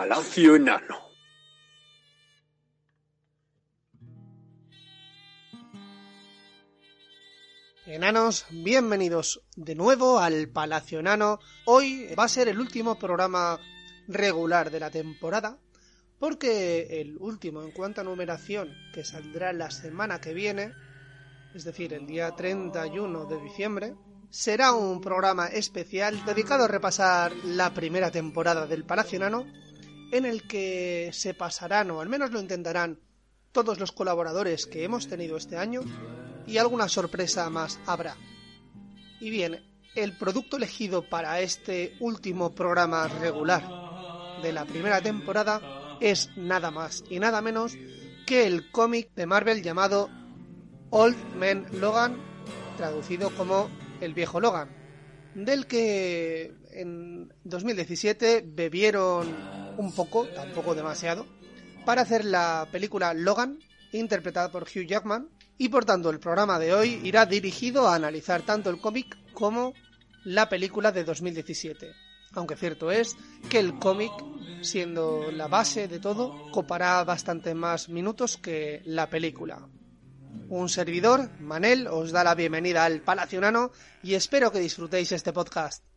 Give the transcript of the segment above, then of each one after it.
Palacio Enano. Enanos, bienvenidos de nuevo al Palacio Enano. Hoy va a ser el último programa regular de la temporada, porque el último en cuanto a numeración, que saldrá la semana que viene, es decir, el día 31 de diciembre, será un programa especial dedicado a repasar la primera temporada del Palacio Enano, en el que se pasarán, o al menos lo intentarán, todos los colaboradores que hemos tenido este año y alguna sorpresa más habrá. Y bien, el producto elegido para este último programa regular de la primera temporada es nada más y nada menos que el cómic de Marvel llamado Old Man Logan, traducido como El viejo Logan, del que en 2017 bebieron un poco, tampoco demasiado, para hacer la película Logan, interpretada por Hugh Jackman, y por tanto el programa de hoy irá dirigido a analizar tanto el cómic como la película de 2017. Aunque cierto es que el cómic, siendo la base de todo, copará bastante más minutos que la película. Un servidor, Manel, os da la bienvenida al Palacio Nano y espero que disfrutéis este podcast.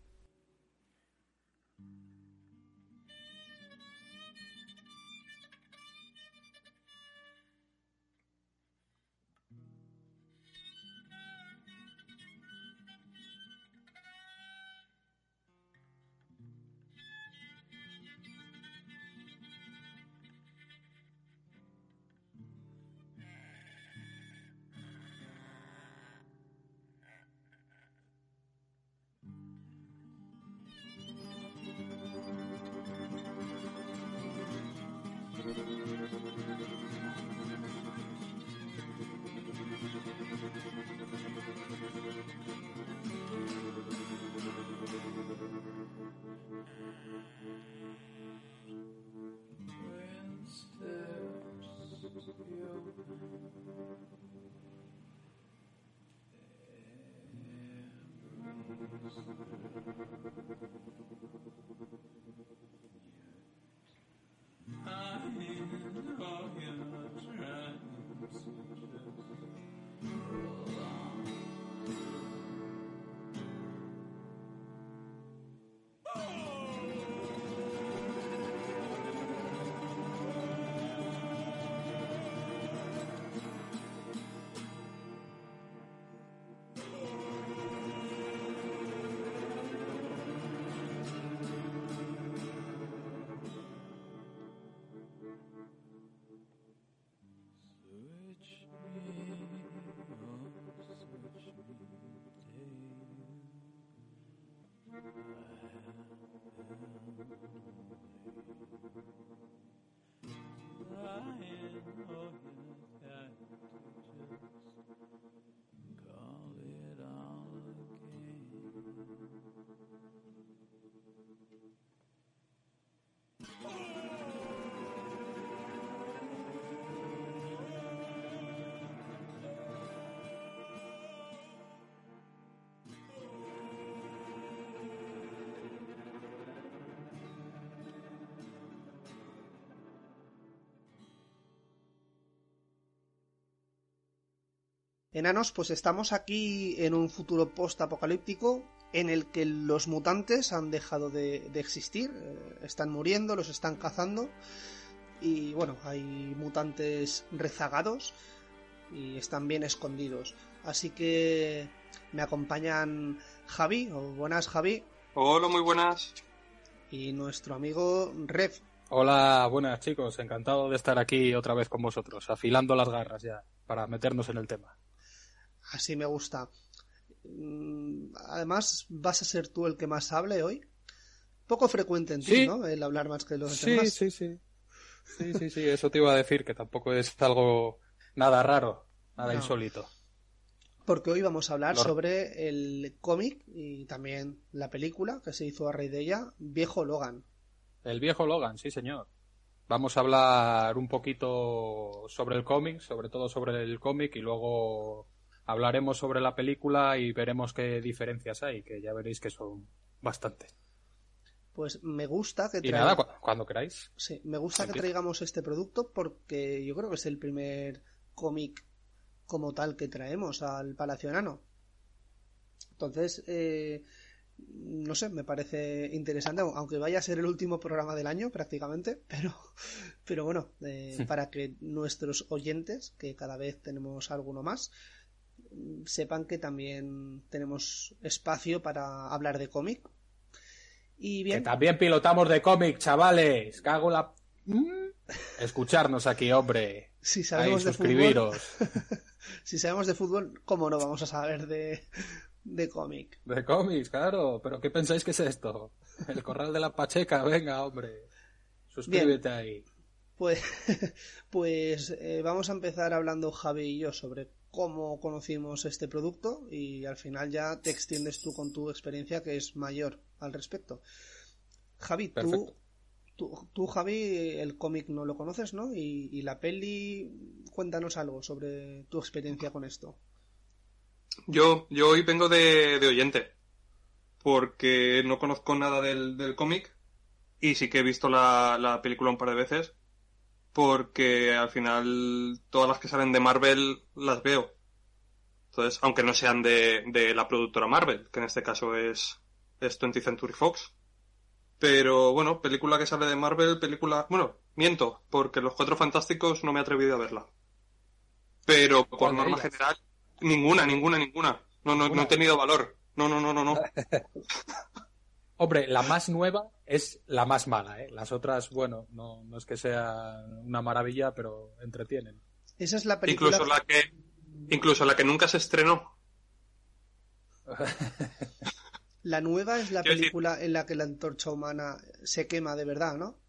Enanos, pues estamos aquí en un futuro post-apocalíptico en el que los mutantes han dejado de, existir, eh, están muriendo, los están cazando y bueno, hay mutantes rezagados y están bien escondidos. Así que me acompañan Javi, o buenas Javi. Hola, muy buenas. Y nuestro amigo Rev. Hola, buenas chicos, encantado de estar aquí otra vez con vosotros, afilando las garras ya, para meternos en el tema. Así me gusta. Mm, además, vas a ser tú el que más hable hoy. Poco frecuente en ti, ¿no? El hablar más que los demás. Sí, sí, sí. Sí, sí, sí, eso te iba a decir, que tampoco es algo nada raro, nada insólito. Porque hoy vamos a hablar sobre el cómic y también la película que se hizo a raíz de ella, Viejo Logan. El Viejo Logan, sí, señor. Vamos a hablar un poquito sobre el cómic, sobre todo sobre el cómic y luego hablaremos sobre la película y veremos qué diferencias hay, que ya veréis que son bastante. Pues me gusta que Y nada, cu- cuando queráis. Sí, me gusta que traigamos este producto porque yo creo que es el primer cómic como tal que traemos al Palacio Enano. Entonces, eh, no sé, me parece interesante, aunque vaya a ser el último programa del año prácticamente, pero, pero bueno, eh, para que nuestros oyentes, que cada vez tenemos alguno más, sepan que también tenemos espacio para hablar de cómic. Y Que bien, también pilotamos de cómic, chavales. Cago la... Mm. Escucharnos aquí, hombre. si Ahí, sabemos fútbol, suscribiros. si sabemos de fútbol, ¿cómo no vamos a saber de, de cómic? De cómics, claro. ¿Pero qué pensáis que es esto? El corral de la Pacheca, venga, hombre. Suscríbete ahí. Pues, pues eh, vamos a empezar hablando Javi y yo sobre cómo conocimos este producto y al final ya te extiendes tú con tu experiencia que es mayor al respecto. Javi, tú, tú, tú, Javi, el cómic no lo conoces, ¿no? Y, y la peli, cuéntanos algo sobre tu experiencia con esto. Yo, yo hoy vengo de, de oyente, porque no conozco nada del, del cómic y sí que he visto la, la película un par de veces, porque al final todas las que salen de Marvel las veo. Entonces, aunque no sean de, de la productora Marvel, que en este caso es, es 20th Century Fox. Pero bueno, película que sale de Marvel, película... Bueno, miento, porque Los Cuatro Fantásticos no me he atrevido a verla. Pero por ¿Cuál de norma general, ninguna, ninguna, ninguna. No, no, no he tenido valor. No, no, no, no, no. Hombre, la más nueva es la más mala, ¿eh? Las otras, bueno, no, no es que sea una maravilla, pero entretienen. Esa es la película. Incluso la que, incluso la que nunca se estrenó. La nueva es la película en la que la antorcha humana se quema de verdad, ¿no?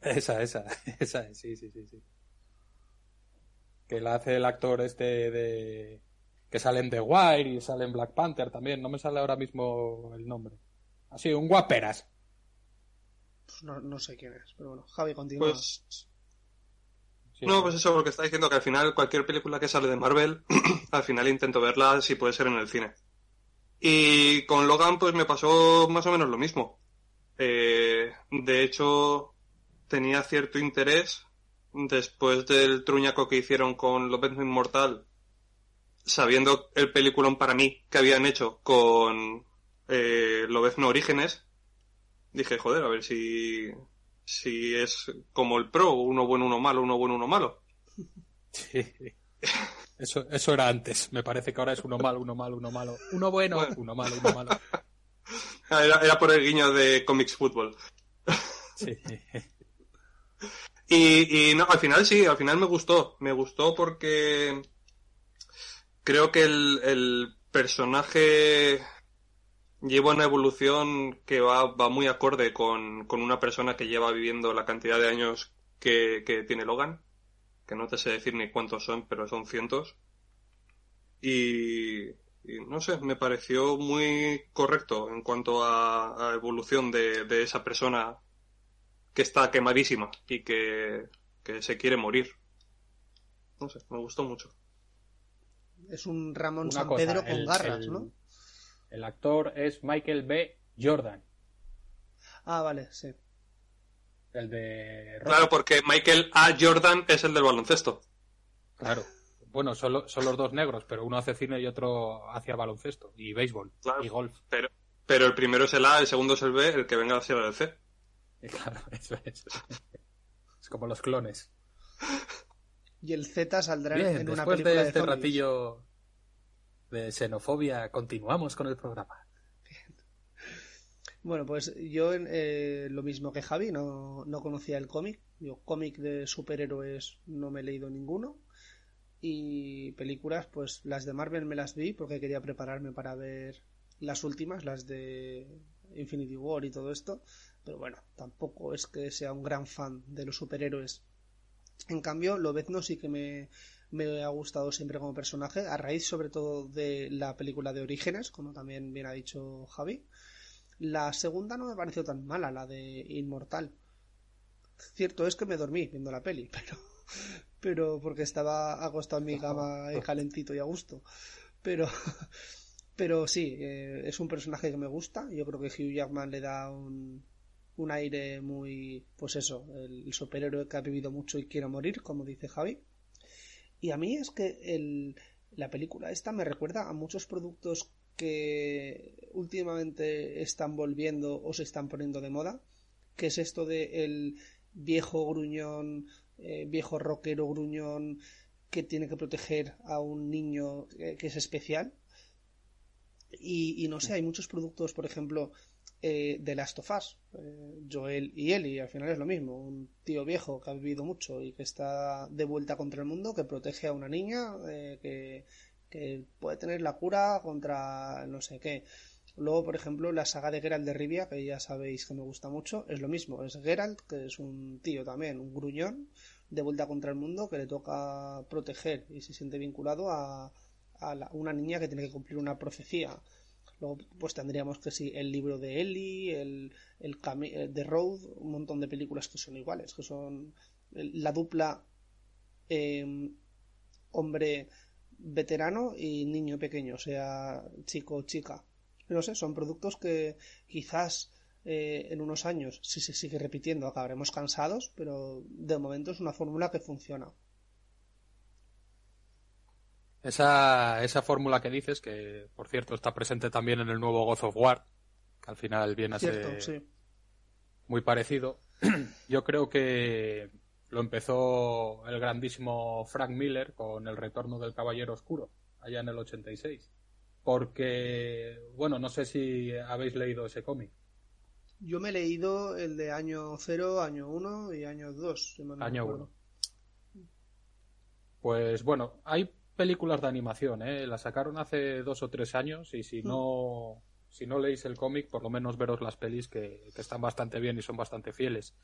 Esa, esa, esa es, sí, sí, sí, sí. Que la hace el actor este de... que sale en The Wire y sale en Black Panther también, no me sale ahora mismo el nombre. Así, un guaperas. Pues no, no sé quién es, pero bueno, Javi, continúa. Pues, Sí, no, pues eso, porque está diciendo que al final cualquier película que sale de Marvel, al final intento verla si puede ser en el cine. Y con Logan, pues me pasó más o menos lo mismo. Eh, de hecho, tenía cierto interés después del truñaco que hicieron con Lobezno Inmortal, sabiendo el peliculón para mí que habían hecho con eh, Lobezno Orígenes, dije, joder, a ver si, si es como el pro, uno bueno, uno malo, uno bueno, uno malo. Sí. Eso, eso era antes. Me parece que ahora es uno malo, uno malo, uno malo. Uno bueno, Bueno. uno malo, uno malo. Era, era por el guiño de Comics Football. Sí. Y, y no, al final sí, al final me gustó. Me gustó porque creo que el, el personaje lleva una evolución que va, va muy acorde con, con una persona que lleva viviendo la cantidad de años que, que tiene Logan. Que no te sé decir ni cuántos son, pero son cientos. Y, y no sé, me pareció muy correcto en cuanto a, a evolución de, de esa persona que está quemadísima y que, que se quiere morir. No sé, me gustó mucho. Es un Ramón Una San cosa, Pedro con el- garras, el- ¿no? El actor es Michael B. Jordan, Ah, vale, sí. el de... Rocky. Claro, porque Michael A. Jordan es el del baloncesto. Claro. Bueno, son, lo- son los dos negros, pero uno hace cine y otro hacía baloncesto y béisbol Claro. y golf. Pero, pero el primero es el A, el segundo es el B, el que venga a ser el C. Claro, eso es. Es como los clones. Y el Z saldrá Bien, en una después película de este zombies. ratillo de xenofobia, continuamos con el programa. Bueno, pues yo eh, lo mismo que Javi, no, no conocía el cómic. Yo cómic de superhéroes no me he leído ninguno. Y películas, pues las de Marvel me las vi porque quería prepararme para ver las últimas, las de Infinity War y todo esto. Pero bueno, tampoco es que sea un gran fan de los superhéroes. En cambio, Lobezno sí que me, me ha gustado siempre como personaje, a raíz sobre todo de la película de Orígenes, como también bien ha dicho Javi. La segunda no me pareció tan mala, la de Inmortal. Cierto es que me dormí viendo la peli, pero, pero porque estaba acostado en mi cama calentito y a gusto. Pero, Pero sí, eh, es un personaje que me gusta. Yo creo que Hugh Jackman le da un, un aire muy, pues eso, el, superhéroe que ha vivido mucho y quiere morir, como dice Javi. Y a mí es que el, la película esta me recuerda a muchos productos que últimamente están volviendo o se están poniendo de moda, que es esto de el viejo gruñón, eh, viejo rockero gruñón que tiene que proteger a un niño eh, que es especial. Y, y, no sé, hay muchos productos, por ejemplo, eh, de Last of Us, eh, Joel y Ellie, al final es lo mismo, un tío viejo que ha vivido mucho y que está de vuelta contra el mundo, que protege a una niña, eh, que, que, puede tener la cura contra no sé qué. Luego, por ejemplo, la saga de Geralt de Rivia, que ya sabéis que me gusta mucho, es lo mismo, es Geralt, que es un tío también, un gruñón, de vuelta contra el mundo, que le toca proteger y se siente vinculado a, a una niña que tiene que cumplir una profecía Luego, pues tendríamos que sí, el libro de Ellie, el, el The Road, un montón de películas que son iguales, que son la dupla em, hombre veterano y niño pequeño, sea, chico o chica. No sé, son productos que quizás eh, en unos años, si se sigue repitiendo, acabaremos cansados, pero de momento es una fórmula que funciona. Esa, esa fórmula que dices, que por cierto está presente también en el nuevo God of War, que al final viene a ser muy parecido, yo creo que lo empezó el grandísimo Frank Miller con El Retorno del Caballero Oscuro, allá en el 86. Porque, bueno, no sé si habéis leído ese cómic. Yo me he leído el de año 0, año 1 y año 2. año 1. Pues bueno, hay películas de animación, ¿eh? La sacaron hace dos o tres años y si mm. no, si no leéis el cómic, por lo menos veros las pelis que, están bastante bien y son bastante fieles.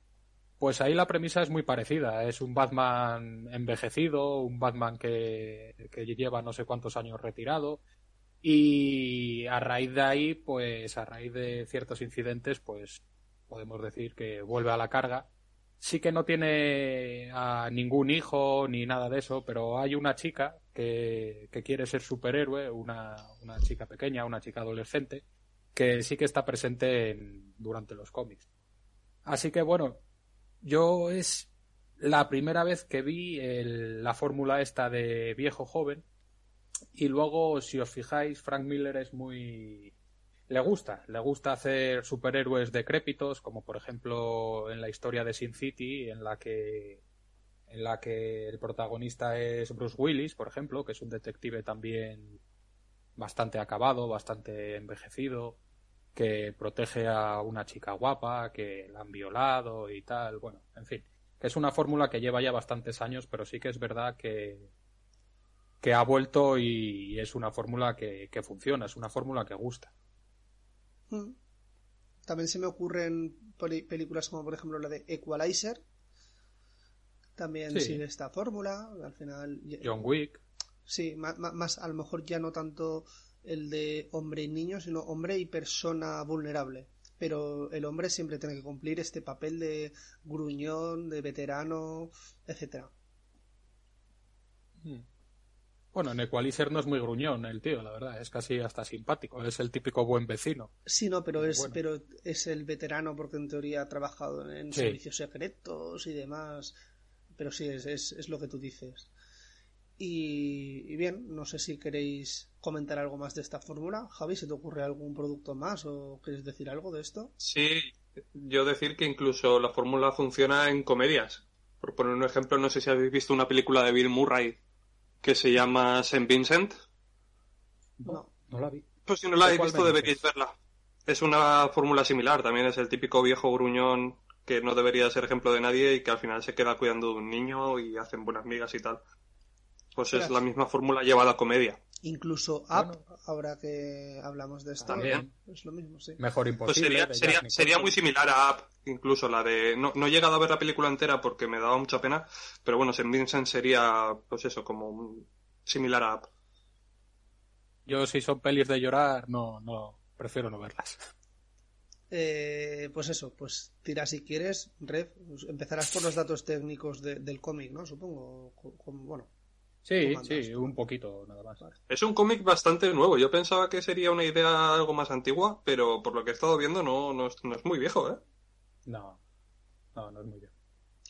Pues ahí la premisa es muy parecida. Es un Batman envejecido, un Batman que, que lleva no sé cuántos años retirado. Y a raíz de ahí, pues a raíz de ciertos incidentes, pues podemos decir que vuelve a la carga sí que no tiene a ningún hijo ni nada de eso, pero hay una chica que, quiere ser superhéroe, una, una, chica pequeña, una chica adolescente, que sí que está presente durante los cómics. Así que bueno, yo es la primera vez que vi la fórmula esta de viejo joven y luego si os fijáis Frank Miller es muy le gusta, le gusta hacer superhéroes decrépitos, como por ejemplo en la historia de Sin City, en la que en la que el protagonista es Bruce Willis, por ejemplo, que es un detective también bastante acabado, bastante envejecido, que protege a una chica guapa, que la han violado y tal, bueno, en fin, que es una fórmula que lleva ya bastantes años, pero sí que es verdad que ha vuelto y es una fórmula que, que funciona, es una fórmula que gusta. Mm. También se me ocurren películas como por ejemplo la de Equalizer. También sigue esta fórmula. Al final. John Wick. Sí, más, a lo mejor ya no tanto el de hombre y niño, sino hombre y persona vulnerable. Pero el hombre siempre tiene que cumplir este papel de gruñón, de veterano, etcétera. Mm. Bueno, en Equalizer no es muy gruñón el tío, la verdad, es casi hasta simpático, es el típico buen vecino. Sí, no, pero es, pero es el veterano porque en teoría ha trabajado en servicios secretos y demás, pero sí, es, es, lo que tú dices. Y, bien, no sé si queréis comentar algo más de esta fórmula. Javi, ¿se te ocurre algún producto más o quieres decir algo de esto? Sí, yo decir que incluso la fórmula funciona en comedias. Por poner un ejemplo, no sé si habéis visto una película de Bill Murray que se llama Saint Vincent. No, no la vi. Pues si no la habéis visto deberíais verla. Es una fórmula similar, también es el típico viejo gruñón que no debería ser ejemplo de nadie y que al final se queda cuidando de un niño y hacen buenas migas y tal. Pues es la misma fórmula llevada a comedia. Incluso Up, ahora que hablamos de esto, también. es lo mismo, sí. Mejor pues imposible. Pues sería, sería, muy similar a Up, incluso la de... No, no, he llegado a ver la película entera porque me daba mucha pena, pero bueno, St. Vincent sería, pues eso, como similar a Up. Yo si son pelis de llorar, no, no, prefiero no verlas. Eh, pues eso, pues tira si quieres, Red, empezarás por los datos técnicos del cómic, ¿no? Supongo, bueno, Sí, sí, un poquito nada más. Es un cómic bastante nuevo. Yo pensaba que sería una idea algo más antigua, pero por lo que he estado viendo no, no, es, no es muy viejo, ¿eh? No, no, no es muy bien.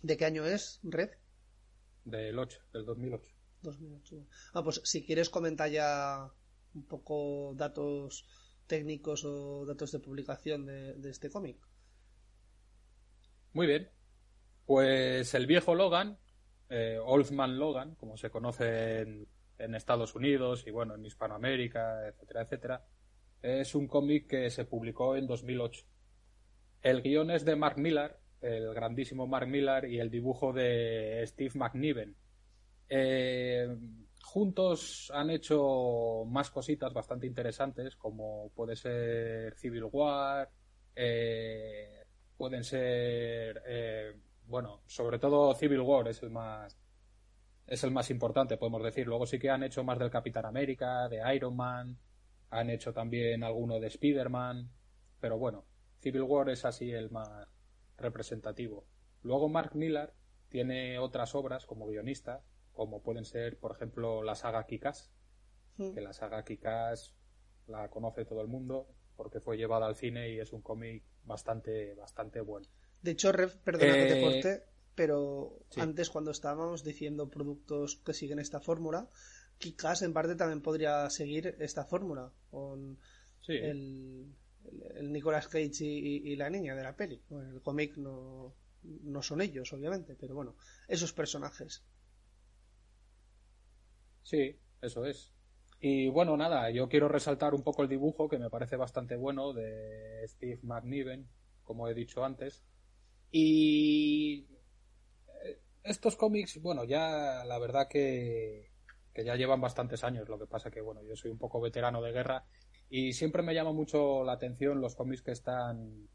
¿De qué año es, Red? Del 8, del 2008. 2008. Ah, pues si quieres comentar ya un poco datos técnicos o datos de publicación de, de este cómic. Muy bien. Pues el viejo Logan, eh, Old Man Logan, como se conoce en, en Estados Unidos y bueno, en Hispanoamérica, etcétera, etcétera, es un cómic que se publicó en 2008. El guion es de Mark Millar, el grandísimo Mark Millar, y el dibujo de Steve McNiven. Eh, juntos han hecho más cositas bastante interesantes, como puede ser Civil War, eh, pueden ser, eh, bueno, sobre todo Civil War es el más es el más importante, podemos decir. Luego sí que han hecho más del Capitán América, de Iron Man, han hecho también alguno de Spider-Man, pero bueno, Civil War es así el más representativo. Luego Mark Millar tiene otras obras como guionista, como pueden ser, por ejemplo, la saga Kikas, que la saga Kikas la conoce todo el mundo porque fue llevada al cine y es un cómic bastante bastante bueno. De hecho, Rev, perdona que te Eh, corte, pero sí. antes cuando estábamos diciendo productos que siguen esta fórmula, Kikas en parte también podría seguir esta fórmula con Sí, el, el, Nicolas Cage y la niña de la peli. Bueno, el cómic no, no son ellos, obviamente, pero bueno, esos personajes. Sí, eso es. Y bueno, nada, yo quiero resaltar un poco el dibujo que me parece bastante bueno de Steve McNiven, como he dicho antes. Y eh, estos cómics, bueno, ya la verdad que, que ya llevan bastantes años. Lo que pasa que, bueno, yo soy un poco veterano de guerra y siempre me llama mucho la atención los cómics que están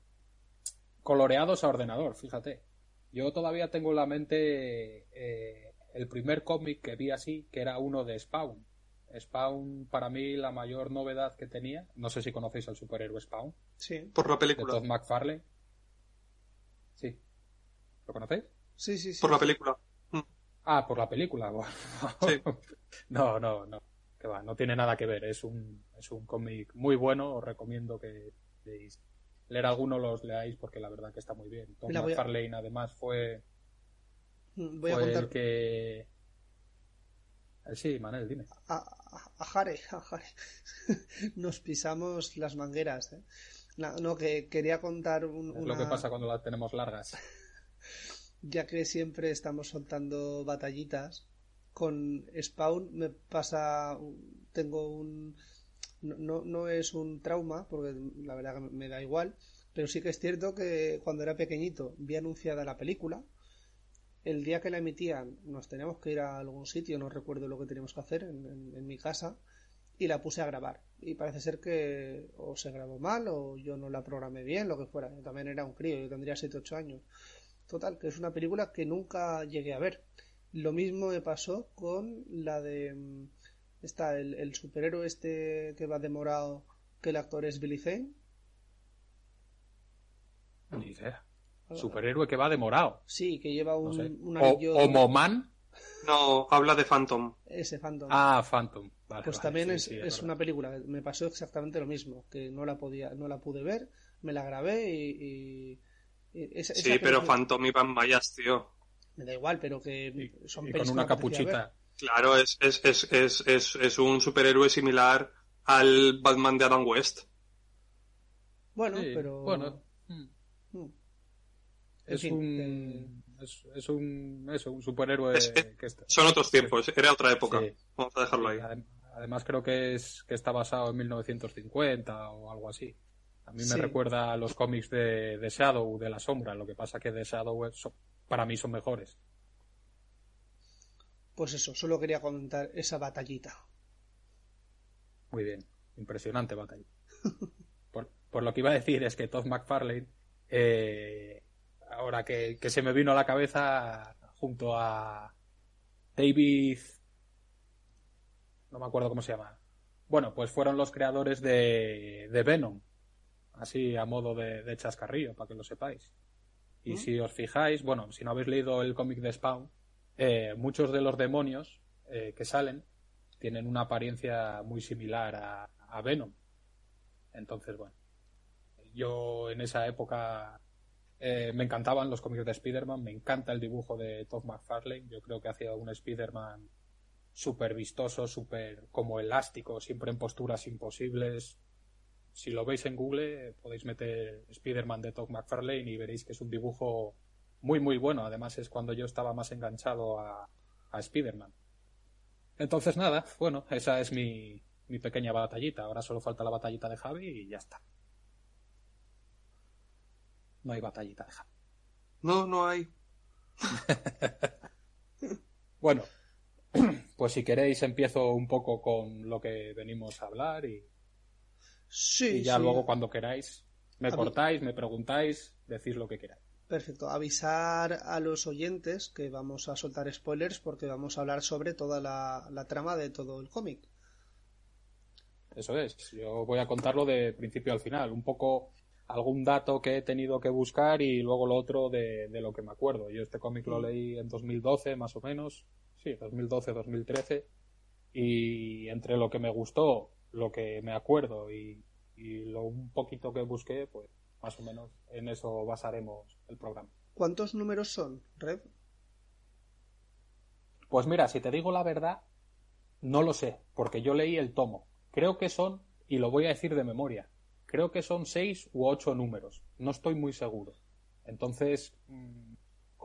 coloreados a ordenador, fíjate. Yo todavía tengo en la mente eh, el primer cómic que vi así, que era uno de Spawn. Spawn, para mí, la mayor novedad que tenía, no sé si conocéis al superhéroe Spawn, Sí, Por la de película. Todd McFarlane. Sí. ¿Lo conocéis? sí, sí. sí. Por la película. Mm. Ah, por la película. Sí. no, no, no. Que va, no tiene nada que ver. Es un, es un cómic muy bueno. Os recomiendo que leáis. Leer alguno los leáis porque la verdad que está muy bien. Tom voy a- McFarlane además fue, Mm, Voy a contar el que... Eh, Sí, Manel, dime. a, a- a Jare, a Jare. Nos pisamos las mangueras. ¿eh? No, no, que quería contar un, Es una... lo que pasa cuando las tenemos largas. ya que siempre estamos soltando batallitas, con Spawn me pasa, tengo un, no, no, no es un trauma, porque la verdad que me da igual, pero sí que es cierto que cuando era pequeñito vi anunciada la película, el día que la emitían nos teníamos que ir a algún sitio, no recuerdo lo que teníamos que hacer en, en- en mi casa, y la puse a grabar. Y parece ser que o se grabó mal o yo no la programé bien, lo que fuera. Yo también era un crío, yo tendría 7-8 años. Total, que es una película que nunca llegué a ver. Lo mismo me pasó con la de... mm, Está el, el superhéroe este que va demorado, que el actor es Billy Zane. Ni idea. Superhéroe que va demorado. Sí, que lleva un, No sé. un O, anillo... Homoman. No, habla de Phantom. Ese fandom. Ah, Phantom. Vale, pues vale, también sí, es, sí, es una película. Me pasó exactamente lo mismo, que no la podía, no la pude ver, me la grabé y... y- y esa- esa Sí, pero Phantom iba en mallas, tío. Me da igual, pero que Y, son y con una capuchita. Claro, es, es, es, es, es, es un superhéroe similar al Batman de Adam West. Bueno, Sí, pero... Bueno, mm. Mm. Es, fin, un, es, es un eso, un superhéroe Es- es- que está. Son otros tiempos, era otra época. Sí. Vamos a dejarlo ahí. Además creo que es que está basado en 1950 o algo así. A mí me Sí. recuerda a los cómics de, de Shadow, de la sombra. Lo que pasa que de Shadow son- para mí son mejores. Pues eso, solo quería comentar esa batallita. Muy bien, impresionante batalla. Por, por lo que iba a decir es que Todd McFarlane, eh, ahora que, que se me vino a la cabeza junto a David, no me acuerdo cómo se llama. Bueno, pues fueron los creadores de, de Venom, así a modo de, de chascarrillo, para que lo sepáis. Y ¿Mm? si os fijáis, bueno, si no habéis leído el cómic de Spawn, eh, muchos de los demonios eh, que salen tienen una apariencia muy similar a, a Venom. Entonces, bueno, yo en esa época eh, me encantaban los cómics de Spider-Man, me encanta el dibujo de Todd McFarlane, yo creo que hacía un Spider-Man súper vistoso, súper como elástico, siempre en posturas imposibles. Si lo veis en Google, podéis meter Spider-Man de Todd McFarlane y veréis que es un dibujo muy, muy bueno. Además, es cuando yo estaba más enganchado a, a Spider-Man. Entonces, nada, bueno, esa es mi, mi pequeña batallita. Ahora solo falta la batallita de Javi y ya está. No hay batallita de Javi. No, no hay. bueno, pues si queréis empiezo un poco con lo que venimos a hablar y, Sí, y ya sí. luego cuando queráis me A mí- cortáis, me preguntáis, decís lo que queráis. Perfecto. Avisar a los oyentes que vamos a soltar spoilers porque vamos a hablar sobre toda la, la trama de todo el cómic. Eso es, yo voy a contarlo de principio al final, un poco algún dato que he tenido que buscar y luego lo otro de, de lo que me acuerdo. Yo este cómic lo Mm. leí en 2012 más o menos, sí, 2012-2013 y entre lo que me gustó, lo que me acuerdo y, y lo un poquito que busqué, pues más o menos en eso basaremos el programa. ¿Cuántos números son, Rev? Pues mira, si te digo la verdad, no lo sé, porque yo leí el tomo. Creo que son, y lo voy a decir de memoria, creo que son seis u ocho números. No estoy muy seguro. Entonces, mm,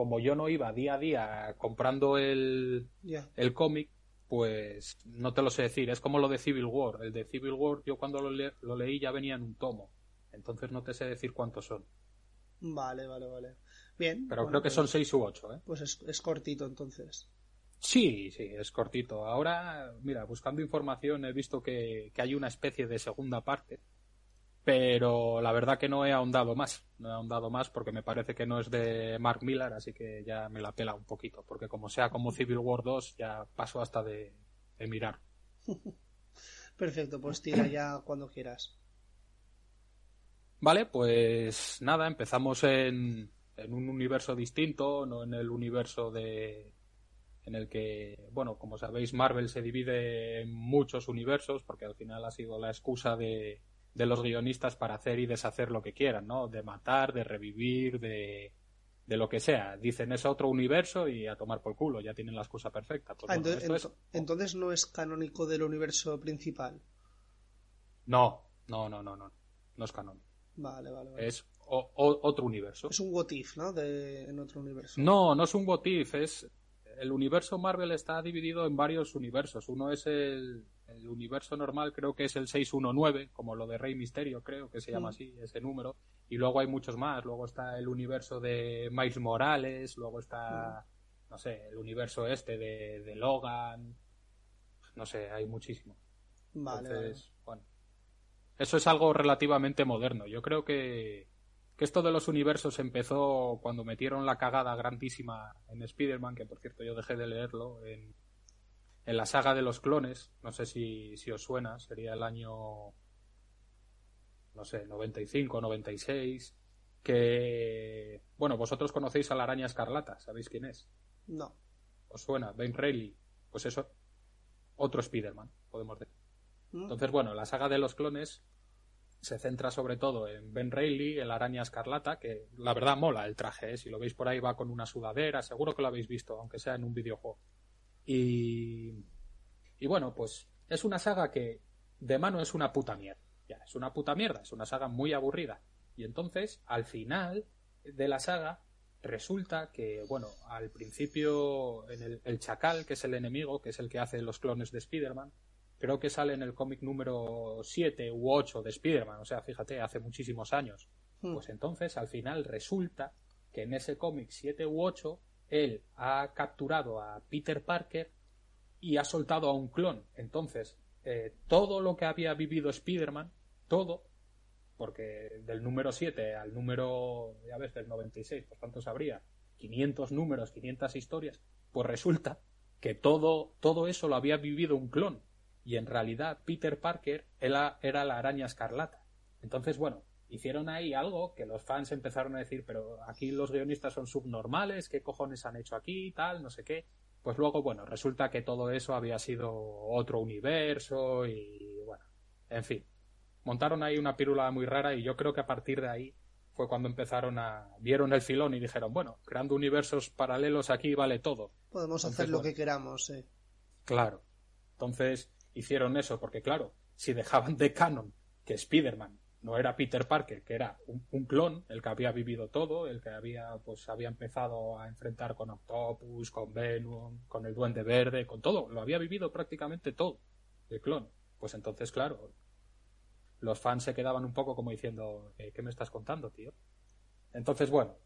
como yo no iba día a día comprando el, el cómic, pues no te lo sé decir. Es como lo de Civil War. El de Civil War, yo cuando lo, le- lo leí ya venía en un tomo. Entonces no te sé decir cuántos son. Vale, vale, vale. Bien. Pero bueno, creo que pues- son seis u ocho, ¿eh? Pues es, es cortito entonces. Sí, sí, es cortito. Ahora, mira, buscando información he visto que, que hay una especie de segunda parte, pero la verdad que no he ahondado más. No he ahondado más porque me parece que no es de Mark Millar, así que ya me la pela un poquito, porque como sea como Civil War 2, ya paso hasta de, de mirar. Perfecto, pues tira ya cuando quieras. Vale, pues nada, empezamos en, en un universo distinto, no en el universo de en el que, bueno, como sabéis, Marvel se divide en muchos universos, porque al final ha sido la excusa de, de los guionistas para hacer y deshacer lo que quieran, ¿no? De matar, de revivir, de, de lo que sea. Dicen es otro universo y a tomar por culo, ya tienen la excusa perfecta. Pues Ah, bueno, entonces, esto es- ento- entonces no es canónico del universo principal. No, no, no, no, no, no es canon. Vale, vale, vale. Es o- o- otro universo. Es un what if, ¿no? De, en otro universo. No, no es un what if, es el universo Marvel está dividido en varios universos. Uno es el, el universo normal, creo que es el 619, como lo de Rey Misterio, creo que se llama Mm. así, ese número. Y luego hay muchos más. Luego está el universo de Miles Morales, luego está, no sé, el universo este de, de Logan. No sé, hay muchísimo. Vale, Entonces, bueno. Eso es algo relativamente moderno. Yo creo que, que esto de los universos empezó cuando metieron la cagada grandísima en Spider-Man, que por cierto yo dejé de leerlo, en, en la saga de los clones. No sé si, si os suena, sería el año, no sé, 95, 96. Que, bueno, vosotros conocéis a la araña escarlata, ¿sabéis quién es? No. ¿Os suena? Ben Reilly. Pues eso, otro Spider-Man, podemos decir. ¿Mm? Entonces, bueno, la saga de los clones se centra sobre todo en Ben Reilly, el araña escarlata, que la verdad mola el traje, ¿eh? si lo veis por ahí va con una sudadera, seguro que lo habéis visto, aunque sea en un videojuego. Y, y bueno, pues es una saga que de mano es una puta mierda. Ya, es una puta mierda, es una saga muy aburrida. Y entonces, al final de la saga, resulta que, bueno, al principio en el, el chacal, que es el enemigo, que es el que hace los clones de Spider-Man, creo que sale en el cómic número 7 u 8 de Spider-Man, o sea, fíjate, hace muchísimos años. Mm. Pues entonces, al final, resulta que en ese cómic 7 u 8, él ha capturado a Peter Parker y ha soltado a un clon. Entonces, eh, todo lo que había vivido Spider-Man, todo, porque del número 7 al número, ya ves, del 96, por tanto habría 500 números, 500 historias, pues resulta que todo, todo eso lo había vivido un clon. Y en realidad Peter Parker era la araña escarlata. Entonces, bueno, hicieron ahí algo que los fans empezaron a decir, pero aquí los guionistas son subnormales, ¿qué cojones han hecho aquí? Tal, no sé qué. pues luego, bueno, resulta que todo eso había sido otro universo y bueno, en fin. Montaron ahí una pírula muy rara y yo creo que a partir de ahí fue cuando empezaron a... vieron el filón y dijeron, bueno, creando universos paralelos aquí vale todo. Podemos hacer lo que queramos, eh. Claro. Entonces hicieron eso, porque claro, si dejaban de canon que Spider-Man no era Peter Parker, que era un, clon, el que había vivido todo, el que había, pues, había empezado a enfrentar con Octopus, con Venom, con el Duende Verde, con todo, lo había vivido prácticamente todo, el clon. Pues entonces, claro, los fans se quedaban un poco como diciendo, eh, ¿qué me estás contando, tío? Entonces, bueno,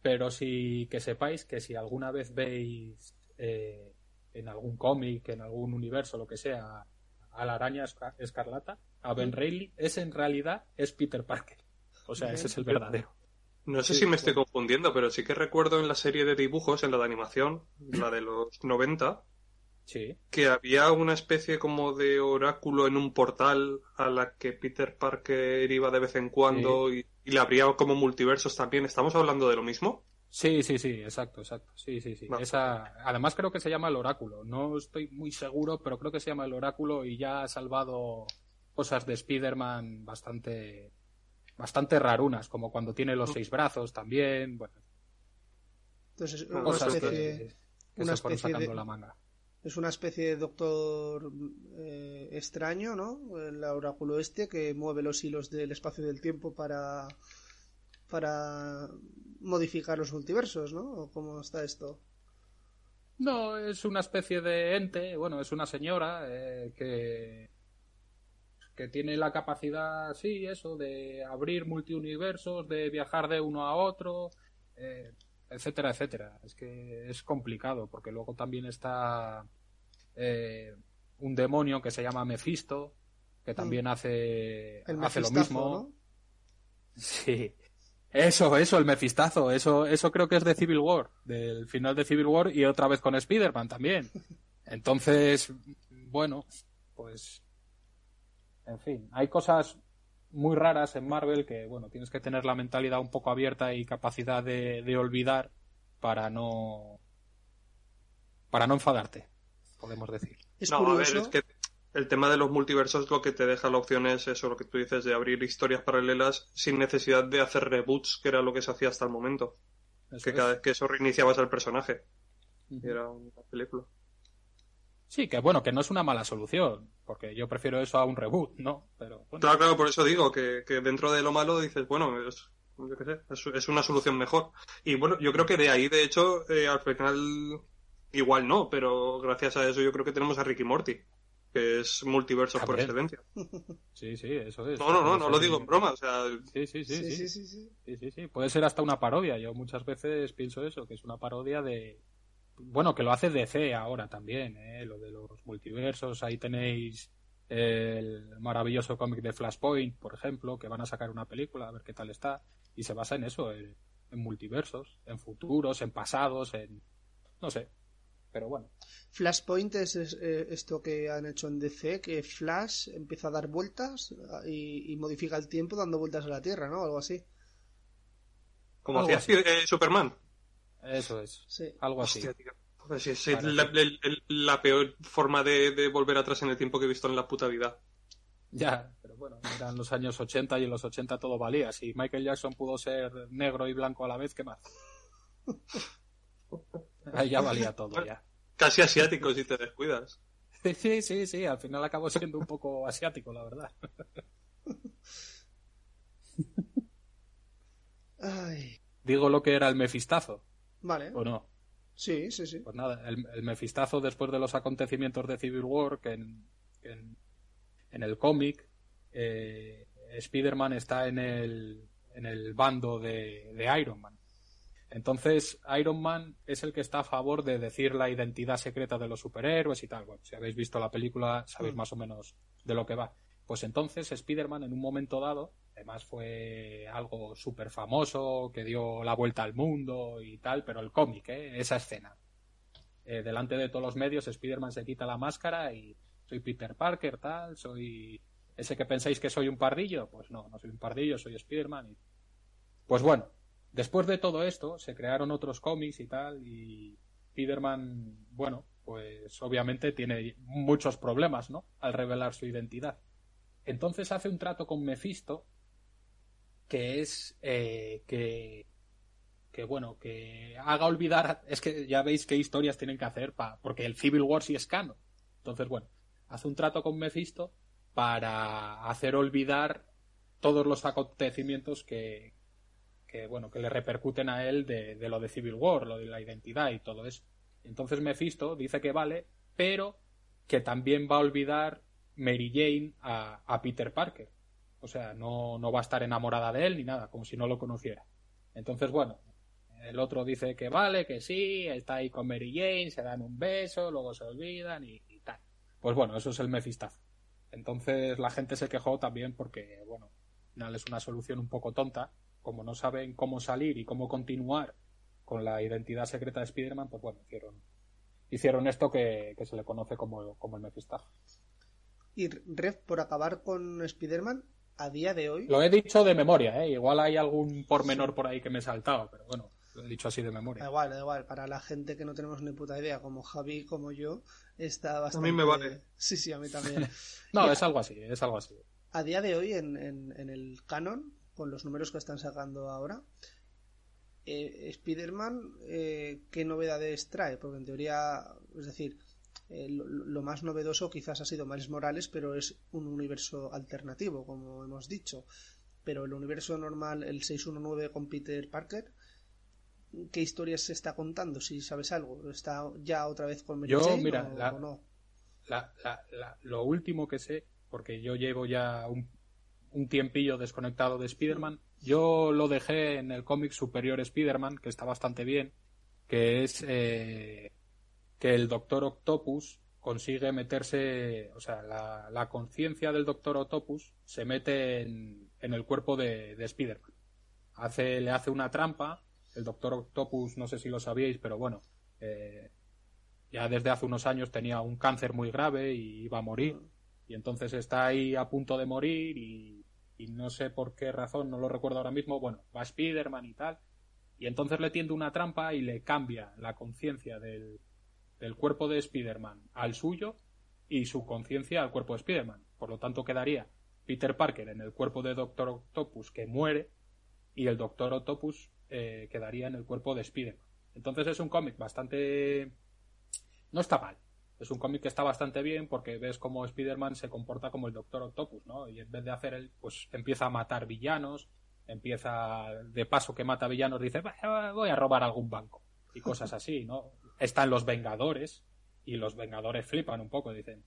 pero sí que sepáis que si alguna vez veis eh, en algún cómic, en algún universo, lo que sea, a la araña escarlata, a Ben Reilly, ese en realidad es Peter Parker. O sea, ese es el verdadero. No sé si me estoy confundiendo, pero sí que recuerdo en la serie de dibujos, en la de animación, la de los 90, sí. que había una especie como de oráculo en un portal a la que Peter Parker iba de vez en cuando y, y, le abría como multiversos también. ¿Estamos hablando de lo mismo? Sí, sí, sí, exacto, exacto. Sí, sí, sí. Esa, además creo que se llama el oráculo. No estoy muy seguro, pero creo que se llama el oráculo y ya ha salvado cosas de Spider-Man bastante, bastante rarunas, como cuando tiene los seis brazos también. Bueno. Entonces, una especie, una especie de, la manga. Es una especie de doctor eh, extraño, ¿no? El oráculo este que mueve los hilos del espacio y del tiempo para para modificar los multiversos, ¿no? ¿O cómo está esto? No, es una especie de ente, bueno, es una señora eh, que que tiene la capacidad, sí, eso, de abrir multiuniversos, de viajar de uno a otro, eh, etcétera, etcétera. Es que es complicado, porque luego también está eh, un demonio que se llama Mephisto, que también mm. hace, hace lo mismo. Sí, eso, eso, el mefistazo, eso, eso creo que es de Civil War, del final de Civil War y otra vez con Spider-Man también. Entonces, bueno, pues, en fin, hay cosas muy raras en Marvel que, bueno, tienes que tener la mentalidad un poco abierta y capacidad de, de olvidar para no, para no enfadarte, podemos decir. Es no, es que el tema de los multiversos lo que te deja la opción es eso, lo que tú dices, de abrir historias paralelas sin necesidad de hacer reboots, que era lo que se hacía hasta el momento. que cada vez que eso reiniciabas al personaje. y era una película. Sí, que bueno, que no es una mala solución, porque yo prefiero eso a un reboot, ¿no? Pero, Claro, claro, por eso digo que, dentro de lo malo dices, bueno, es, yo qué sé, es, una solución mejor. Y bueno, yo creo que de ahí, de hecho, eh, al final, igual no, pero gracias a eso yo creo que tenemos a Ricky Morty que es multiverso por excelencia. Sí, sí, eso es. No, no, no, no lo digo en broma, o sea... Sí sí sí sí sí sí, sí, sí, Puede ser hasta una parodia, yo muchas veces pienso eso, que es una parodia de... Bueno, que lo hace DC ahora también, ¿eh? lo de los multiversos, ahí tenéis el maravilloso cómic de Flashpoint, por ejemplo, que van a sacar una película, a ver qué tal está, y se basa en eso, en multiversos, en futuros, en pasados, en... no sé, pero bueno. Flashpoint es, eh, esto que han hecho en DC, que Flash empieza a dar vueltas y, modifica el tiempo dando vueltas a la Tierra, ¿no? Algo así. Como hacía eh, Superman. Eso es. Algo así. Pues es la, peor forma de, volver atrás en el tiempo que he visto en la puta vida. Ya, pero bueno, eran los años 80 y en los 80 todo valía. Si Michael Jackson pudo ser negro y blanco a la vez, ¿qué más? Ahí ya valía todo, ya. Casi asiático si te descuidas. Sí, sí, sí, al final acabo siendo un poco asiático, la verdad. Digo lo que era el mefistazo. Vale. ¿O no? Sí, sí, sí. Pues nada, el, mefistazo después de los acontecimientos de Civil War, que en, en, el cómic, eh, Spider-Man está en el, en el bando de, de Iron Man. Entonces, Iron Man es el que está a favor de decir la identidad secreta de los superhéroes y tal. Bueno, si habéis visto la película, sabéis mm. más o menos de lo que va. Pues entonces, Spider-Man en un momento dado, además fue algo súper famoso, que dio la vuelta al mundo y tal, pero el cómic, ¿eh? esa escena. Eh, delante de todos los medios, Spider-Man se quita la máscara y soy Peter Parker, tal, soy ese que pensáis que soy un pardillo. Pues no, no soy un pardillo, soy Spider-Man. Pues bueno, Después de todo esto, se crearon otros cómics y tal, y, Spider-Man, bueno, pues obviamente tiene muchos problemas, ¿no? Al revelar su identidad. Entonces hace un trato con Mephisto que es eh, que, que, bueno, que haga olvidar, es que ya veis qué historias tienen que hacer, pa, porque el Civil War sí es canon. Entonces, bueno, hace un trato con Mephisto para hacer olvidar todos los acontecimientos que, que bueno, que le repercuten a él de, de lo de Civil War, lo de la identidad y todo eso. Entonces Mephisto dice que vale, pero que también va a olvidar Mary Jane a, a Peter Parker. O sea, no, no va a estar enamorada de él ni nada, como si no lo conociera. Entonces, bueno, el otro dice que vale, que sí, está ahí con Mary Jane, se dan un beso, luego se olvidan y, tal. Pues bueno, eso es el mefistazo. Entonces la gente se quejó también porque, bueno, al final es una solución un poco tonta. Como no saben cómo salir y cómo continuar con la identidad secreta de Spider-Man, pues bueno, hicieron, hicieron esto que, que se le conoce como, como el mefistazo. Y Rev, por acabar con Spider-Man, a día de hoy. Lo he dicho de memoria, ¿eh? Igual hay algún pormenor por ahí que me he saltado, pero bueno, lo he dicho así de memoria. Da igual, da igual. Para la gente que no tenemos ni puta idea, como Javi, como yo, está bastante. A mí me vale. Sí, sí, a mí también. no, Y es algo así, es algo así. A día de hoy, en, en, en el canon, con los números que están sacando ahora, eh, Spider-Man, eh, ¿qué novedades trae? Porque en teoría, es decir, eh, lo, lo, más novedoso quizás ha sido Miles Morales, pero es un universo alternativo, como hemos dicho. Pero el universo normal, el 619 con Peter Parker, ¿qué historias se está contando? Si sabes algo, ¿está ya otra vez con Mary Yo, Jane mira, o, la- o no? La- la- la- lo último que sé, porque yo llevo ya un, un tiempillo desconectado de Spider-Man, yo lo dejé en el cómic Superior Spider-Man, que está bastante bien, que es eh, que el Doctor Octopus consigue meterse, o sea, la, conciencia del Doctor Octopus se mete en, en el cuerpo de, de Spider-Man. Hace, le hace una trampa, el Doctor Octopus, no sé si lo sabíais, pero bueno, eh, ya desde hace unos años tenía un cáncer muy grave y iba a morir. Y entonces está ahí a punto de morir y, y no sé por qué razón, no lo recuerdo ahora mismo. Bueno, va Spider-Man y tal. Y entonces le tiende una trampa y le cambia la conciencia del, del cuerpo de Spider-Man al suyo y su conciencia al cuerpo de Spider-Man. Por lo tanto, quedaría Peter Parker en el cuerpo de Doctor Octopus que muere y el Doctor Octopus eh, quedaría en el cuerpo de Spider-Man. Entonces es un cómic bastante... No está mal. Es un cómic que está bastante bien porque ves cómo Spider-Man se comporta como el Doctor Octopus, ¿no? Y en vez de hacer él, pues empieza a matar villanos, empieza, de paso que mata villanos, dice, "Va, voy a robar algún banco. Y cosas así, ¿no? Están los Vengadores y los Vengadores flipan un poco, dicen,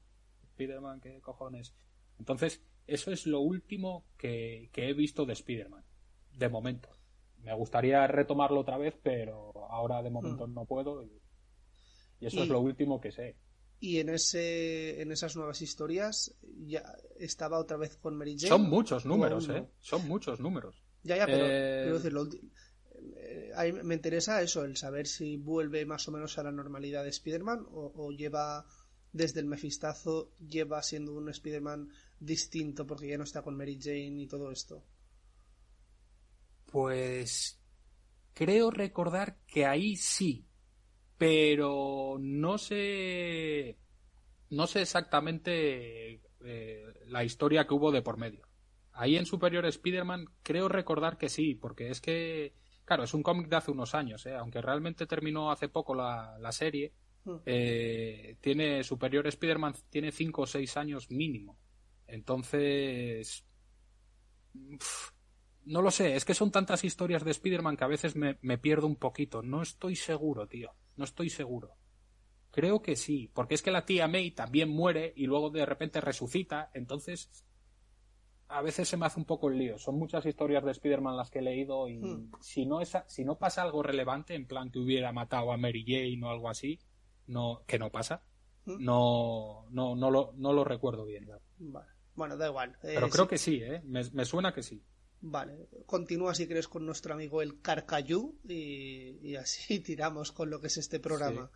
Spider-Man, ¿qué cojones? Entonces, eso es lo último que, que he visto de Spider-Man, de momento. Me gustaría retomarlo otra vez, pero ahora de momento no puedo. Y, y eso Y- es lo último que sé. Y en ese en esas nuevas historias ya estaba otra vez con Mary Jane. Son muchos ¿O números? ¿eh? Son muchos números. Ya, ya, pero Eh, quiero decir, me interesa eso, el saber si vuelve más o menos a la normalidad de Spider-Man o, o lleva desde el mefistazo, lleva siendo un Spider-Man distinto porque ya no está con Mary Jane y todo esto. Pues creo recordar que ahí sí, pero no sé, no sé exactamente eh, la historia que hubo de por medio. Ahí en Superior Spider-Man creo recordar que sí, porque es que, claro, es un cómic de hace unos años, ¿eh? aunque realmente terminó hace poco la, la serie, Hmm. eh, tiene Superior Spider-Man tiene 5 o 6 años mínimo. Entonces, no lo sé, es que son tantas historias de Spider-Man que a veces me, me pierdo un poquito. No estoy seguro, tío. No estoy seguro. Creo que sí, porque es que la tía May también muere y luego de repente resucita, entonces a veces se me hace un poco el lío. Son muchas historias de Spider-Man las que he leído y Hmm. si, no es, si no pasa algo relevante, en plan que hubiera matado a Mary Jane o algo así, no, que no pasa, Hmm. no, no, no, lo, no lo recuerdo bien. Vale. Bueno, da igual. Eh, Pero creo sí. que sí, ¿eh? Me, me suena que sí. Vale, continúa si quieres con nuestro amigo el Carcayú y, y así tiramos con lo que es este programa.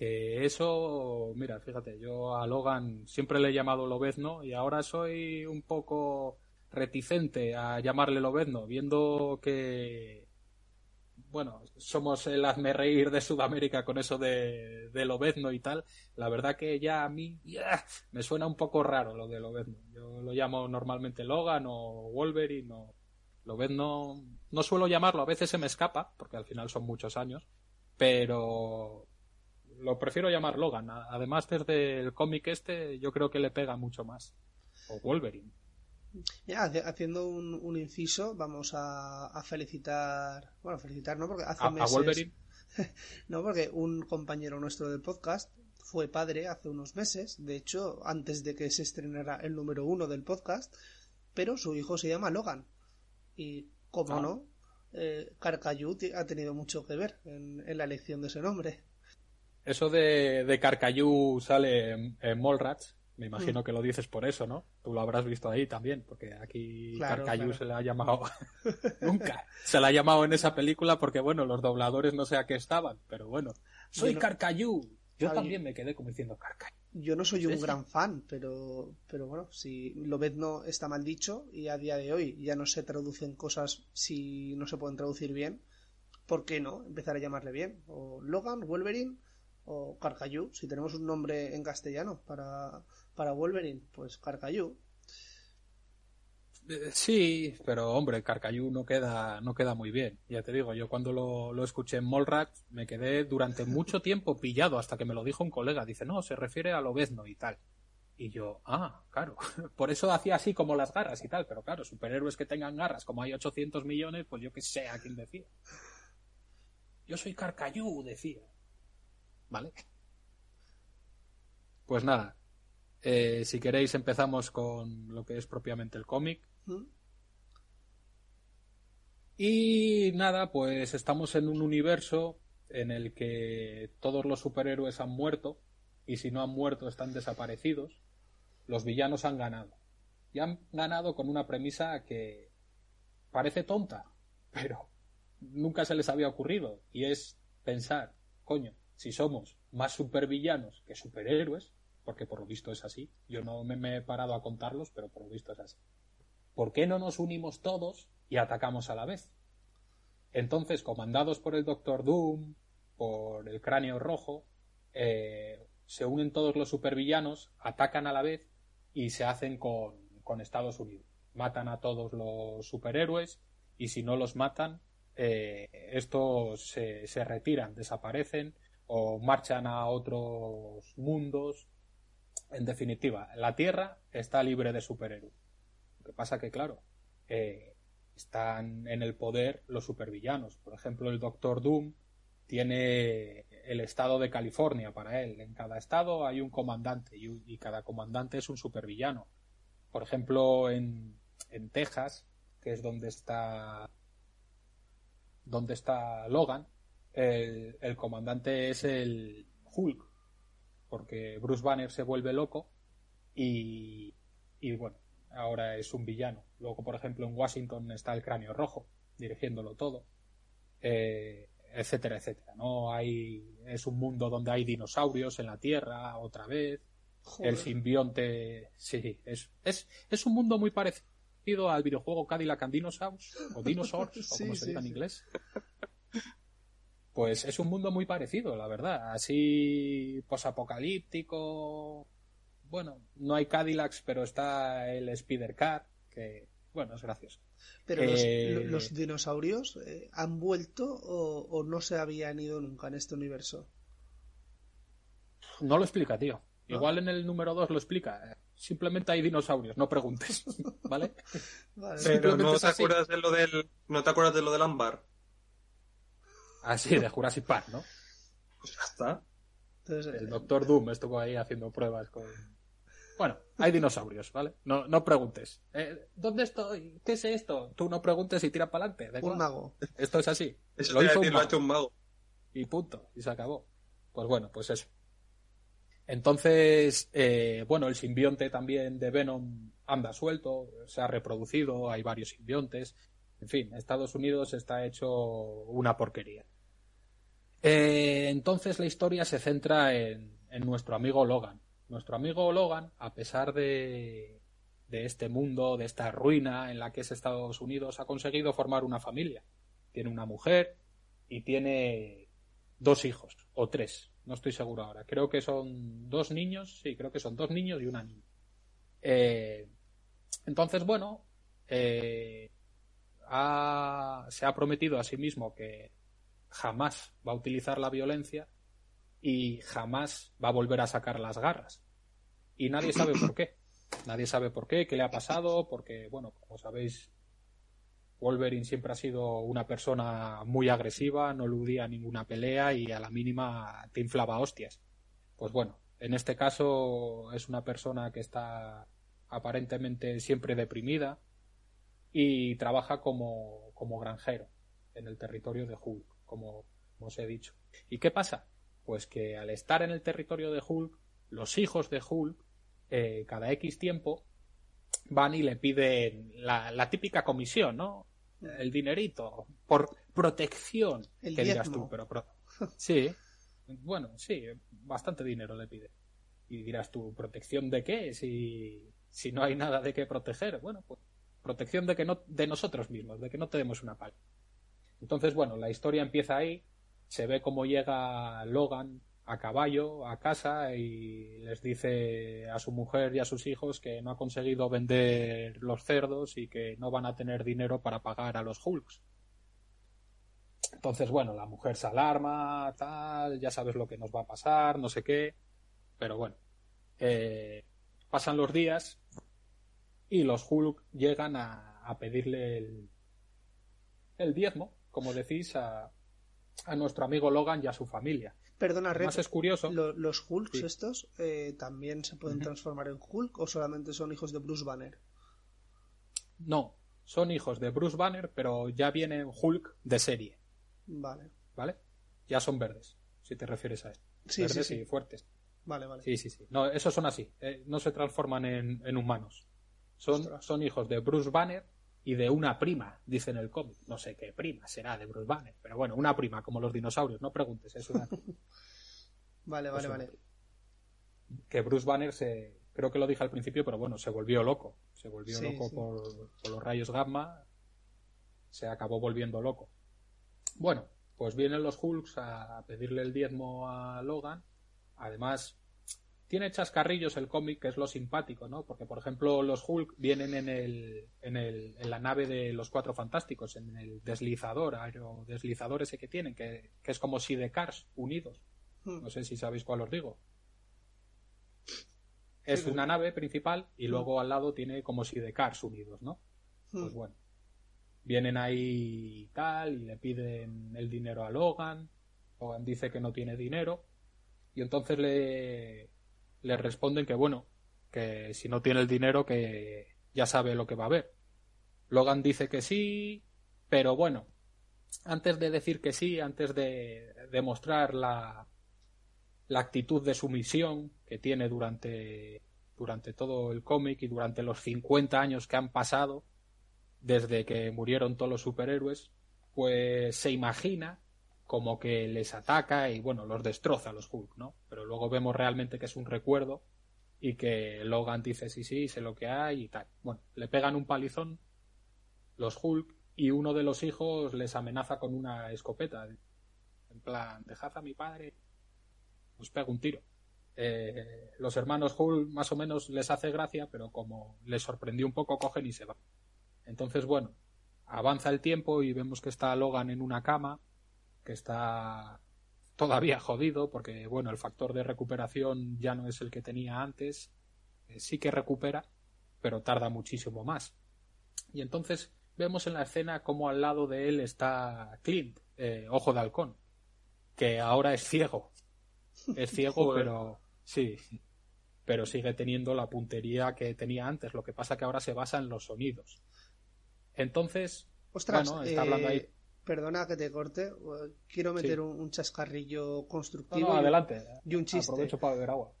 Que eso, mira, fíjate, yo a Logan siempre le he llamado Lobezno y ahora soy un poco reticente a llamarle Lobezno, viendo que bueno, somos el hazme reír de Sudamérica con eso de, de Lobezno y tal, la verdad que ya a mí me suena un poco raro lo de Lobezno. Yo lo llamo normalmente Logan o Wolverine o Lobezno, no suelo llamarlo, a veces se me escapa, porque al final son muchos años, pero lo prefiero llamar Logan. Además, desde el cómic este, yo creo que le pega mucho más. O Wolverine. Ya, haciendo un, inciso, vamos a, felicitar. Bueno, felicitar, ¿no? Porque hace ¿A, meses. Wolverine? no, porque un compañero nuestro del podcast fue padre hace unos meses. De hecho, antes de que se estrenara el número uno del podcast. Pero su hijo se llama Logan. Y, como ah. no, eh, ha tenido mucho que ver en, la elección de ese nombre. Eso de, de Carcayú sale en, en Mallrats, me imagino mm. que lo dices por eso, ¿no? Tú lo habrás visto ahí también, porque aquí Carcayú se le ha llamado nunca. Se le ha llamado en esa película porque, bueno, los dobladores no sé a qué estaban, pero bueno. Soy Carcayú. Yo también me quedé como diciendo Carcayú. Yo no soy un gran fan, pero, pero bueno, si lo ves no está mal dicho y a día de hoy ya no se traducen cosas si no se pueden traducir bien, ¿por qué no empezar a llamarle bien? O Logan, Wolverine o Carcayú, si tenemos un nombre en castellano para, para Wolverine, pues Carcayú. Eh, sí, pero hombre, Carcayú no queda, no queda muy bien. Ya te digo, yo cuando lo, escuché en Molrat me quedé durante mucho tiempo pillado hasta que me lo dijo un colega. Dice, no, se refiere a Lobezno y tal. Y yo, ah, claro. Por eso hacía así como las garras y tal. Pero claro, superhéroes que tengan garras, como hay 800 millones, pues yo qué sé a quién decía. Yo soy Carcayú, decía. ¿Vale? Pues nada, eh, si queréis empezamos con lo que es propiamente el cómic. ¿Mm? Y nada, pues estamos en un universo en el que todos los superhéroes han muerto y si no han muerto están desaparecidos. Los villanos han ganado. Y han ganado con una premisa que parece tonta, pero nunca se les había ocurrido. Y es pensar, coño, si somos más supervillanos que superhéroes, porque por lo visto es así, yo no me, he parado a contarlos, pero por lo visto es así. ¿Por qué no nos unimos todos y atacamos a la vez? Entonces, comandados por el Doctor Doom, por el Cráneo Rojo, eh, se unen todos los supervillanos, atacan a la vez y se hacen con, Estados Unidos. Matan a todos los superhéroes y si no los matan, eh, estos se, se retiran, desaparecen o marchan a otros mundos en definitiva, la Tierra está libre de superhéroes. Lo que pasa que, claro, eh, están en el poder los supervillanos. Por ejemplo, el Doctor Doom tiene el estado de California para él. En cada estado hay un comandante y, cada comandante es un supervillano. Por ejemplo, en, en Texas, que es donde está donde está Logan, el, el comandante es el Hulk, porque Bruce Banner se vuelve loco y, y bueno, ahora es un villano. Luego, por ejemplo, en Washington está el cráneo rojo, dirigiéndolo todo, eh, etcétera, etcétera. No hay, es un mundo donde hay dinosaurios en la Tierra otra vez. El simbionte, sí, es, es, es un mundo muy parecido al videojuego Cadillac and Dinosaurs, o Dinosaurs, o como se diga en inglés pues es un mundo muy parecido, la verdad. Así posapocalíptico. Bueno, no hay Cadillacs, pero está el Spider Car, que, bueno, es gracioso. Pero los, eh, dinosaurios eh, han vuelto o, no se habían ido nunca en este universo. No lo explica, tío. Igual en el número 2 lo explica. Simplemente hay dinosaurios, no preguntes. ¿Vale? Pero no te, acuerdas de lo del, no te acuerdas de lo del ámbar. Así, de Jurassic Park, ¿no? Pues ya está. el Doctor Doom estuvo ahí haciendo pruebas con... Bueno, hay dinosaurios, ¿vale? No, no preguntes. Eh, ¿Dónde estoy? ¿Qué es esto? Tú no preguntes y tira para adelante. Un mago. Esto es así. lo hizo un mago. Y punto. Y se acabó. Pues bueno, pues eso. Entonces, eh, bueno, el simbionte también de Venom anda suelto, se ha reproducido, hay varios simbiontes. En fin, Estados Unidos está hecho una porquería. Eh, entonces la historia se centra en, nuestro amigo Logan. Nuestro amigo Logan, a pesar de, de este mundo, de esta ruina en la que es Estados Unidos, ha conseguido formar una familia. Tiene una mujer y tiene dos hijos, o tres, no estoy seguro ahora. Creo que son dos niños, sí, creo que son dos niños y una niña. Eh, entonces, bueno, eh, se ha prometido a sí mismo que jamás va a utilizar la violencia y jamás va a volver a sacar las garras. Y nadie sabe por qué. Nadie sabe por qué, qué le ha pasado, porque, bueno, como sabéis, Wolverine siempre ha sido una persona muy agresiva, no eludía ninguna pelea y a la mínima te inflaba hostias. Pues bueno, en este caso es una persona que está aparentemente siempre deprimida y trabaja como, como granjero en el territorio de Hulk, como, os he dicho. ¿Y qué pasa? Pues que al estar en el territorio de Hulk, los hijos de Hulk, eh, cada X tiempo, van y le piden la, la típica comisión, ¿no? el dinerito por protección, el que dirás tú, pero sí, bueno, sí, bastante dinero le pide. Y dirás tú, ¿protección de qué? Si, si no hay nada de qué proteger. Bueno, pues protección de que no, de nosotros mismos, de que no tenemos una pala. Entonces, bueno, la historia empieza ahí, se ve cómo llega Logan a caballo a casa y les dice a su mujer y a sus hijos que no ha conseguido vender los cerdos y que no van a tener dinero para pagar a los Hulks. Entonces, bueno, la mujer se alarma, tal, ya sabes lo que nos va a pasar, no sé qué, pero bueno, eh, pasan los días y los Hulk llegan a, a pedirle el, el diezmo, como decís, a, a nuestro amigo Logan y a su familia. Perdona, Red, es curioso. ¿Los Hulks estos eh, también se pueden transformar en Hulk o solamente son hijos de Bruce Banner? No, son hijos de Bruce Banner, pero ya vienen Hulk de serie. Vale. ¿Vale? Ya son verdes, si te refieres a esto. Sí, verdes sí, y fuertes. Vale, vale. Sí, sí, sí. No, esos son así. Eh, no se transforman en, humanos. Son, son hijos de Bruce Banner y de una prima, dice en el cómic. No sé qué prima será de Bruce Banner, pero bueno, una prima, como los dinosaurios, no preguntes, es una... vale, vale, vale. Que Bruce Banner se, creo que lo dije al principio, pero bueno, se volvió loco, se volvió loco Por, por, los rayos gamma, se acabó volviendo loco. Bueno, pues vienen los Hulks a pedirle el diezmo a Logan, además tiene chascarrillos el cómic, que es lo simpático, ¿no? Porque, por ejemplo, los Hulk vienen en, el, en, el, en la nave de los Cuatro Fantásticos, en el deslizador, aerodeslizador ese que tienen, que, es como si de Cars unidos. Hmm. No sé si sabéis cuál os digo. Es una nave principal y hmm. luego al lado tiene como si de Cars unidos, ¿no? Pues hmm. bueno. Vienen ahí tal y le piden el dinero a Logan. Logan dice que no tiene dinero. Y entonces le, le responden que bueno, que si no tiene el dinero que ya sabe lo que va a haber. Logan dice que sí, pero bueno, antes de decir que sí, antes de demostrar la, la actitud de sumisión que tiene durante, durante todo el cómic y durante los 50 años que han pasado desde que murieron todos los superhéroes, pues se imagina como que les ataca y bueno, los destroza los Hulk, ¿no? Pero luego vemos realmente que es un recuerdo y que Logan dice sí, sí, sé lo que hay y tal. Bueno, le pegan un palizón los Hulk y uno de los hijos les amenaza con una escopeta. En plan, dejad a mi padre, os pego un tiro. Eh, los hermanos Hulk más o menos les hace gracia, pero como les sorprendió un poco, cogen y se van. Entonces, bueno, avanza el tiempo y vemos que está Logan en una cama que está todavía jodido porque, bueno, el factor de recuperación ya no es el que tenía antes. Eh, sí que recupera, pero tarda muchísimo más. Y entonces vemos en la escena como al lado de él está Clint, eh, Ojo de Halcón, que ahora es ciego. Es ciego, pero sí, pero sigue teniendo la puntería que tenía antes. Lo que pasa que ahora se basa en los sonidos. Entonces, bueno, está hablando ahí eh, Perdona que te corte, eh, quiero meter un, chascarrillo constructivo. No, adelante. Y un chiste. Aprovecho para beber agua.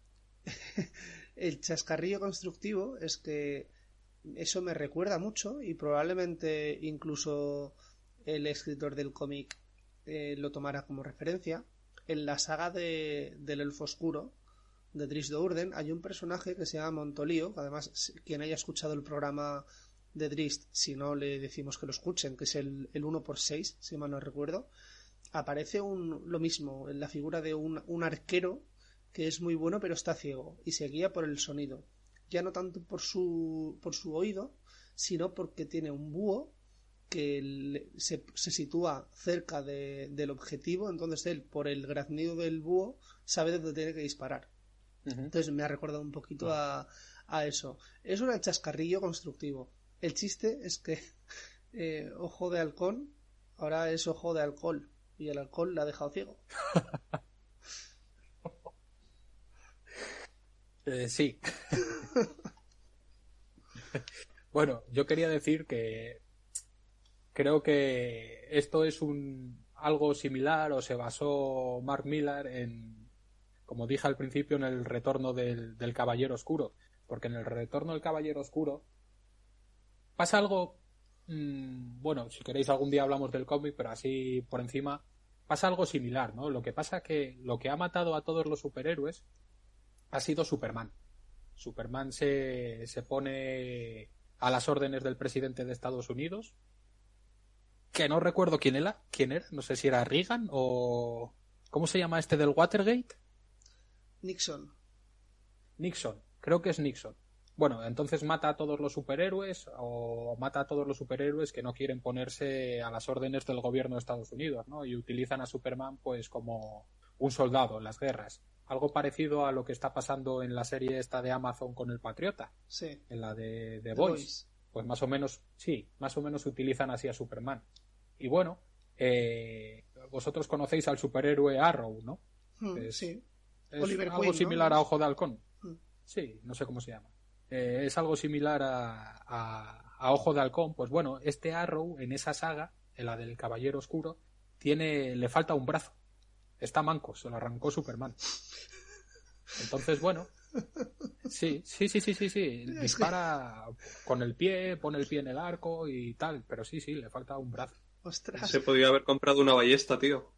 el chascarrillo constructivo es que eso me recuerda mucho y probablemente incluso el escritor del cómic eh, lo tomara como referencia. En la saga de, del Elfo Oscuro de Dries Urden hay un personaje que se llama Montolío, que además quien haya escuchado el programa de Drist, si no le decimos que lo escuchen, que es el, el 1x6, si mal no recuerdo, aparece un, lo mismo, en la figura de un, un arquero que es muy bueno pero está ciego y se guía por el sonido. Ya no tanto por su, por su oído, sino porque tiene un búho que se, se, sitúa cerca de, del objetivo, entonces él, por el graznido del búho, sabe dónde tiene que disparar. Entonces me ha recordado un poquito a, a, eso. Es un chascarrillo constructivo. El chiste es que eh, ojo de halcón ahora es ojo de alcohol y el alcohol le ha dejado ciego. eh, sí. bueno, yo quería decir que creo que esto es un algo similar o se basó Mark Millar en, como dije al principio, en el retorno del, del Caballero Oscuro. Porque en el retorno del Caballero Oscuro pasa algo, mmm, bueno, si queréis algún día hablamos del cómic, pero así por encima, pasa algo similar, ¿no? Lo que pasa que lo que ha matado a todos los superhéroes ha sido Superman. Superman se, se pone a las órdenes del presidente de Estados Unidos, que no recuerdo quién era, quién era, no sé si era Reagan o ¿cómo se llama este del Watergate? Nixon. Nixon, creo que es Nixon. Bueno, entonces mata a todos los superhéroes o mata a todos los superhéroes que no quieren ponerse a las órdenes del gobierno de Estados Unidos, ¿no? Y utilizan a Superman pues como un soldado en las guerras. Algo parecido a lo que está pasando en la serie esta de Amazon con el Patriota. Sí. En la de The, The Voice. Voice. Pues más o menos, sí, más o menos utilizan así a Superman. Y bueno, eh, vosotros conocéis al superhéroe Arrow, ¿no? Hmm, Es- sí. Es Oliver algo Queen, ¿no? similar a Ojo de Halcón. Hmm. Sí, no sé cómo se llama. Eh, es algo similar a, a- a Ojo de Halcón. Pues bueno, este Arrow en esa saga, en la del Caballero Oscuro, tiene, le falta un brazo. Está manco, se lo arrancó Superman. Entonces, bueno. Sí, sí, sí, sí, sí, sí. Dispara con el pie, pone el pie en el arco y tal. Pero sí, sí, le falta un brazo. Ostras, Se podía haber comprado una ballesta, tío.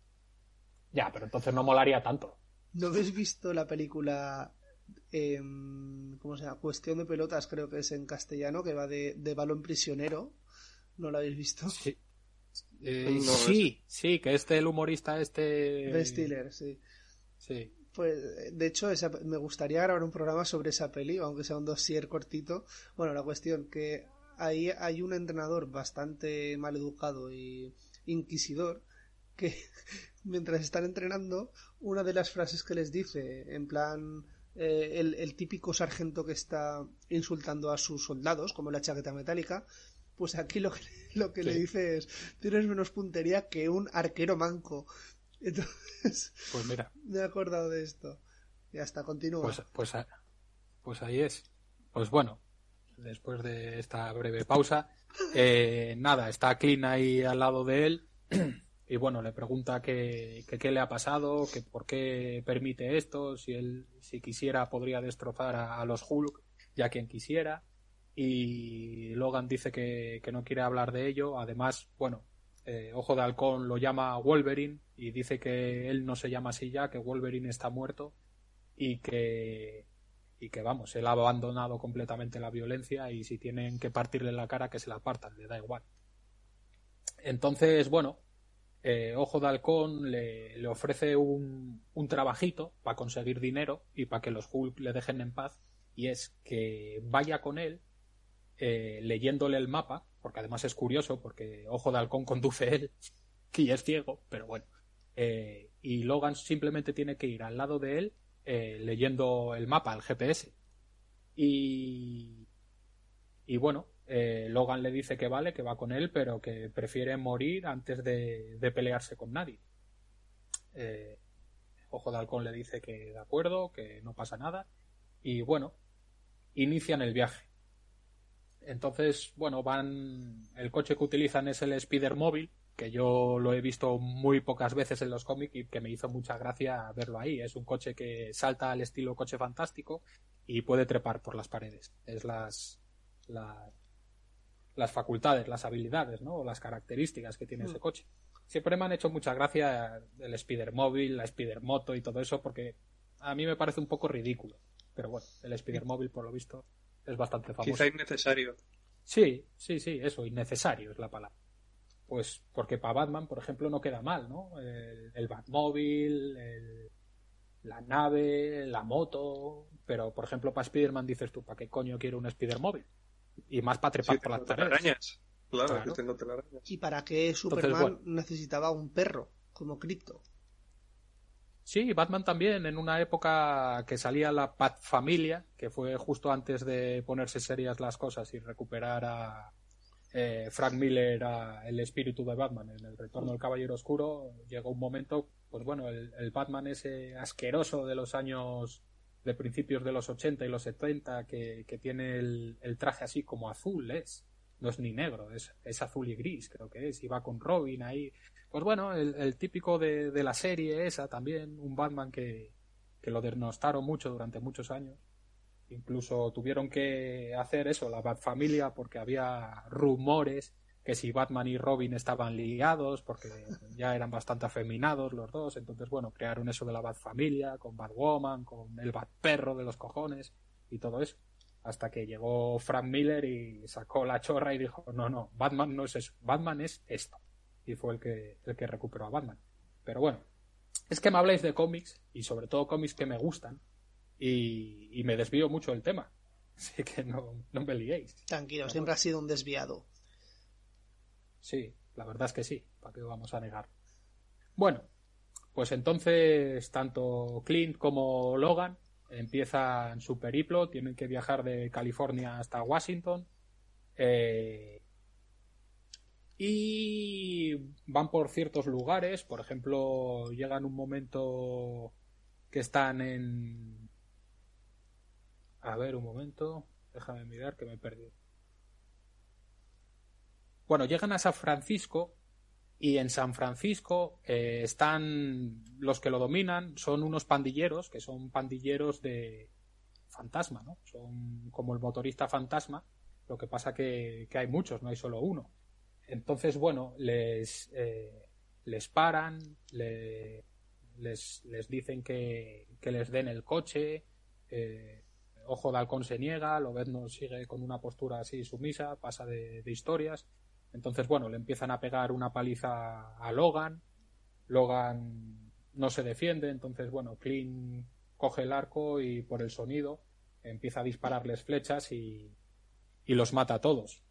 Ya, pero entonces no molaría tanto. ¿no habéis visto la película em, ¿cómo se llama? Cuestión de pelotas, creo que es en castellano, que va de, de balón prisionero? ¿No la habéis visto? Sí. Eh, No, sí, sí, que este el humorista este. Ben Stiller, sí. Sí. Pues, de hecho, esa- me gustaría grabar un programa sobre esa peli, aunque sea un dossier cortito. Bueno, la cuestión que ahí hay un entrenador bastante mal educado y inquisidor que mientras están entrenando, una de las frases que les dice, en plan, eh, el, el típico sargento que está insultando a sus soldados, como la chaqueta metálica, pues aquí lo que, lo que le dice es, tienes menos puntería que un arquero manco. Entonces, Pues mira, me he acordado de esto. Y hasta continúa. pues, pues, a- pues ahí es. Pues bueno, después de esta breve pausa, eh, nada, está Clean ahí al lado de él y bueno, le pregunta que qué le ha pasado, que por qué permite esto, si él, si quisiera, podría destrozar a, a los Hulk y a quien quisiera. Y Logan dice que, que no quiere hablar de ello. Además, bueno, eh, Ojo de Halcón lo llama Wolverine y dice que él no se llama así ya, que Wolverine está muerto y que y que vamos, él ha abandonado completamente la violencia y si tienen que partirle la cara que se la partan, le da igual. Entonces, bueno, eh, Ojo de Halcón le, ofrece un, un trabajito para conseguir dinero y para que los Hulk le dejen en paz y es que vaya con él eh, leyéndole el mapa, porque además es curioso porque Ojo de Halcón conduce él y es ciego, pero bueno. Eh, y Logan simplemente tiene que ir al lado de él leyendo el mapa, el GPS. Y, y bueno, eh, Logan le dice que vale, que va con él, pero que prefiere morir antes de, pelearse con nadie. Eh, Ojo de Halcón le dice que de acuerdo, que no pasa nada. Y bueno, inician el viaje. Entonces, bueno, van. El coche que utilizan es el Spider Móvil, que yo lo he visto muy pocas veces en los cómics y que me hizo mucha gracia verlo ahí. Es un coche que salta al estilo coche fantástico y puede trepar por las paredes. Es las. las, las facultades, las habilidades, ¿no? O las características que tiene ese coche. Siempre me han hecho mucha gracia el Spider Móvil, la Spider Moto y todo eso, porque a mí me parece un poco ridículo. Pero bueno, el Spider Móvil, por lo visto, es bastante famoso. Quizá innecesario. Sí, sí, sí, eso, innecesario es la palabra. pues porque para Batman, por ejemplo, no queda mal, ¿no? El, el Batmóvil, el- la nave, la moto, pero por ejemplo para Spider-Man dices tú, ¿para qué coño quiero un Spider-Móvil? Y más para trepar Sí, por las telarañas. Claro, Claro. que tengo telarañas. ¿Y para qué Superman bueno. necesitaba un perro como Crypto? Sí, Batman también, en una época que salía la Bat Familia, que fue justo antes de ponerse serias las cosas y recuperar a eh, Frank Miller a el espíritu de Batman en el retorno del Caballero Oscuro, llegó un momento, pues bueno, el, el Batman ese asqueroso de los años de principios de los 80 y los 70 que, que tiene el, el traje así como azul, es. No es ni negro, es, es azul y gris, creo que es. Y va con Robin ahí. Pues bueno, el, el típico de, de la serie esa también, un Batman que, que lo denostaron mucho durante muchos años. Incluso tuvieron que hacer eso, la Batfamilia, porque había rumores que si Batman y Robin estaban ligados, porque ya eran bastante afeminados los dos. Entonces, bueno, crearon eso de la Batfamilia, con Batwoman, con el Batperro de los cojones y todo eso. Hasta que llegó Frank Miller y sacó la chorra y dijo, no, no, Batman no es eso, Batman es esto. Y fue el que, el que recuperó a Batman. Pero bueno, es que me habláis de cómics y sobre todo cómics que me gustan y, y me desvío mucho del tema. Así que no, no me liéis. Tranquilo, siempre ha sido un desviado. Sí, la verdad es que sí, ¿para qué vamos a negar? Bueno, pues entonces tanto Clint como Logan empiezan su periplo, tienen que viajar de California hasta Washington eh, y van por ciertos lugares, por ejemplo, llegan un momento que están en... A ver, un momento, déjame mirar que me he perdido. Bueno, llegan a San Francisco y en San Francisco eh, están los que lo dominan, son unos pandilleros, que son pandilleros de fantasma, ¿no? Son como el motorista fantasma, lo que pasa que, que hay muchos, no hay solo uno. Entonces, bueno, les, eh, les paran, le- les, les dicen que, que les den el coche, eh, Ojo de Halcón se niega, Lobezno sigue con una postura así sumisa, pasa de historias. Entonces, bueno, le empiezan a pegar una paliza a Logan. Logan no se defiende, entonces, bueno, Clint coge el arco y por el sonido empieza a dispararles flechas y, y los mata a todos.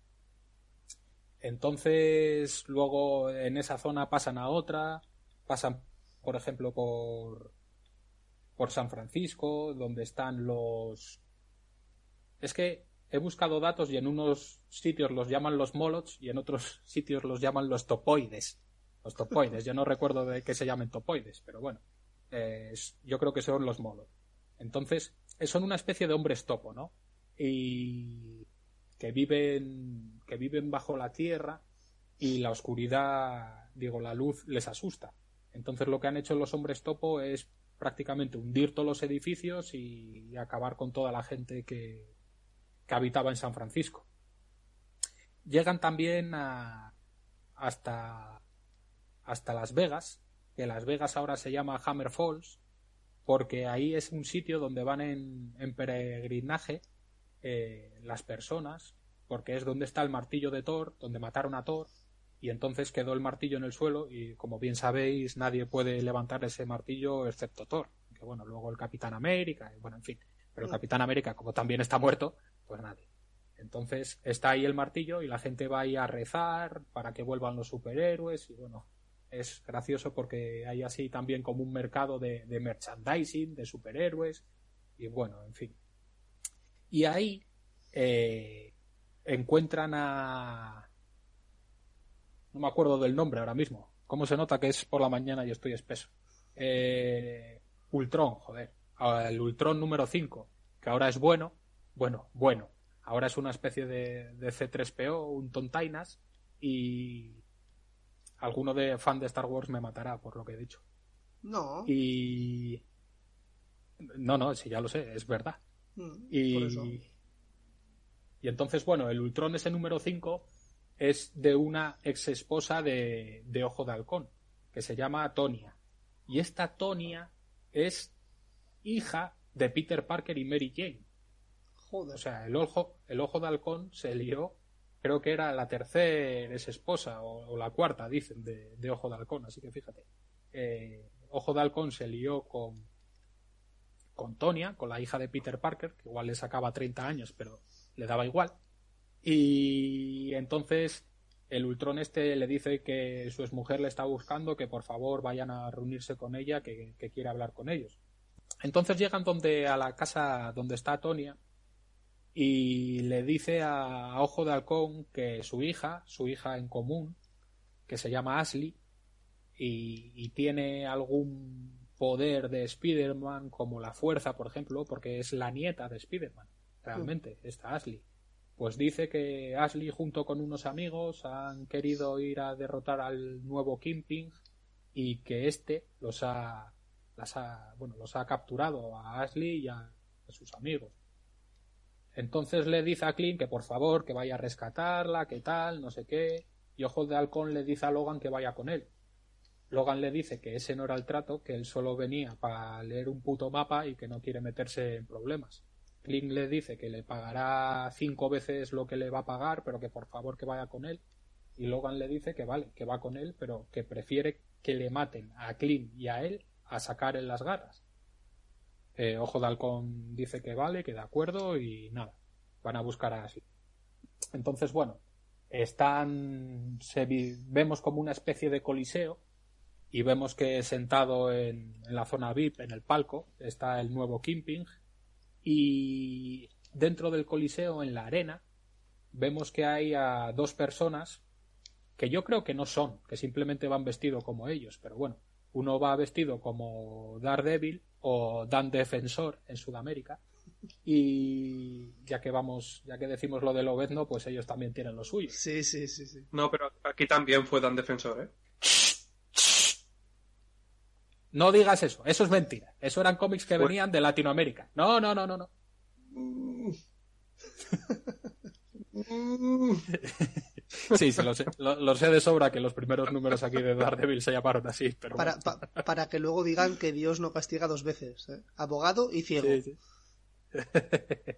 Entonces, luego en esa zona pasan a otra, pasan, por ejemplo, por, por San Francisco, donde están los... Es que he buscado datos y en unos sitios los llaman los molots y en otros sitios los llaman los topoides. Los topoides, yo no recuerdo de qué se llamen topoides, pero bueno, eh, yo creo que son los molots. Entonces, eh, son una especie de hombres topo, ¿no? Y que viven, que viven bajo la tierra y la oscuridad, digo, la luz les asusta. Entonces lo que han hecho los hombres topo es prácticamente hundir todos los edificios y acabar con toda la gente que, que habitaba en San Francisco. Llegan también a, hasta, hasta Las Vegas, que Las Vegas ahora se llama Hammer Falls, porque ahí es un sitio donde van en, en peregrinaje eh, las personas, porque es donde está el martillo de Thor, donde mataron a Thor, y entonces quedó el martillo en el suelo y como bien sabéis nadie puede levantar ese martillo excepto Thor que bueno luego el Capitán América y bueno en fin pero el Capitán América como también está muerto pues nadie entonces está ahí el martillo y la gente va ahí a rezar para que vuelvan los superhéroes y bueno es gracioso porque hay así también como un mercado de, merchandising de superhéroes y bueno en fin y ahí eh, encuentran a no me acuerdo del nombre ahora mismo. ¿Cómo se nota que es por la mañana y estoy espeso? Eh, Ultron, joder. El Ultron número 5, que ahora es bueno. Bueno, bueno. Ahora es una especie de, de C3PO, un tontainas. Y alguno de fan de Star Wars me matará por lo que he dicho. No. Y. No, no, si ya lo sé, es verdad. Mm, Y, Por eso. y entonces, bueno, el Ultron ese número 5 es de una ex esposa de, de Ojo de Halcón, que se llama Tonia. Y esta Tonia es hija de Peter Parker y Mary Jane. O sea, el ojo, el ojo de halcón se lió creo que era la tercera es esposa o, la cuarta, dicen, de, Ojo de Halcón, así que fíjate. Eh, Ojo de Halcón se lió con, con Tonia, con la hija de Peter Parker, que igual le sacaba 30 años, pero le daba igual. Y entonces el Ultron este le dice que su exmujer le está buscando, que por favor vayan a reunirse con ella, que, que quiere hablar con ellos. Entonces llegan donde a la casa donde está Tonia y le dice a, Ojo de Halcón que su hija, su hija en común, que se llama Ashley, y, tiene algún poder de Spider-Man como la fuerza, por ejemplo, porque es la nieta de Spider-Man, realmente, esta Ashley. Pues dice que Ashley junto con unos amigos han querido ir a derrotar al nuevo Kingpin y que este los ha, las ha, bueno, los ha capturado a Ashley y a sus amigos entonces le dice a Clint que por favor que vaya a rescatarla, que tal, no sé qué. Y Ojos de Halcón le dice a Logan que vaya con él. Logan le dice que ese no era el trato, que él solo venía para leer un puto mapa y que no quiere meterse en problemas. Clint le dice que le pagará cinco veces lo que le va a pagar, pero que por favor que vaya con él. Y Logan le dice que vale, que va con él, pero que prefiere que le maten a Clint y a él a sacar en las garras. Eh, Ojo de Halcón dice que vale, que de acuerdo y nada, van a buscar así. Entonces, bueno, están, se, vemos como una especie de coliseo y vemos que sentado en, la zona VIP, en el palco, está el nuevo Kimping y dentro del coliseo, en la arena, vemos que hay a dos personas que yo creo que no son, que simplemente van vestidos como ellos, pero bueno, uno va vestido como Daredevil o Dan Defensor en Sudamérica. Y ya que vamos, ya que decimos lo de Lobezno, pues ellos también tienen lo suyo. Sí, sí, sí, sí. No, pero aquí también fue Dan Defensor, ¿eh? No digas eso, eso es mentira. Eso eran cómics que venían de Latinoamérica. No, no, no, no, no. Sí, sí, lo sé, lo, sé, de sobra que los primeros números aquí de Daredevil se llamaron así, pero... Para, para que luego digan que Dios no castiga dos veces, ¿eh? abogado y ciego. Sí, sí.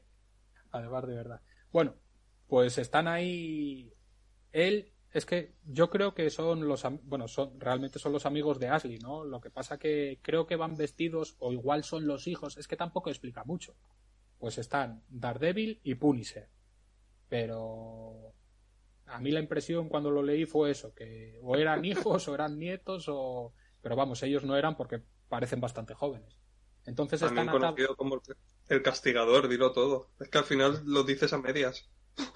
Además, de verdad. Bueno, pues están ahí... Él, es que yo creo que son los... Bueno, son, realmente son los amigos de Ashley, ¿no? Lo que pasa que creo que van vestidos, o igual son los hijos, es que tampoco explica mucho. Pues están Daredevil y Punisher. Pero a mí la impresión cuando lo leí fue eso, que o eran hijos o eran nietos o... Pero vamos, ellos no eran porque parecen bastante jóvenes. Entonces También están conocido como el castigador, dilo todo. Es que al final lo dices a medias.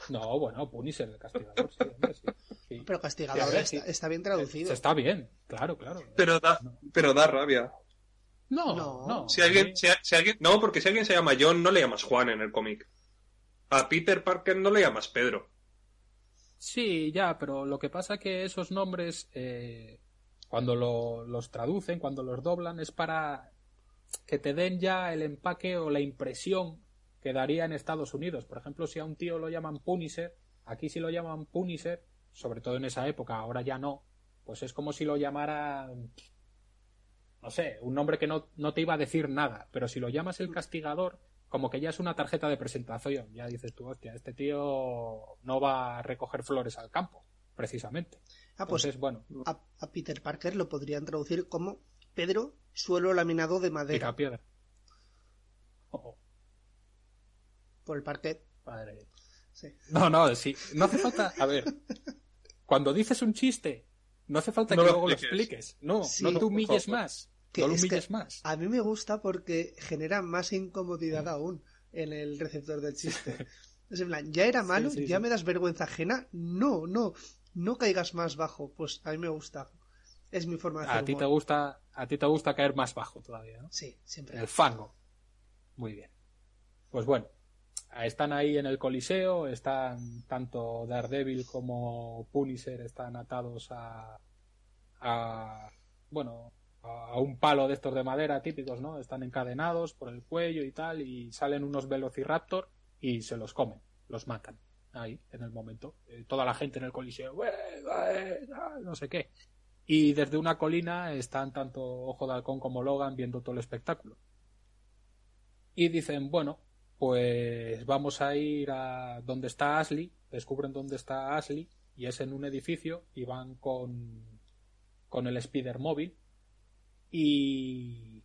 No, bueno, Punisher, el castigador, sí, Pero castigador está, bien traducido. Está bien, claro, claro. Pero da, pero da rabia. No, no. Si alguien, si, alguien, no, porque si alguien se llama John, no le llamas Juan en el cómic. A Peter Parker no le llamas Pedro. Sí, ya, pero lo que pasa que esos nombres, eh, cuando los traducen, cuando los doblan, es para que te den ya el empaque o la impresión que daría en Estados Unidos. Por ejemplo, si a un tío lo llaman Punisher, aquí si lo llaman Punisher, sobre todo en esa época, ahora ya no, pues es como si lo llamaran, no sé, un nombre que no, no te iba a decir nada, pero si lo llamas el castigador, como que ya es una tarjeta de presentación. Ya dices tú, hostia, este tío no va a recoger flores al campo, precisamente. Ah, pues bueno. A, Peter Parker lo podrían traducir como Pedro, suelo laminado de madera. piedra. Oh. Por el parquet. Padre. Sí. No, no, sí. No hace falta. A ver. Cuando dices un chiste, no hace falta que luego lo expliques. No, no te humilles más más. A mí me gusta porque genera más incomodidad aún en el receptor del chiste. Es en plan, ya era malo, ya me das vergüenza ajena. No, no, no caigas más bajo. Pues a mí me gusta. Es mi forma de hacer A ti te gusta, a ti te gusta caer más bajo todavía, ¿no? Sí, siempre. El fango. Muy bien. Pues bueno, están ahí en el Coliseo, están tanto Daredevil como Punisher están atados a, a bueno, a un palo de estos de madera típicos, ¿no? Están encadenados por el cuello y tal, y salen unos velociraptor y se los comen, los matan. Ahí, en el momento. Eh, toda la gente en el coliseo, no sé qué. Y desde una colina están tanto Ojo de Halcón como Logan viendo todo el espectáculo. Y dicen, bueno, pues vamos a ir a donde está Ashley, descubren dónde está Ashley y es en un edificio y van con, con el Spider móvil y...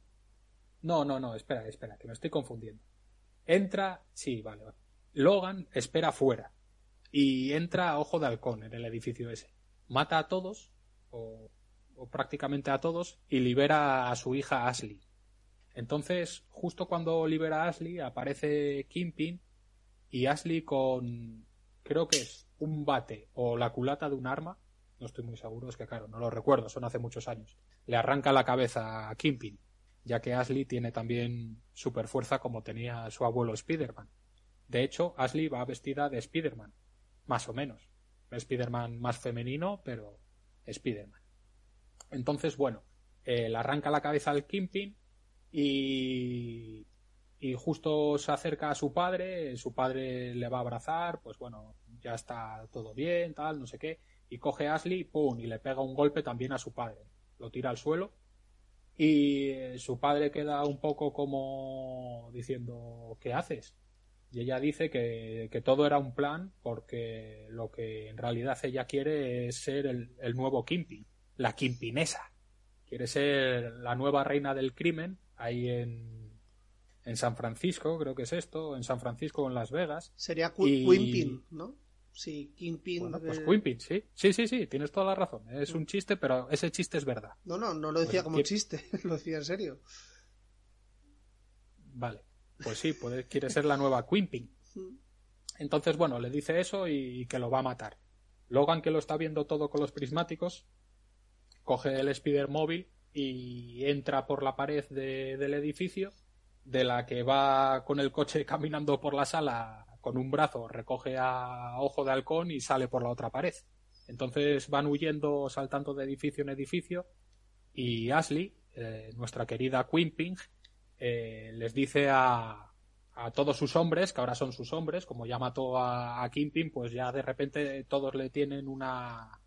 No, no, no, espera, espera, que me estoy confundiendo. Entra, sí, vale, vale. Logan espera fuera y entra a Ojo de Halcón en el edificio ese. Mata a todos, o, prácticamente a todos, y libera a su hija Ashley. Entonces, justo cuando libera a Ashley, aparece Kingpin y Ashley con, creo que es un bate o la culata de un arma, no estoy muy seguro, es que claro, no lo recuerdo, son hace muchos años. Le arranca la cabeza a Kingpin, ya que Ashley tiene también super fuerza como tenía su abuelo Spider-Man. De hecho, Ashley va vestida de Spider-Man, más o menos. Spider-Man más femenino, pero Spider-Man. Entonces, bueno, eh, le arranca la cabeza al Kingpin y, y justo se acerca a su padre, su padre le va a abrazar, pues bueno, ya está todo bien, tal, no sé qué, y coge a Ashley, pum, y le pega un golpe también a su padre, lo tira al suelo y su padre queda un poco como diciendo, ¿qué haces? Y ella dice que, que, todo era un plan porque lo que en realidad ella quiere es ser el, el nuevo Kimpin, la Kimpinesa. Quiere ser la nueva reina del crimen ahí en, en San Francisco, creo que es esto, en San Francisco en Las Vegas. Sería y... ¿no? Sí, Kingpin. Bueno, pues Quinpin, sí. Sí, sí, sí, tienes toda la razón. Es un chiste, pero ese chiste es verdad. No, no, no lo decía como chiste, lo decía en serio. Vale, pues sí, puede, quiere ser la nueva Quinpin. Entonces, bueno, le dice eso y que lo va a matar. Logan, que lo está viendo todo con los prismáticos, coge el Spider móvil y entra por la pared de, del edificio, de la que va con el coche caminando por la sala con un brazo, recoge a Ojo de Halcón y sale por la otra pared. Entonces van huyendo, saltando de edificio en edificio, y Ashley, eh, nuestra querida Quimping, eh, les dice a, a todos sus hombres, que ahora son sus hombres, como ya mató a, a Kingpin, pues ya de repente todos le tienen una,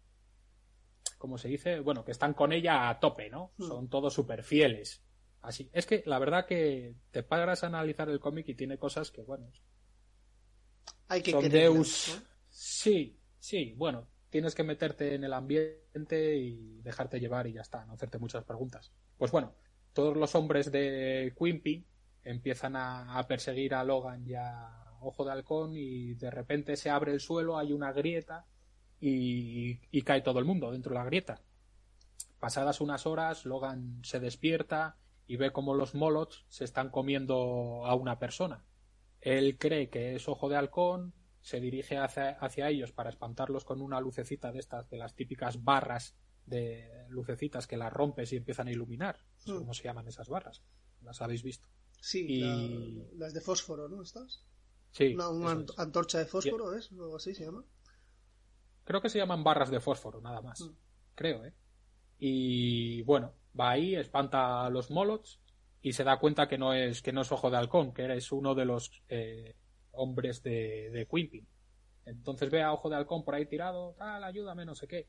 como se dice, bueno, que están con ella a tope, ¿no? Mm. Son todos súper fieles. Así. Es que la verdad que te pagas a analizar el cómic y tiene cosas que, bueno. Hay que son Deus. Sí, sí, bueno, tienes que meterte en el ambiente y dejarte llevar y ya está, no hacerte muchas preguntas. Pues bueno, todos los hombres de Quimpy empiezan a, a perseguir a Logan y a Ojo de Halcón y de repente se abre el suelo, hay una grieta y, y, cae todo el mundo dentro de la grieta. Pasadas unas horas, Logan se despierta y ve como los molots se están comiendo a una persona. Él cree que es ojo de halcón, se dirige hacia, hacia ellos para espantarlos con una lucecita de estas, de las típicas barras de lucecitas que las rompes y empiezan a iluminar. Mm. ¿Cómo se llaman esas barras? ¿Las habéis visto? Sí, y... la, las de fósforo, ¿no? ¿Estás? Sí. Una, una antorcha de fósforo, ¿es? ¿Algo así se llama? Creo que se llaman barras de fósforo, nada más. Mm. Creo, ¿eh? Y bueno, va ahí, espanta a los molots y se da cuenta que no es, que no es ojo de halcón, que es uno de los eh, hombres de, de. Entonces ve a ojo de halcón por ahí tirado, tal, ayúdame, no sé qué.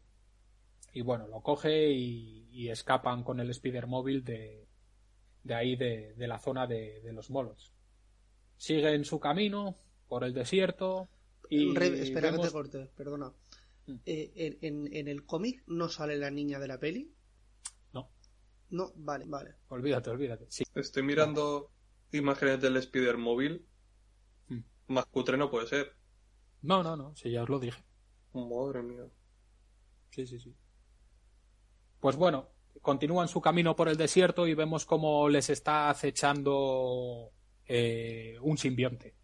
Y bueno, lo coge y, y escapan con el Spider móvil de, de ahí, de, de la zona de, de los molots. Siguen su camino por el desierto, y espera vemos... que te corte, perdona. Mm. Eh, en, en, el cómic no sale la niña de la peli. No. Vale, vale. Olvídate, olvídate. Sí. Estoy mirando imágenes del Spider móvil. Mm. Más cutre no puede ser. No, no, no, si ya os lo dije. Madre mía. Sí, sí, sí. Pues bueno, continúan su camino por el desierto y vemos cómo les está acechando eh, un simbionte.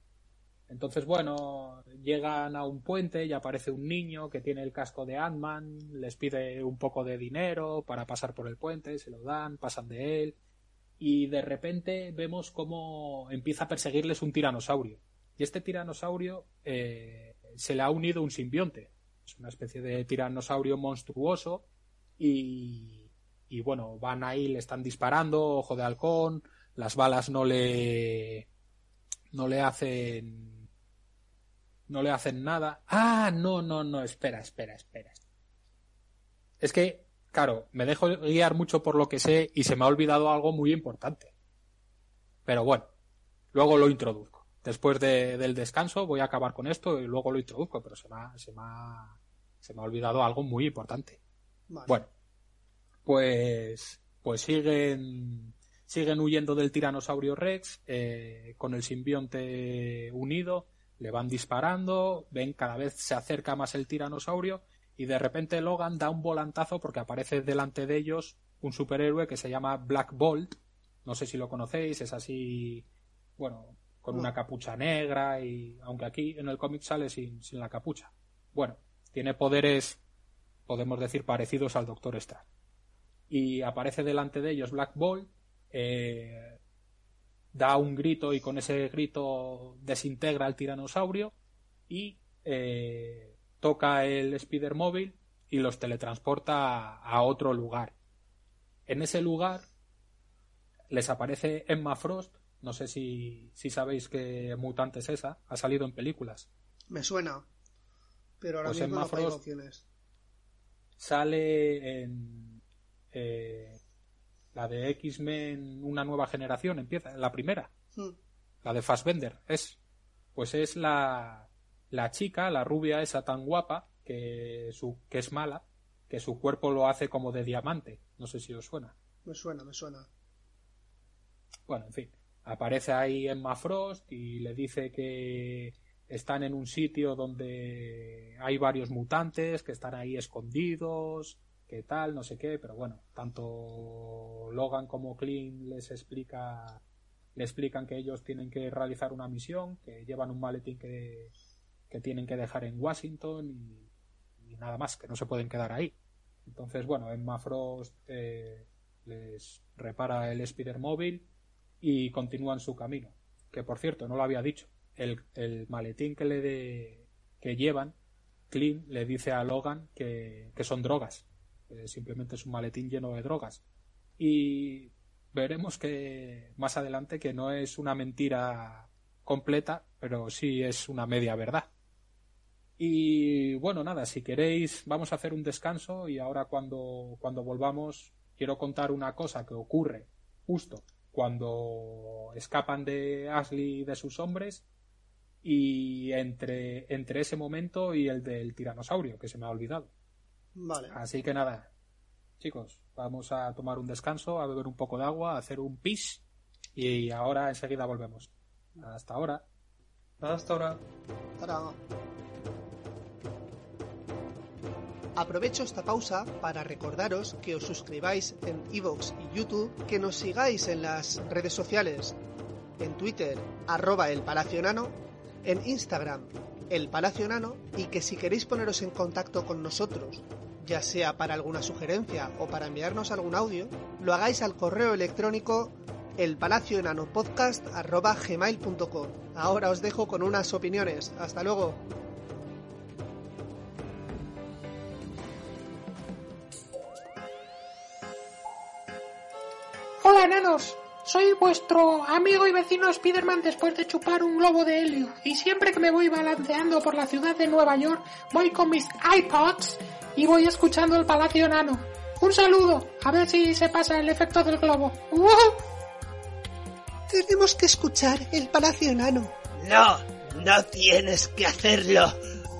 Entonces, bueno, llegan a un puente y aparece un niño que tiene el casco de Ant-Man, les pide un poco de dinero para pasar por el puente, se lo dan, pasan de él, y de repente vemos cómo empieza a perseguirles un tiranosaurio. Y este tiranosaurio eh, se le ha unido un simbionte. Es una especie de tiranosaurio monstruoso y, y bueno, van ahí, le están disparando, ojo de halcón, las balas no le no le hacen no le hacen nada. Ah, no, no, no, espera, espera, espera. Es que, claro, me dejo guiar mucho por lo que sé y se me ha olvidado algo muy importante. Pero bueno, luego lo introduzco. después de- del descanso voy a acabar con esto y luego lo introduzco, pero se me ha, se me ha, se me ha olvidado algo muy importante. Vale. Bueno, pues, pues siguen, siguen huyendo del tiranosaurio Rex eh, con el simbionte unido, le van disparando, ven cada vez se acerca más el tiranosaurio y de repente Logan da un volantazo porque aparece delante de ellos un superhéroe que se llama Black Bolt. No sé si lo conocéis, es así, bueno, con una capucha negra y aunque aquí en el cómic sale sin, sin la capucha. Bueno, tiene poderes, podemos decir, parecidos al Doctor Strange. Y aparece delante de ellos Black Bolt, eh, da un grito y con ese grito desintegra al tiranosaurio y eh, toca el Spider móvil y los teletransporta a, otro lugar. En ese lugar les aparece Emma Frost. No sé si, si sabéis qué mutante es esa. Ha salido en películas. Me suena. Pero ahora Pues mismo Emma no Frost-. Sale en eh, la de X-Men Una nueva generación. Empieza, la primera. Hmm. La de Fassbender. Es. Pues es la, la chica, la rubia esa tan guapa, que, su, que es mala, que su cuerpo lo hace como de diamante. No sé si os suena. Me suena, me suena. Bueno, en fin, aparece ahí Emma Frost y le dice que están en un sitio donde hay varios mutantes, que están ahí escondidos, que tal, no sé qué, pero bueno, tanto Logan como Clint les explica le explican que ellos tienen que realizar una misión, que llevan un maletín que, que tienen que dejar en Washington y, nada más, que no se pueden quedar ahí. Entonces, bueno, Emma Frost eh, les repara el Spider móvil y continúan su camino. Que por cierto, no lo había dicho. El, el maletín que le de, que llevan, Clint le dice a Logan que, que son drogas. Que simplemente es un maletín lleno de drogas. Y veremos que más adelante que no es una mentira completa, pero sí es una media verdad. Y bueno, nada, si queréis, vamos a hacer un descanso y ahora cuando, cuando volvamos quiero contar una cosa que ocurre justo cuando escapan de Ashley y de sus hombres y entre, entre ese momento y el del tiranosaurio, que se me ha olvidado. Vale. Así que nada, chicos, vamos a tomar un descanso, a beber un poco de agua, a hacer un pis y ahora enseguida volvemos. Hasta ahora. Hasta ahora. Aprovecho esta pausa para recordaros que os suscribáis en iVoox y YouTube, que nos sigáis en las redes sociales, en Twitter, arroba el Palacio Nano, en Instagram, el Palacio Nano, y que si queréis poneros en contacto con nosotros, ya sea para alguna sugerencia o para enviarnos algún audio, lo hagáis al correo electrónico elpalacionanopodcast.gmail.com Ahora os dejo con unas opiniones. Hasta luego. Hola, enanos. Soy vuestro amigo y vecino Spider-Man después de chupar un globo de helio. Y siempre que me voy balanceando por la ciudad de Nueva York, voy con mis iPods y voy escuchando el Palacio Nano. Un saludo, a ver si se pasa el efecto del globo. ¡Woohoo! Tenemos que escuchar el Palacio Enano. No, no tienes que hacerlo.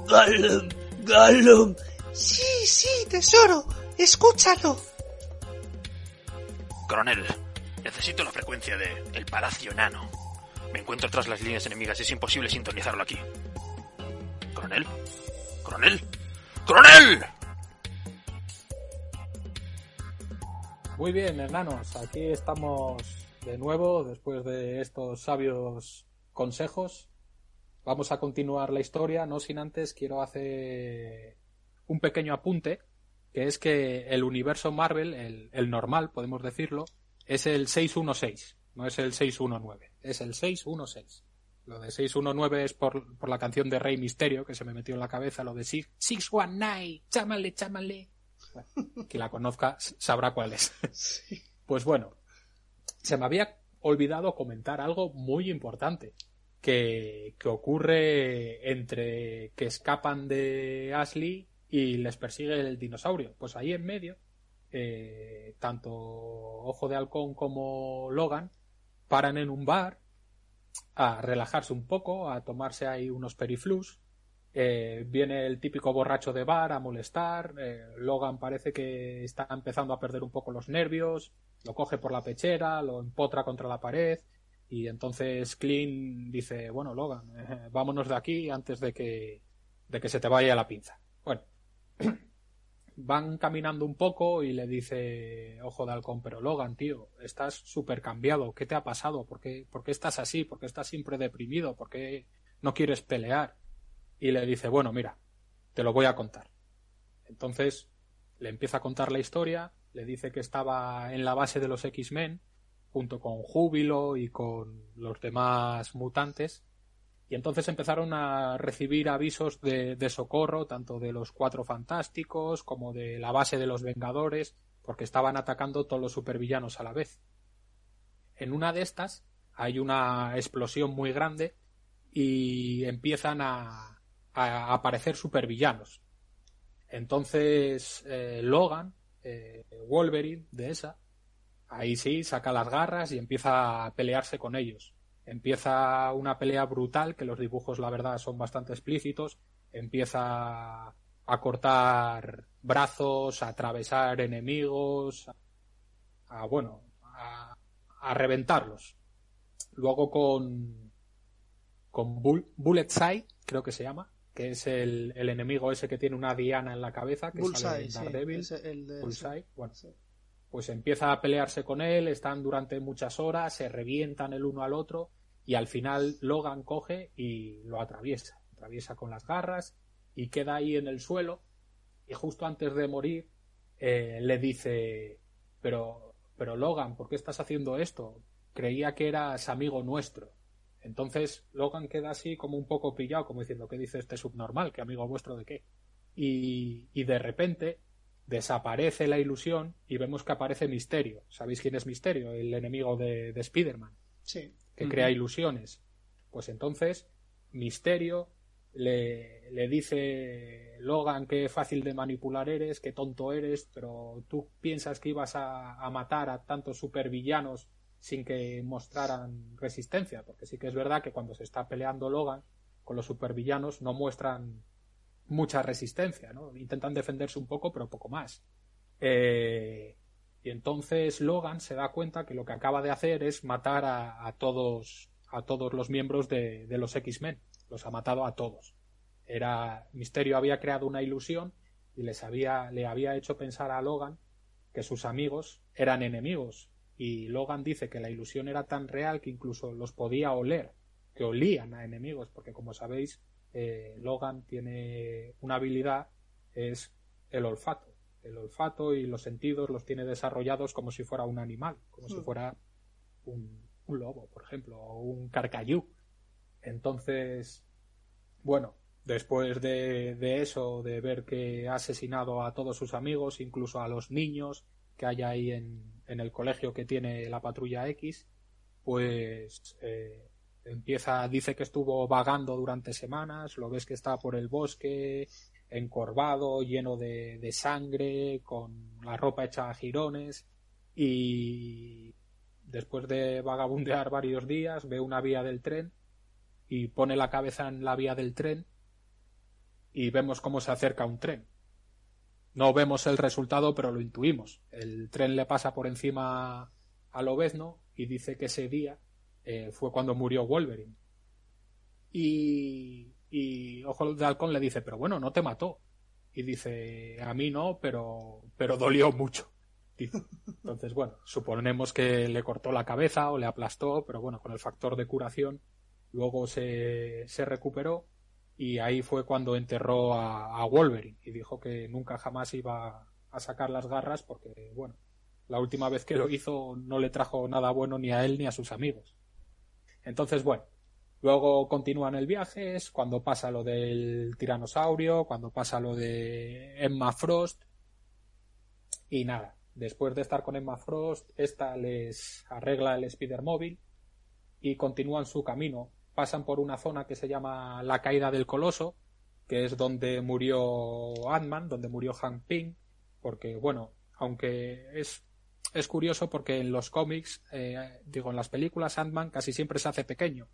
Gollum, Gollum. Sí, sí, tesoro. Escúchalo. Coronel, necesito la frecuencia de El Palacio Nano. Me encuentro tras las líneas enemigas y es imposible sintonizarlo aquí. ¿Coronel? ¿Coronel? ¡Coronel! Muy bien, hermanos, aquí estamos de nuevo después de estos sabios consejos. Vamos a continuar la historia, no sin antes quiero hacer un pequeño apunte, que es que el universo Marvel, el, el normal, podemos decirlo, es el 616, no es el 619, es el 616. Lo de 619 es por, por la canción de Rey Misterio, que se me metió en la cabeza, lo de 619, chámale, chámale. Bueno, quien la conozca sabrá cuál es. Pues bueno, se me había olvidado comentar algo muy importante que, que ocurre entre que escapan de Ashley y les persigue el dinosaurio. Pues ahí en medio, eh, tanto Ojo de Halcón como Logan paran en un bar a relajarse un poco, a tomarse ahí unos periflus. Eh, viene el típico borracho de bar a molestar. eh, Logan parece que está empezando a perder un poco los nervios. Lo coge por la pechera, lo empotra contra la pared. Y entonces Clint dice, bueno, Logan, vámonos de aquí antes de que, de que se te vaya la pinza. Bueno, van caminando un poco y le dice, ojo de halcón, pero Logan, tío, estás súper cambiado, ¿qué te ha pasado? ¿Por qué, ¿Por qué estás así? ¿Por qué estás siempre deprimido? ¿Por qué no quieres pelear? Y le dice, bueno, mira, te lo voy a contar. Entonces le empieza a contar la historia, le dice que estaba en la base de los X-Men, junto con Júbilo y con los demás mutantes, y entonces empezaron a recibir avisos de, socorro, tanto de los Cuatro Fantásticos como de la base de los Vengadores, porque estaban atacando todos los supervillanos a la vez. En una de estas hay una explosión muy grande y empiezan a, a aparecer supervillanos. Entonces eh, Logan, eh, Wolverine de esa, ahí sí saca las garras y empieza a pelearse con ellos. Empieza una pelea brutal, que los dibujos la verdad son bastante explícitos. Empieza a cortar brazos, a atravesar enemigos, a, bueno, a, a, reventarlos. Luego con con Bull, Bulletseye, creo que se llama, que es el, el, enemigo ese que tiene una diana en la cabeza, que Bullseye, sale en Daredevil. Sí, el de Bullseye, bueno. Sí. Pues empieza a pelearse con él, están durante muchas horas, se revientan el uno al otro y al final Logan coge y lo atraviesa, atraviesa con las garras y queda ahí en el suelo y justo antes de morir eh, le dice pero pero Logan ¿por qué estás haciendo esto? creía que eras amigo nuestro entonces Logan queda así como un poco pillado como diciendo ¿qué dice este subnormal? ¿qué amigo vuestro de qué? y, y de repente desaparece la ilusión y vemos que aparece Misterio ¿sabéis quién es Misterio? el enemigo de, de Spider-Man sí que crea ilusiones. Pues entonces, Misterio le, le, dice Logan que fácil de manipular eres, que tonto eres, pero tú piensas que ibas a, a, matar a tantos supervillanos sin que mostraran resistencia, porque sí que es verdad que cuando se está peleando Logan con los supervillanos no muestran mucha resistencia, ¿no? Intentan defenderse un poco, pero poco más. Eh, y entonces Logan se da cuenta que lo que acaba de hacer es matar a, todos a todos los miembros de, de los X-Men. Los ha matado a todos. Era Misterio había creado una ilusión y les había, le había hecho pensar a Logan que sus amigos eran enemigos. Y Logan dice que la ilusión era tan real que incluso los podía oler, que olían a enemigos, porque como sabéis, eh, Logan tiene una habilidad, es el olfato el olfato y los sentidos los tiene desarrollados como si fuera un animal, como si fuera un, un, lobo, por ejemplo, o un carcayú. Entonces, bueno, después de, de, eso, de ver que ha asesinado a todos sus amigos, incluso a los niños que hay ahí en, en el colegio que tiene la patrulla X, pues eh, empieza, dice que estuvo vagando durante semanas, lo ves que está por el bosque, encorvado, lleno de, sangre, con la ropa hecha a jirones y después de vagabundear varios días ve una vía del tren y pone la cabeza en la vía del tren y vemos cómo se acerca un tren. No vemos el resultado, pero lo intuimos. El tren le pasa por encima al obezno y dice que ese día eh, fue cuando murió Wolverine. Y, Ojo de Halcón le dice, pero bueno, no te mató. Y dice, a mí no, pero, pero dolió mucho. Entonces, bueno, suponemos que le cortó la cabeza o le aplastó, pero bueno, con el factor de curación luego se, se recuperó y ahí fue cuando enterró a, Wolverine y dijo que nunca jamás iba a sacar las garras porque, bueno, la última vez que lo hizo no le trajo nada bueno ni a él ni a sus amigos. Entonces, bueno, Luego continúan el viaje, es cuando pasa lo del tiranosaurio, cuando pasa lo de Emma Frost. Y nada, después de estar con Emma Frost, esta les arregla el Spider móvil y continúan su camino. Pasan por una zona que se llama la caída del coloso, que es donde murió Ant-Man, donde murió Hank Pym, porque bueno, aunque es, es curioso porque en los cómics, eh, digo, en las películas Ant-Man casi siempre se hace pequeño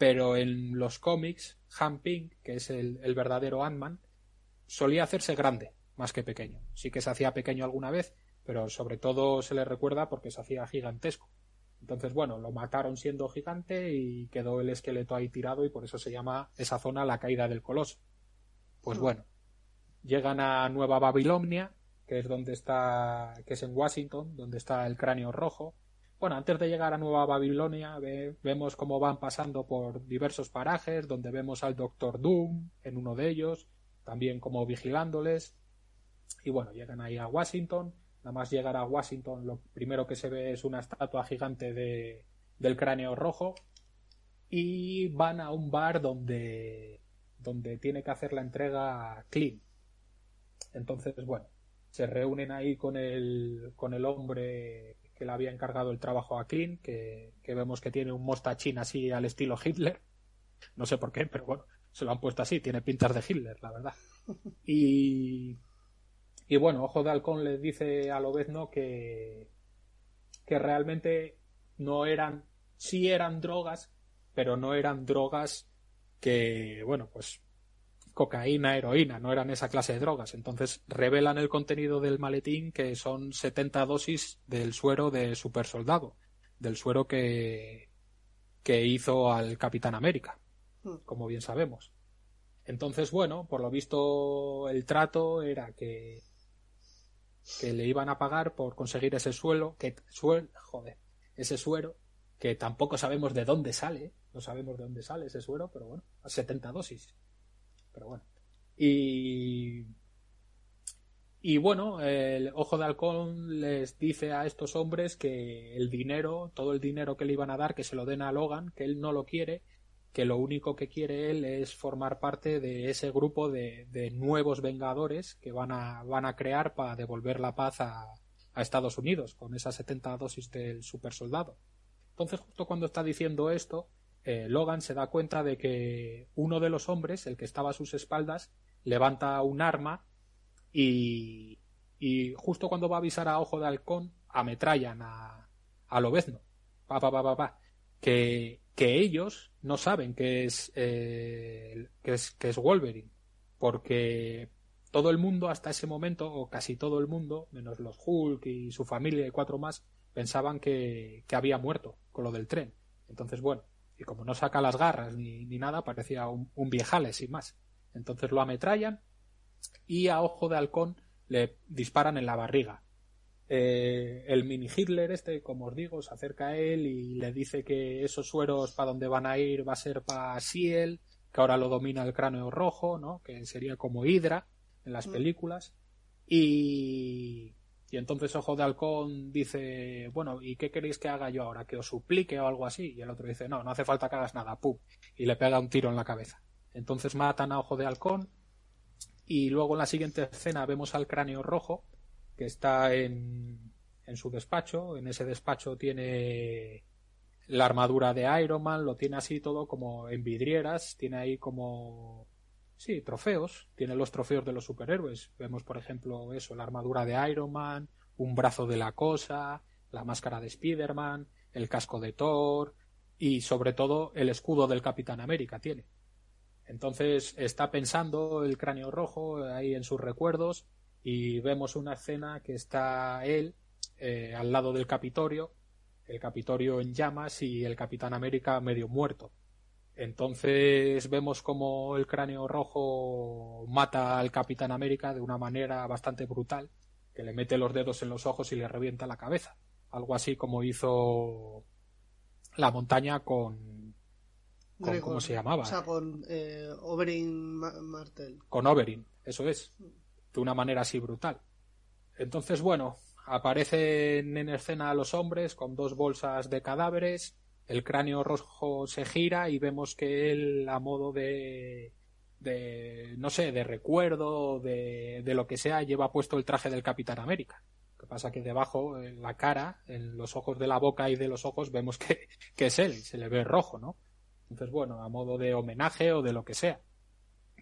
pero en los cómics, Han Ping, que es el, el verdadero Ant-Man, solía hacerse grande, más que pequeño. Sí que se hacía pequeño alguna vez, pero sobre todo se le recuerda porque se hacía gigantesco. Entonces, bueno, lo mataron siendo gigante y quedó el esqueleto ahí tirado y por eso se llama esa zona la caída del coloso. Pues bueno, llegan a Nueva Babilonia, que es donde está, que es en Washington, donde está el cráneo rojo. Bueno, antes de llegar a Nueva Babilonia, ve- vemos cómo van pasando por diversos parajes, donde vemos al Doctor Doom en uno de ellos, también como vigilándoles. Y bueno, llegan ahí a Washington. Nada más llegar a Washington, lo primero que se ve es una estatua gigante de, del cráneo rojo. Y van a un bar donde, donde tiene que hacer la entrega Clean. Entonces, bueno, se reúnen ahí con el, con el hombre que le había encargado el trabajo a Clean, que, que vemos que tiene un mostachín así al estilo Hitler. No sé por qué, pero bueno, se lo han puesto así, tiene pintas de Hitler, la verdad. Y, y bueno, Ojo de Halcón le dice a Lobezno que, que realmente no eran, sí eran drogas, pero no eran drogas que, bueno, pues cocaína, heroína, no eran esa clase de drogas. Entonces revelan el contenido del maletín que son 70 dosis del suero de super soldado, del suero que, que hizo al Capitán América, como bien sabemos. Entonces, bueno, por lo visto el trato era que, que le iban a pagar por conseguir ese suelo, que suel, joder, ese suero, que tampoco sabemos de dónde sale, no sabemos de dónde sale ese suero, pero bueno, a 70 dosis. Pero bueno. Y y bueno, el Ojo de Halcón les dice a estos hombres que el dinero, todo el dinero que le iban a dar, que se lo den a Logan, que él no lo quiere, que lo único que quiere él es formar parte de ese grupo de, de nuevos Vengadores que van a, van a crear para devolver la paz a, a Estados Unidos con esas 70 dosis del super soldado. Entonces, justo cuando está diciendo esto, eh, Logan se da cuenta de que uno de los hombres, el que estaba a sus espaldas, levanta un arma y, justo cuando va a avisar a Ojo de Halcón, ametrallan a, a Lobezno. Pa, pa, pa, pa, pa. Que, que ellos no saben que es, eh, que es, que es Wolverine. Porque todo el mundo hasta ese momento, o casi todo el mundo, menos los Hulk y su familia y cuatro más, pensaban que, que había muerto con lo del tren. Entonces, bueno, y como no saca las garras ni, ni nada, parecía un, un viejales sin más. Entonces lo ametrallan y a ojo de halcón le disparan en la barriga. Eh, el mini Hitler este, como os digo, se acerca a él y le dice que esos sueros para donde van a ir va a ser para Siel, que ahora lo domina el cráneo rojo, ¿no? Que sería como Hydra en las películas. Y, y entonces Ojo de Halcón dice, bueno, ¿y qué queréis que haga yo ahora? ¿Que os suplique o algo así? Y el otro dice, no, no hace falta que hagas nada, pum. Y le pega un tiro en la cabeza. Entonces matan a Ojo de Halcón y luego en la siguiente escena vemos al cráneo rojo que está en, en su despacho. En ese despacho tiene la armadura de Iron Man, lo tiene así todo como en vidrieras, tiene ahí como sí, trofeos, tiene los trofeos de los superhéroes. Vemos, por ejemplo, eso, la armadura de Iron Man, un brazo de la cosa, la máscara de Spider-Man, el casco de Thor y sobre todo el escudo del Capitán América tiene. Entonces está pensando el cráneo rojo ahí en sus recuerdos y vemos una escena que está él eh, al lado del Capitolio, el Capitolio en llamas y el Capitán América medio muerto. Entonces vemos como el cráneo rojo mata al Capitán América de una manera bastante brutal, que le mete los dedos en los ojos y le revienta la cabeza. Algo así como hizo la montaña con, con Gregor, ¿cómo se llamaba? O sea, con eh, Oberyn Ma- Martell. con Oberyn, eso es, de una manera así brutal. Entonces, bueno, aparecen en escena los hombres con dos bolsas de cadáveres, el cráneo rojo se gira y vemos que él, a modo de, de no sé, de recuerdo, de, de lo que sea, lleva puesto el traje del Capitán América. Lo que pasa que debajo, en la cara, en los ojos de la boca y de los ojos, vemos que, es él, se le ve rojo, ¿no? Entonces, bueno, a modo de homenaje o de lo que sea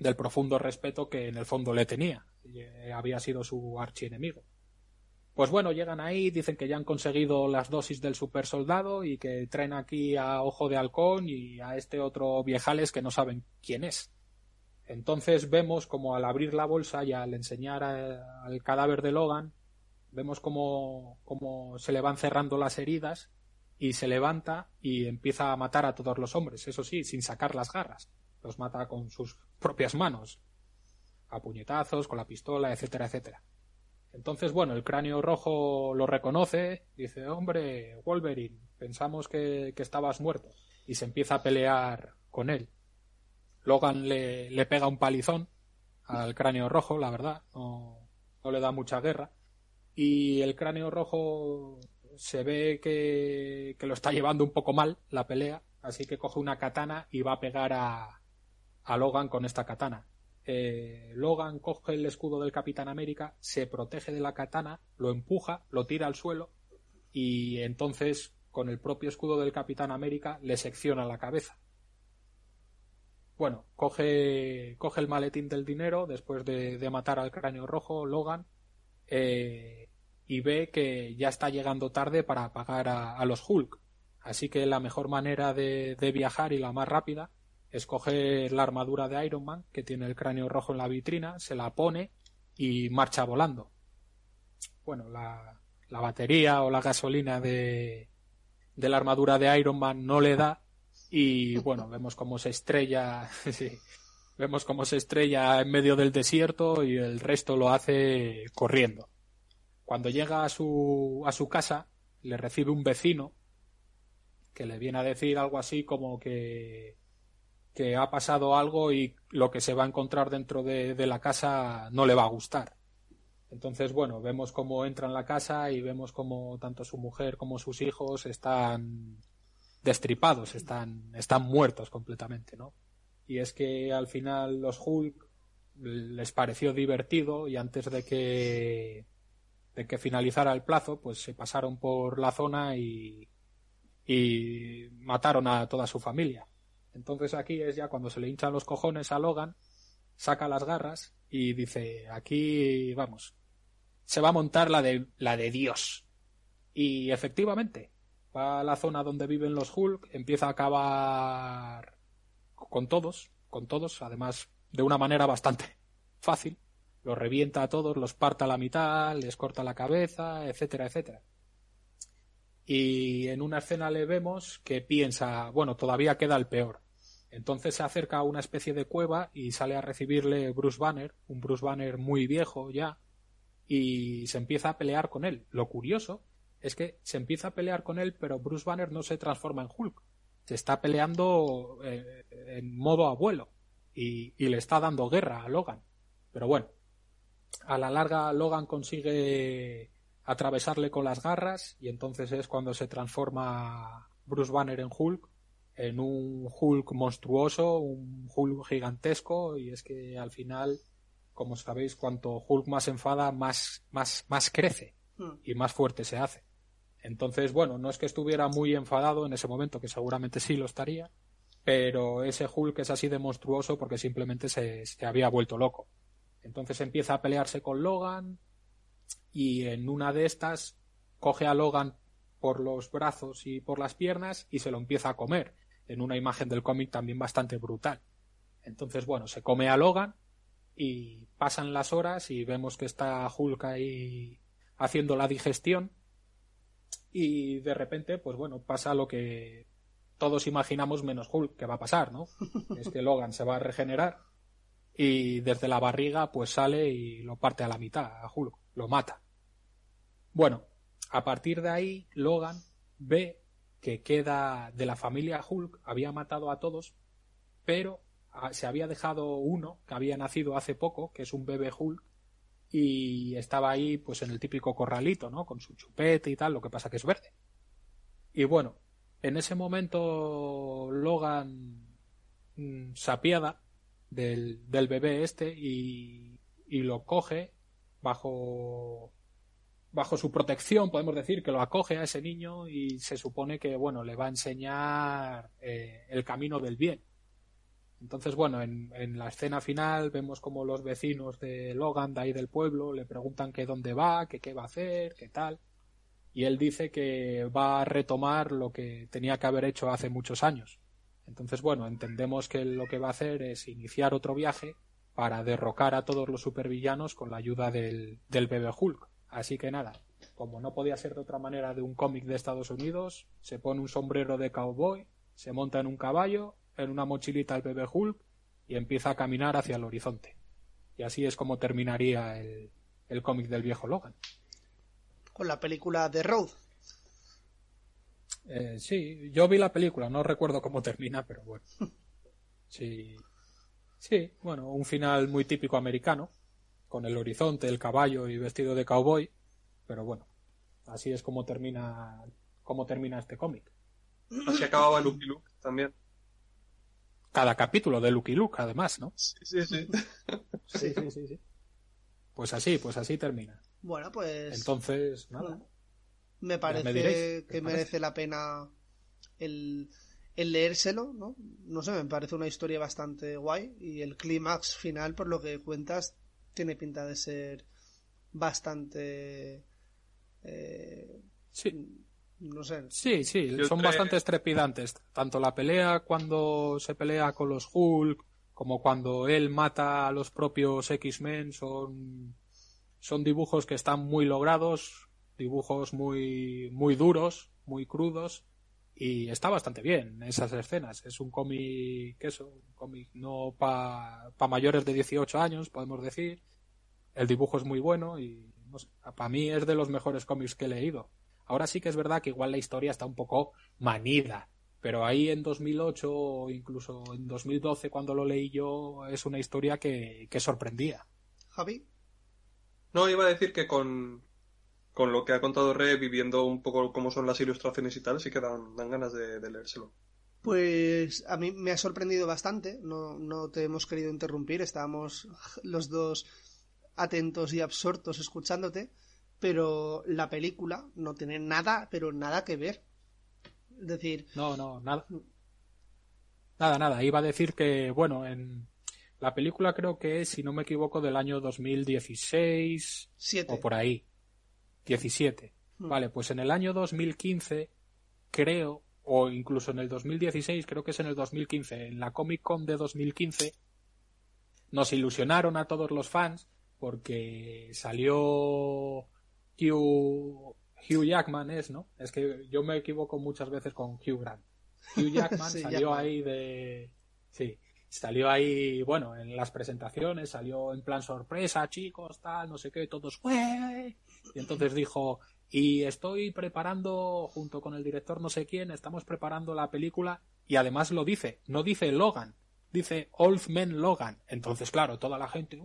del profundo respeto que en el fondo le tenía. Eh, había sido su archienemigo. Pues bueno, llegan ahí, dicen que ya han conseguido las dosis del super soldado y que traen aquí a Ojo de Halcón y a este otro viejales que no saben quién es. Entonces vemos como al abrir la bolsa y al enseñar al cadáver de Logan, vemos como, como se le van cerrando las heridas y se levanta y empieza a matar a todos los hombres, eso sí, sin sacar las garras. Los mata con sus propias manos, a puñetazos, con la pistola, etcétera, etcétera. Entonces, bueno, el cráneo rojo lo reconoce, dice, hombre, Wolverine, pensamos que, que estabas muerto. Y se empieza a pelear con él. Logan le, le pega un palizón al cráneo rojo, la verdad, no, no le da mucha guerra. Y el cráneo rojo se ve que, que lo está llevando un poco mal la pelea, así que coge una katana y va a pegar a, a Logan con esta katana. Eh, Logan coge el escudo del Capitán América, se protege de la katana, lo empuja, lo tira al suelo y entonces con el propio escudo del Capitán América le secciona la cabeza. Bueno, coge, coge el maletín del dinero después de, matar al cráneo rojo, Logan, eh, y ve que ya está llegando tarde para pagar a, a los Hulk. Así que la mejor manera de, de viajar y la más rápida es coger la armadura de Iron Man, que tiene el cráneo rojo en la vitrina, se la pone y marcha volando. Bueno, la, la batería o la gasolina de, de la armadura de Iron Man no le da y bueno, vemos cómo se estrella, sí, vemos cómo se estrella en medio del desierto y el resto lo hace corriendo. Cuando llega a su, a su casa, le recibe un vecino que le viene a decir algo así como que, que ha pasado algo y lo que se va a encontrar dentro de, la casa no le va a gustar. Entonces, bueno, vemos cómo entra en la casa y vemos cómo tanto su mujer como sus hijos están destripados, están, están muertos completamente, ¿no? Y es que al final los Hulk les pareció divertido y antes de que de que finalizara el plazo, pues se pasaron por la zona y, y mataron a toda su familia. Entonces aquí es ya cuando se le hinchan los cojones a Logan, saca las garras y dice, aquí vamos, se va a montar la de la de Dios. Y efectivamente, va a la zona donde viven los Hulk, empieza a acabar con todos, con todos, además de una manera bastante fácil. Los revienta a todos, los parta a la mitad, les corta la cabeza, etcétera, etcétera. Y en una escena le vemos que piensa, bueno, todavía queda el peor. Entonces se acerca a una especie de cueva y sale a recibirle Bruce Banner, un Bruce Banner muy viejo ya, y se empieza a pelear con él. Lo curioso es que se empieza a pelear con él, pero Bruce Banner no se transforma en Hulk. Se está peleando eh, en modo abuelo y, y, le está dando guerra a Logan. Pero bueno, a la larga Logan consigue atravesarle con las garras y entonces es cuando se transforma Bruce Banner en Hulk, en un Hulk monstruoso, un Hulk gigantesco y es que al final, como sabéis, cuanto Hulk más enfada, más, más, más crece y más fuerte se hace. Entonces, bueno, no es que estuviera muy enfadado en ese momento, que seguramente sí lo estaría, pero ese Hulk es así de monstruoso porque simplemente se, se había vuelto loco. Entonces empieza a pelearse con Logan y en una de estas coge a Logan por los brazos y por las piernas y se lo empieza a comer, en una imagen del cómic también bastante brutal. Entonces, bueno, se come a Logan y pasan las horas y vemos que está Hulk ahí haciendo la digestión y de repente, pues bueno, pasa lo que todos imaginamos menos Hulk que va a pasar, ¿no? es que Logan se va a regenerar y desde la barriga pues sale y lo parte a la mitad a Hulk, lo mata. Bueno, a partir de ahí Logan ve que queda de la familia Hulk, había matado a todos, pero se había dejado uno que había nacido hace poco, que es un bebé Hulk, y estaba ahí pues en el típico corralito, ¿no? Con su chupete y tal, lo que pasa que es verde. Y bueno, en ese momento Logan mmm, se apiada del, del, bebé este y, y, lo coge bajo bajo su protección, podemos decir que lo acoge a ese niño y se supone que bueno le va a enseñar eh, el camino del bien. Entonces, bueno, en, la escena final vemos como los vecinos de Logan, de ahí del pueblo, le preguntan que dónde va, qué va a hacer, qué tal. Y él dice que va a retomar lo que tenía que haber hecho hace muchos años. Entonces, bueno, entendemos que lo que va a hacer es iniciar otro viaje para derrocar a todos los supervillanos con la ayuda del, del bebé Hulk. Así que nada, como no podía ser de otra manera de un cómic de Estados Unidos, se pone un sombrero de cowboy, se monta en un caballo, en una mochilita el bebé Hulk y empieza a caminar hacia el horizonte. Y así es como terminaría el, el cómic del viejo Logan. Con la película The Road. Eh, sí, yo vi la película, no recuerdo cómo termina, pero bueno. Sí, sí, bueno, un final muy típico americano, con el horizonte, el caballo y vestido de cowboy, pero bueno, así es como termina, como termina este cómic. Así acababa Lucky Luke también. Cada capítulo de Lucky Luke, además, ¿no? Sí, sí, sí. Sí, sí, sí, sí. Pues así, pues así termina. Bueno, pues. Entonces, nada. Me parece me diréis, ¿qué que parece? merece la pena el, el leérselo, ¿no? No sé, me parece una historia bastante guay y el clímax final, por lo que cuentas, tiene pinta de ser bastante... eh, Sí, no sé, sí, sí, Yo son creo- bastante estrepidantes. Tanto la pelea cuando se pelea con los Hulk, como cuando él mata a los propios X-Men, son, son dibujos que están muy logrados, dibujos muy, muy duros, muy crudos, y está bastante bien esas escenas. Es un cómic, eso, un cómic no para mayores de 18 años, podemos decir. El dibujo es muy bueno y, no sé, para mí es de los mejores cómics que he leído. Ahora sí que es verdad que igual la historia está un poco manida, pero ahí en 2008 o incluso en 2012 cuando lo leí yo es una historia que, que sorprendía. Javi. No, iba a decir que con, con lo que ha contado Re, viviendo un poco cómo son las ilustraciones y tal, sí que dan, dan ganas de, de leérselo. Pues a mí me ha sorprendido bastante, no, no te hemos querido interrumpir, estábamos los dos atentos y absortos escuchándote, pero la película no tiene nada, pero nada que ver. Es decir, No, no, nada. Nada, nada. Iba a decir que, bueno, en la película creo que es, si no me equivoco, del año 2016 siete. o por ahí. 17. Hmm. Vale, pues en el año 2015, creo, o incluso en el 2016, creo que es en el 2015, en la Comic Con de 2015, nos ilusionaron a todos los fans porque salió Hugh, Hugh Jackman, es, ¿no? Es que yo me equivoco muchas veces con Hugh Grant. Hugh Jackman Sí, salió Jackman. ahí de... Sí, salió ahí, bueno, en las presentaciones, salió en plan sorpresa, chicos, tal, no sé qué, todos, "Ué". Y entonces dijo, y estoy preparando, junto con el director no sé quién, estamos preparando la película, y además lo dice, no dice Logan, dice Old Man Logan. Entonces, claro, toda la gente.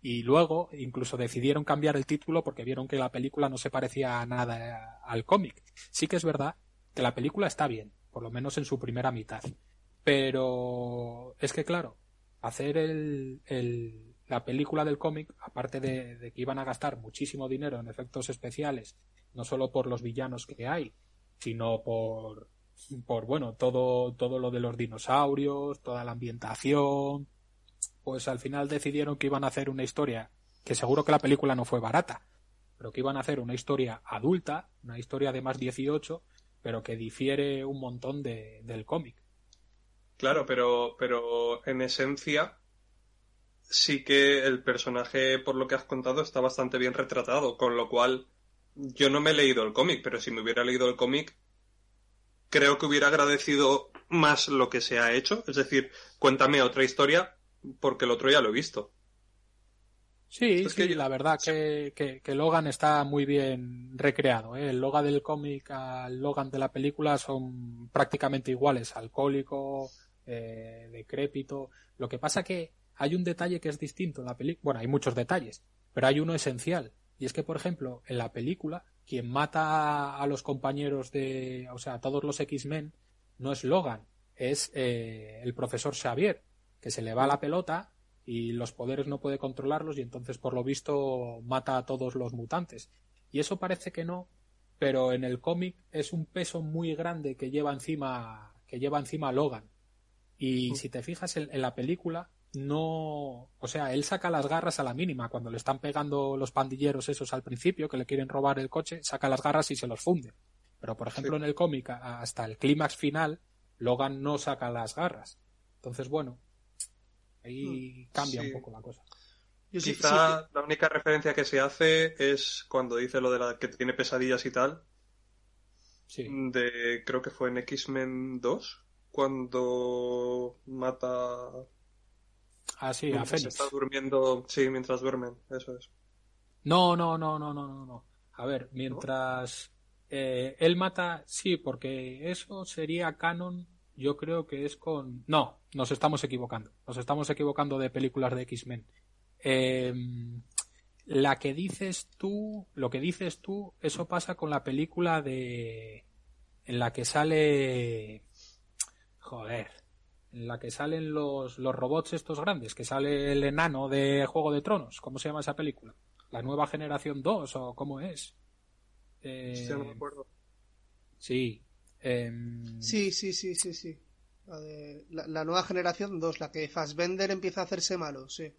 Y luego incluso decidieron cambiar el título porque vieron que la película no se parecía a nada al cómic. Sí que es verdad que la película está bien, por lo menos en su primera mitad. Pero es que, claro, hacer el, el- la película del cómic, aparte de, que iban a gastar muchísimo dinero en efectos especiales, no solo por los villanos que hay, sino por, por bueno, todo, todo lo de los dinosaurios, toda la ambientación, pues al final decidieron que iban a hacer una historia, que seguro que la película no fue barata, pero que iban a hacer una historia adulta, una historia de más 18, pero que difiere un montón de, del cómic. Claro, pero, pero en esencia sí que el personaje, por lo que has contado, está bastante bien retratado, con lo cual yo no me he leído el cómic, pero si me hubiera leído el cómic, creo que hubiera agradecido más lo que se ha hecho, es decir, cuéntame otra historia, porque el otro ya lo he visto. Sí, sí, que- la verdad que, que, que Logan está muy bien recreado. ¿eh? El Logan del cómic al Logan de la película son prácticamente iguales, alcohólico, eh, decrépito. Lo que pasa que hay un detalle que es distinto en la película. Bueno, hay muchos detalles, pero hay uno esencial. Y es que, por ejemplo, en la película, quien mata a los compañeros de, o sea, a todos los X-Men, no es Logan, es eh, el profesor Xavier, que se le va la pelota y los poderes no puede controlarlos y entonces por lo visto mata a todos los mutantes. Y eso parece que no, pero en el cómic es un peso muy grande que lleva encima que lleva encima Logan. Y si te fijas en, en la película, no. O sea, él saca las garras a la mínima. Cuando le están pegando los pandilleros esos al principio, que le quieren robar el coche, saca las garras y se los funde. Pero, por ejemplo, en el cómic, hasta el clímax final, Logan no saca las garras. Entonces, bueno, ahí cambia sí. un poco la cosa. Yo sí- Quizá la única referencia que se hace es cuando dice lo de la que tiene pesadillas y tal. Sí. De, creo que fue en X-Men 2, cuando mata Ah, sí, a mientras Fénix. está durmiendo, sí, mientras duermen, eso es. No, no, no, no, no, no, no. A ver, mientras eh, él mata, sí, porque eso sería canon. Yo creo que es con. No, nos estamos equivocando. Nos estamos equivocando de películas de X-Men. Eh, la que dices tú, lo que dices tú, eso pasa con la película de. En la que sale. Joder. En la que salen los, los robots estos grandes, que sale el enano de Juego de Tronos. ¿Cómo se llama esa película? ¿La nueva generación 2 o cómo es? Eh, Hostia, no me acuerdo. sí. em, Sí, sí, sí, sí, sí. La, de- la- la nueva generación 2, la que Fassbender empieza a hacerse malo, sí.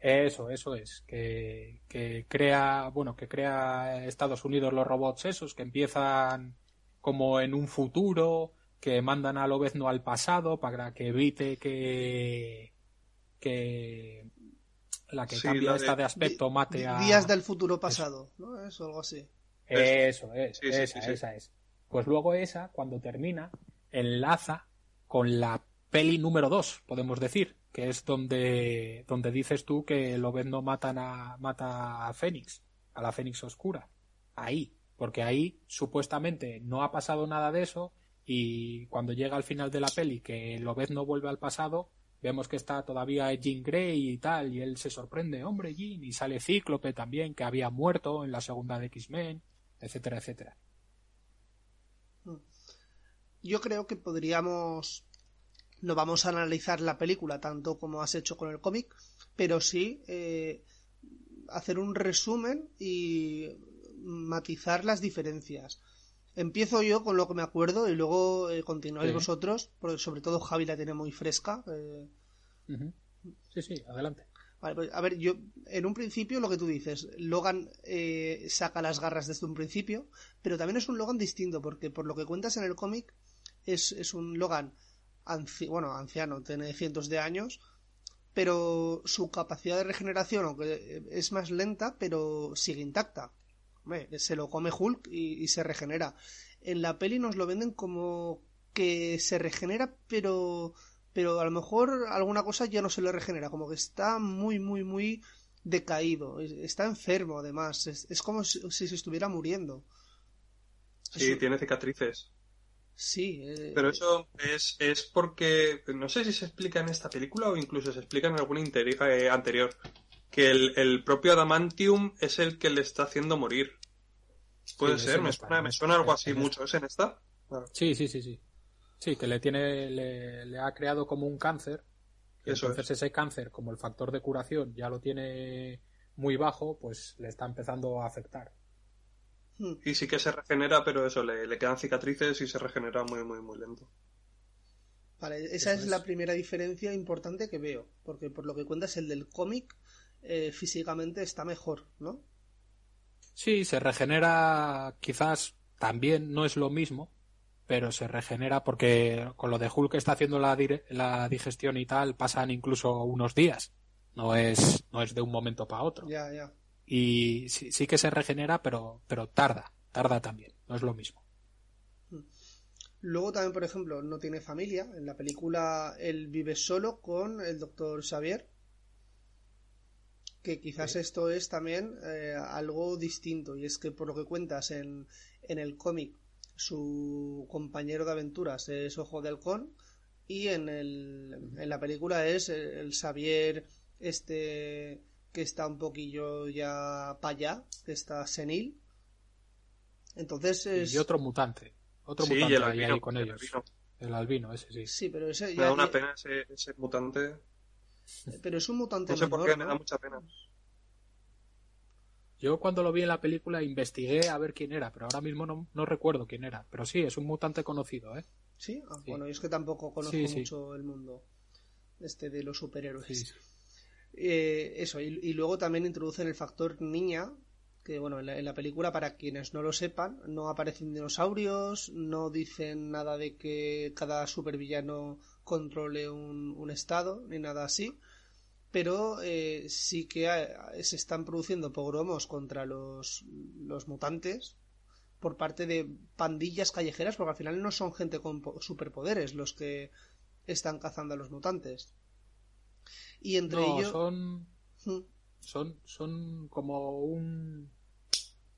Eso, eso es. Que, que crea, bueno, que crea Estados Unidos los robots esos, que empiezan como en un futuro, que mandan a Lobezno al pasado para que evite que, que la que Sí, cambia la de- esta de aspecto mate a... Días del futuro pasado, ¿no? Es algo así. Eso es, Sí, esa, sí. esa es. Pues luego esa, cuando termina, enlaza con la peli número 2, podemos decir, que es donde, donde dices tú que Lobezno matan a, mata a Fénix, a la Fénix Oscura. Ahí, porque ahí supuestamente no ha pasado nada de eso y cuando llega al final de la peli que Lobezno vuelve al pasado, vemos que está todavía Jean Grey y tal, y él se sorprende, hombre Jean, y sale Cíclope también, que había muerto en la segunda de X-Men, etcétera, etcétera. Yo creo que podríamos. No vamos a analizar la película tanto como has hecho con el cómic, pero sí eh, hacer un resumen y matizar las diferencias. Empiezo yo con lo que me acuerdo y luego eh, continuáis Sí. vosotros, porque sobre todo Javi la tiene muy fresca. eh. Sí, sí, adelante. Vale, pues, a ver, yo, en un principio lo que tú dices, Logan eh, saca las garras desde un principio, pero también es un Logan distinto, porque por lo que cuentas en el cómic, es, es un Logan, anci- bueno, anciano, tiene cientos de años, pero su capacidad de regeneración, aunque es más lenta, pero sigue intacta. Se lo come Hulk y, y se regenera. En la peli nos lo venden como que se regenera, pero pero a lo mejor alguna cosa ya no se le regenera, como que está muy, muy, muy decaído, es- está enfermo además, es, es como si, si se estuviera muriendo. Sí, Eso- tiene cicatrices. sí, eh, Pero eso es, es porque, no sé si se explica en esta película o incluso se explica en alguna eh, anterior, que el, el propio Adamantium es el que le está haciendo morir. Puede Sí, ser, me suena, me suena algo así mucho. ¿Es en esta? Sí, sí, sí, sí. Sí, que le tiene, le, le ha creado como un cáncer. Y Eso entonces ese cáncer, como el factor de curación ya lo tiene muy bajo, pues le está empezando a afectar. hmm, Y sí que se regenera, pero eso, le, le quedan cicatrices y se regenera muy, muy, muy lento. vale, esa eso es, la es. primera diferencia importante que veo, porque por lo que cuentas el del cómic eh, físicamente está mejor, ¿no? Sí, se regenera quizás también no es lo mismo, pero se regenera porque con lo de Hulk está haciendo la, digestión y tal, pasan incluso unos días. No es, no es de un momento para otro. Ya, ya. Y sí, sí que se regenera, pero, pero tarda, tarda también, no es lo mismo. Luego también, por ejemplo, no tiene familia. En la película él vive solo con el doctor Xavier. Que quizás esto es también eh, algo distinto. Y es que por lo que cuentas en, en el cómic, su compañero de aventuras es Ojo de Halcón. Y en, el, en la película es el, el Xavier este que está un poquillo ya para allá, que está senil. Entonces es... Y otro mutante, otro Sí, y mutante el albino, ahí con el ellos. albino. El albino, ese sí. Sí, pero ese Me ya- da una pena ese, ese mutante. Pero es un mutante No sé por qué, me da mucha pena. Yo cuando lo vi en la película investigué a ver quién era, pero ahora mismo no, no recuerdo quién era. Pero sí, es un mutante conocido, ¿eh? ¿Sí? Ah, Sí. Bueno, yo es que tampoco conozco Sí, sí. mucho el mundo este de los superhéroes. Sí, sí. Eh, eso, y, y luego también introducen el factor niña, que bueno, en la, en la película, para quienes no lo sepan, no aparecen dinosaurios, no dicen nada de que cada supervillano controle un, un estado, ni nada así, pero eh, sí que eh, se están produciendo pogromos contra los, los mutantes por parte de pandillas callejeras, porque al final no son gente con po- superpoderes los que están cazando a los mutantes. Y entre No, ellos... son, Mm. son, son como un,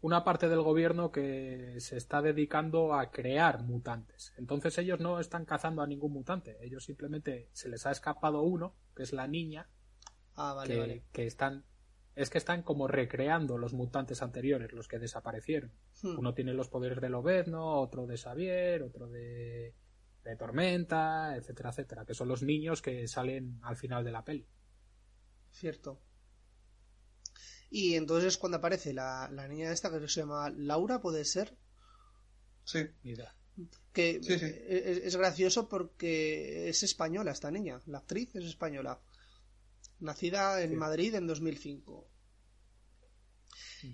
una parte del gobierno que se está dedicando a crear mutantes. Entonces ellos no están cazando a ningún mutante. Ellos simplemente se les ha escapado uno, que es la niña, Ah, vale, que, vale. que están es que están como recreando los mutantes anteriores, los que desaparecieron. Hmm. Uno tiene los poderes de Lobezno, otro de Xavier, otro de, de Tormenta, etcétera, etcétera, que son los niños que salen al final de la peli. Cierto. Y entonces cuando aparece la, la niña esta que se llama Laura, puede ser, Sí. Idea. que Sí, sí. Es, es gracioso porque es española esta niña, la actriz es española, nacida en Sí. Madrid en 2005.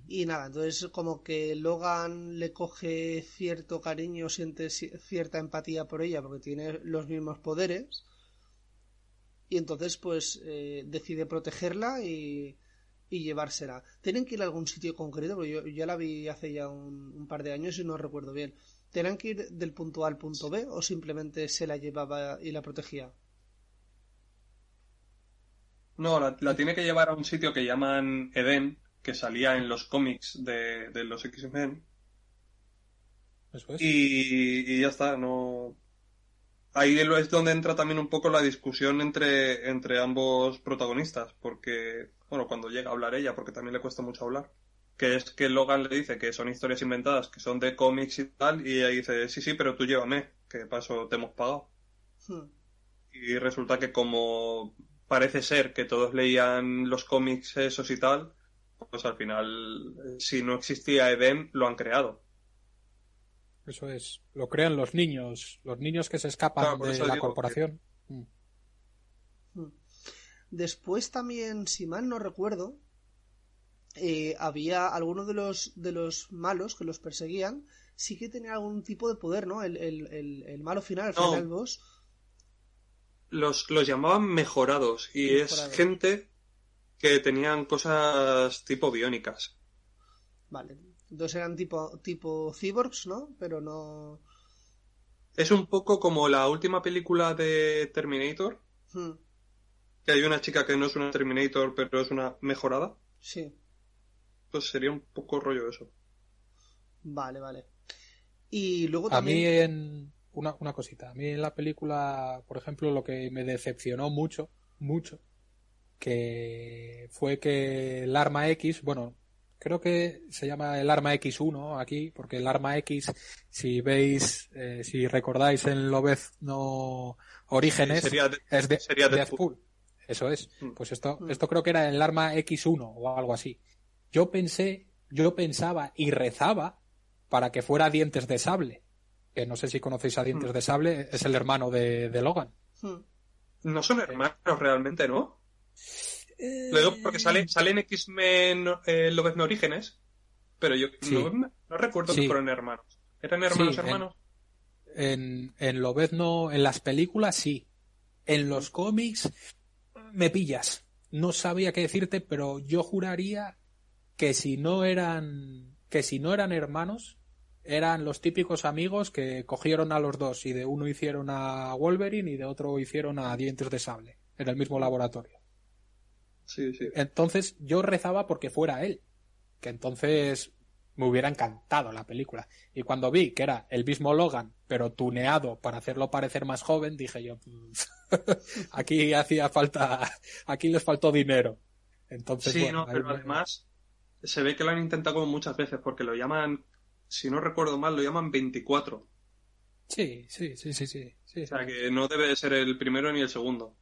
Y nada, entonces como que Logan le coge cierto cariño, siente ci- cierta empatía por ella porque tiene los mismos poderes. Y entonces pues eh, decide protegerla y, y llevársela. ¿Tienen que ir a algún sitio concreto? Porque yo ya la vi hace ya un, un par de años y no recuerdo bien. ¿Tenían que ir del punto A al punto B o simplemente se la llevaba y la protegía? No, la, la tiene que llevar a un sitio que llaman Eden, que salía en los cómics de, de los X-Men. Y, y ya está, no. Ahí es donde entra también un poco la discusión entre, entre ambos protagonistas, porque, bueno, cuando llega a hablar ella, porque también le cuesta mucho hablar, que es que Logan le dice que son historias inventadas, que son de cómics y tal, y ella dice, sí, sí, pero tú llévame, que para eso te hemos pagado. Hmm. Y resulta que como parece ser que todos leían los cómics esos y tal, pues al final, si no existía Eden, lo han creado. Eso es. Lo crean los niños, los niños que se escapan Claro, de la digo corporación. Mm. Después también, si mal no recuerdo, eh, había algunos de los, de los malos que los perseguían, sí que tenía algún tipo de poder, ¿no? El, el, el, el malo final, el No. final boss. Los, los llamaban mejorados y es gente que tenían cosas tipo biónicas. Vale. Entonces eran tipo, tipo cyborgs, ¿no? Pero no. Es un poco como la última película de Terminator, Hmm, que hay una chica que no es una Terminator pero es una mejorada. Sí. Pues sería un poco rollo eso. Vale, vale. Y luego A mí en una, una cosita, a mí en la película, por ejemplo, lo que me decepcionó mucho, mucho, que fue que el arma X, bueno, creo que se llama el arma X1 aquí, porque el arma X, si veis, eh, si recordáis en Lobezno Orígenes, Sí, sería de- es de sería Deathpool. Eso es. Mm. Pues esto, Mm. esto creo que era el arma X1 o algo así. Yo pensé, yo pensaba y rezaba para que fuera Dientes de Sable. Que no sé si conocéis a Dientes Mm. de Sable, es el hermano de, de Logan. No son hermanos realmente, ¿no? Lo digo porque sale, sale en X-Men eh, Lobezno Orígenes, pero yo Sí. no, no recuerdo Sí. que fueran hermanos. ¿Eran hermanos Sí, en- hermanos? En, en Lobezno, en las películas sí. En los cómics me pillas. No sabía qué decirte, pero yo juraría que si no eran que si no eran hermanos eran los típicos amigos que cogieron a los dos y de uno hicieron a Wolverine y de otro hicieron a Dientes de Sable en el mismo laboratorio. Sí, sí. Entonces yo rezaba porque fuera él, que entonces me hubiera encantado la película. Y cuando vi que era el mismo Logan, pero tuneado para hacerlo parecer más joven, dije yo, "Mm, aquí hacía falta, aquí les faltó dinero. Entonces, Sí, bueno, no, pero me- además se ve que lo han intentado como muchas veces porque lo llaman, si no recuerdo mal, lo llaman 24. Sí, sí, sí, sí, sí. sí, O sea sí. que no debe de ser el primero ni el segundo.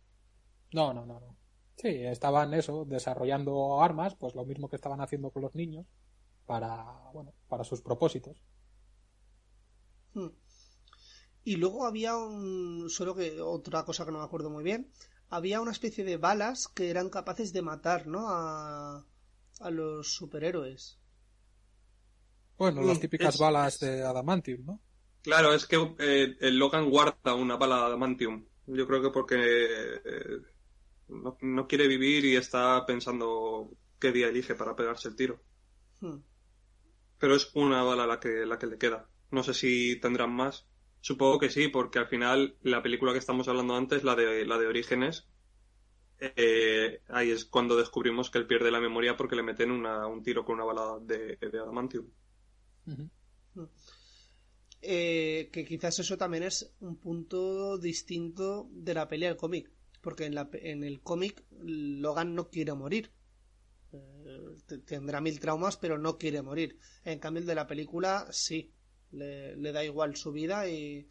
No, no, no, no. Sí, estaban eso, desarrollando armas, pues lo mismo que estaban haciendo con los niños, para, bueno, para sus propósitos. hmm. Y luego había un. Solo que. Otra cosa que no me acuerdo muy bien. Había una especie de balas que eran capaces de matar, ¿no? A. A los superhéroes. Bueno, las Mm, típicas es- balas es- de Adamantium, ¿no? Claro, es que eh, el Logan guarda una bala de adamantium. Yo creo que porque eh, no, no quiere vivir y está pensando qué día elige para pegarse el tiro. Hmm. Pero es una bala la que, la que le queda. No sé si tendrán más. Supongo que sí, porque al final la película que estamos hablando antes, la de, la de Orígenes, eh, ahí es cuando descubrimos que él pierde la memoria porque le meten una- un tiro con una bala de, adamantium. Eh, que quizás eso también es un punto distinto de la pelea del cómic. Porque en, la, en el cómic Logan no quiere morir. Eh, te- tendrá mil traumas, pero no quiere morir. En cambio, el de la película sí. Le, le da igual su vida y,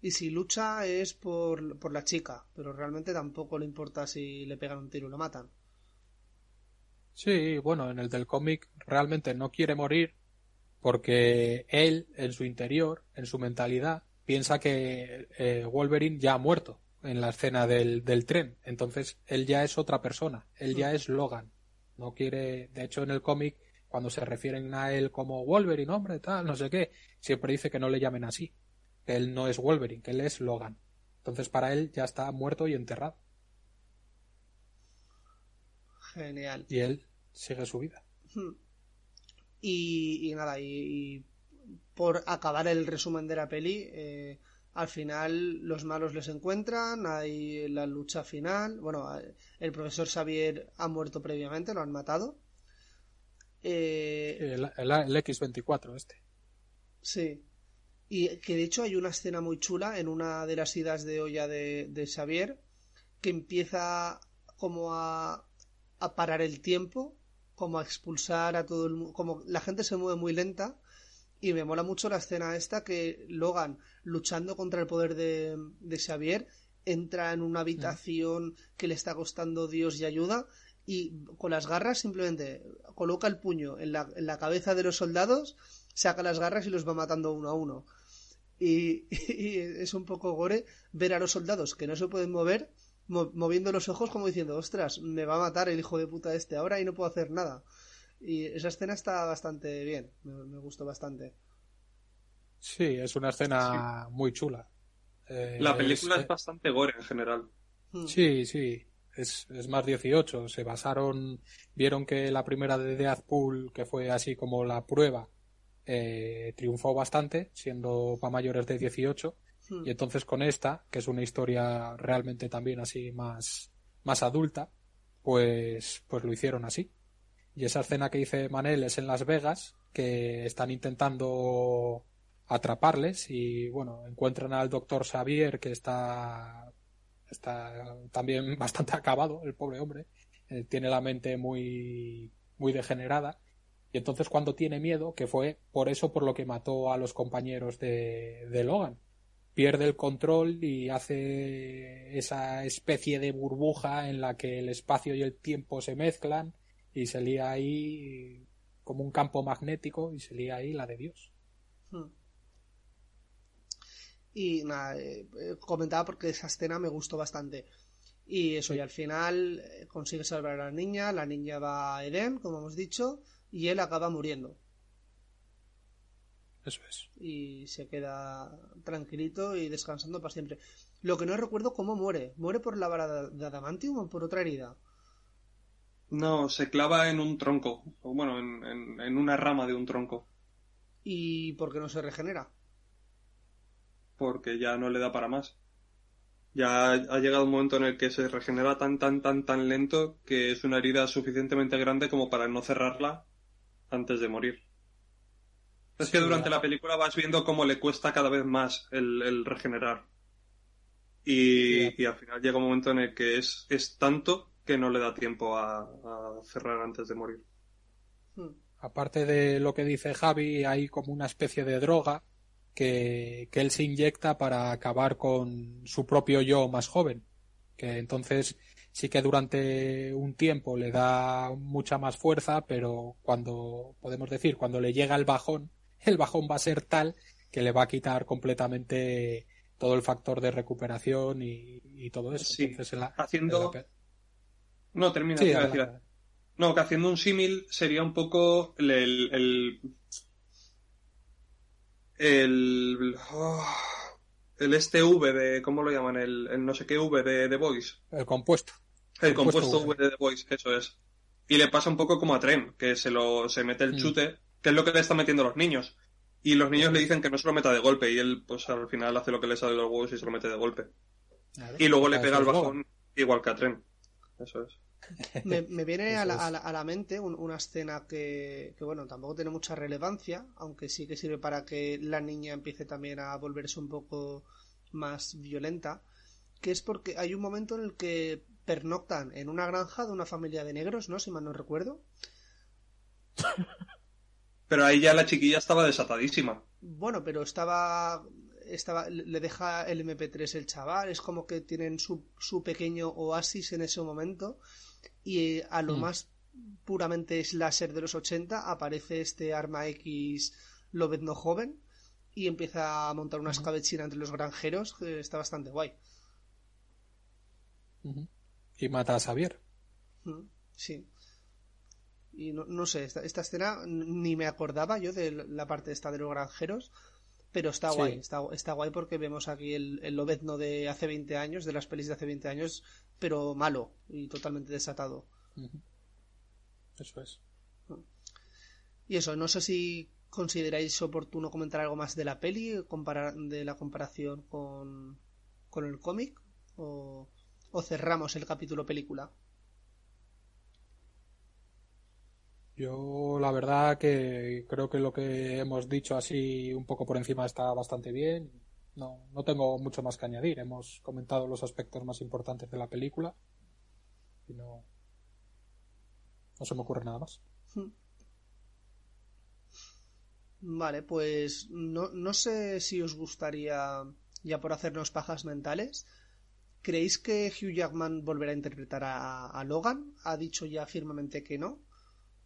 y si lucha es por, por la chica. Pero realmente tampoco le importa si le pegan un tiro y lo matan. Sí, bueno, en el del cómic realmente no quiere morir porque él, en su interior, en su mentalidad, piensa que eh, Wolverine ya ha muerto en la escena del, del tren. Entonces, él ya es otra persona, él ya es Logan. No quiere, de hecho, en el cómic, cuando se refieren a él como Wolverine, hombre, tal, no sé qué, siempre dice que no le llamen así, que él no es Wolverine, que él es Logan. Entonces, para él ya está muerto y enterrado. Genial. Y él sigue su vida. Hmm. Y, y nada, y, y por acabar el resumen de la peli, eh, al final los malos les encuentran, hay la lucha final. Bueno, el profesor Xavier ha muerto previamente, lo han matado. Eh, El, el- el X24, este. Sí. Y que de hecho hay una escena muy chula en una de las idas de olla de, de Xavier que empieza como a, a parar el tiempo, como a expulsar a todo el mundo, como la gente se mueve muy lenta y me mola mucho la escena esta que Logan luchando contra el poder de, de Xavier entra en una habitación que le está costando Dios y ayuda y con las garras simplemente coloca el puño en la, en la cabeza de los soldados, saca las garras y los va matando uno a uno. Y, y es un poco gore ver a los soldados que no se pueden mover mo- moviendo los ojos como diciendo, ostras, me va a matar el hijo de puta este ahora y no puedo hacer nada. Y esa escena está bastante bien, me, me gustó bastante. Sí, es una escena muy chula. Eh, La película es- es bastante gore en general. Hmm. Sí, sí, es, es más 18. Se basaron, vieron que la primera de Deadpool, que fue así como la prueba, eh, triunfó bastante, siendo para mayores de 18. Hmm. Y entonces con esta, que es una historia realmente también así más, más adulta, pues, pues lo hicieron así. Y esa escena que dice Manel es en Las Vegas, que están intentando atraparles y bueno, encuentran al doctor Xavier que está, está también bastante acabado, el pobre hombre, Eh, tiene la mente muy, muy degenerada y entonces cuando tiene miedo, que fue por eso por lo que mató a los compañeros de, de Logan, pierde el control y hace esa especie de burbuja en la que el espacio y el tiempo se mezclan y se lía ahí como un campo magnético y se lía ahí la de Dios. Hmm. Y nada, eh, eh, comentaba porque esa escena me gustó bastante. Y eso, y al final eh, consigue salvar a la niña, la niña va a Eden, como hemos dicho, y él acaba muriendo. Eso es. Y se queda tranquilito y descansando para siempre. Lo que no recuerdo cómo muere. ¿Muere por la vara de adamantium o por otra herida? No, se clava en un tronco, o bueno, en, en- en una rama de un tronco, ¿Y por qué no se regenera? Porque ya no le da para más. Ya ha llegado un momento en el que se regenera tan, tan, tan, tan lento que es una herida suficientemente grande como para no cerrarla antes de morir. Es que durante ya. la película vas viendo cómo le cuesta cada vez más el, el regenerar. Y, Sí. y al final llega un momento en el que es, es tanto que no le da tiempo a, a cerrar antes de morir. Hmm. Aparte de lo que dice Javi, hay como una especie de droga que, que él se inyecta para acabar con su propio yo más joven. Que entonces sí que durante un tiempo le da mucha más fuerza, pero cuando, podemos decir, cuando le llega el bajón, el bajón va a ser tal que le va a quitar completamente todo el factor de recuperación y, y todo eso. Sí, Entonces, en la- haciendo- en la pe- No, termina. Sí, decir. No, que haciendo un símil sería un poco el. El. El, el, oh, el este V de. ¿Cómo lo llaman? El, el no sé qué V de The Voice. el compuesto. El Compuesto compuesto V. V de The Voice, eso es. Y le pasa un poco como a Tren, que se lo se mete el Mm. chute, que es lo que le están metiendo los niños. Y los niños le dicen que no se lo meta de golpe, y él, pues al final hace lo que le sale de los huevos y se lo mete de golpe. Y luego le pega el bajón, igual que a Tren. Eso es. Me, me viene a la, a la- a la mente un- una escena que, que, bueno, tampoco tiene mucha relevancia, aunque sí que sirve para que la niña empiece también a volverse un poco más violenta, que es porque hay un momento en el que pernoctan en una granja de una familia de negros, ¿no? Si mal no recuerdo. Pero ahí ya la chiquilla estaba desatadísima. Bueno, pero estaba, estaba, le deja el MP3 el chaval, es como que tienen su, su pequeño oasis en ese momento y eh, a lo Mm. más puramente slasher de los 80 aparece este arma X Lobezno joven y empieza a montar una escabechina entre los granjeros que está bastante guay. Y mata a Xavier. Mm, Sí. Y no, no sé, esta, esta escena ni me acordaba yo de la parte esta de los granjeros, pero está Sí. guay, está, está guay porque vemos aquí el, el lobezno de hace 20 años, de las pelis de hace 20 años, pero malo y totalmente desatado. Eso es. Y eso, no sé si consideráis oportuno comentar algo más de la peli, comparar, de la comparación con, con el cómic, o, o cerramos el capítulo película. Yo la verdad que creo que lo que hemos dicho así un poco por encima está bastante bien. No, no tengo mucho más que añadir. Hemos comentado los aspectos más importantes de la película y no, se me ocurre nada más. Vale, pues no, no sé si os gustaría, ya por hacernos pajas mentales, ¿creéis que Hugh Jackman volverá a interpretar a Logan? ¿Ha dicho ya firmemente que no?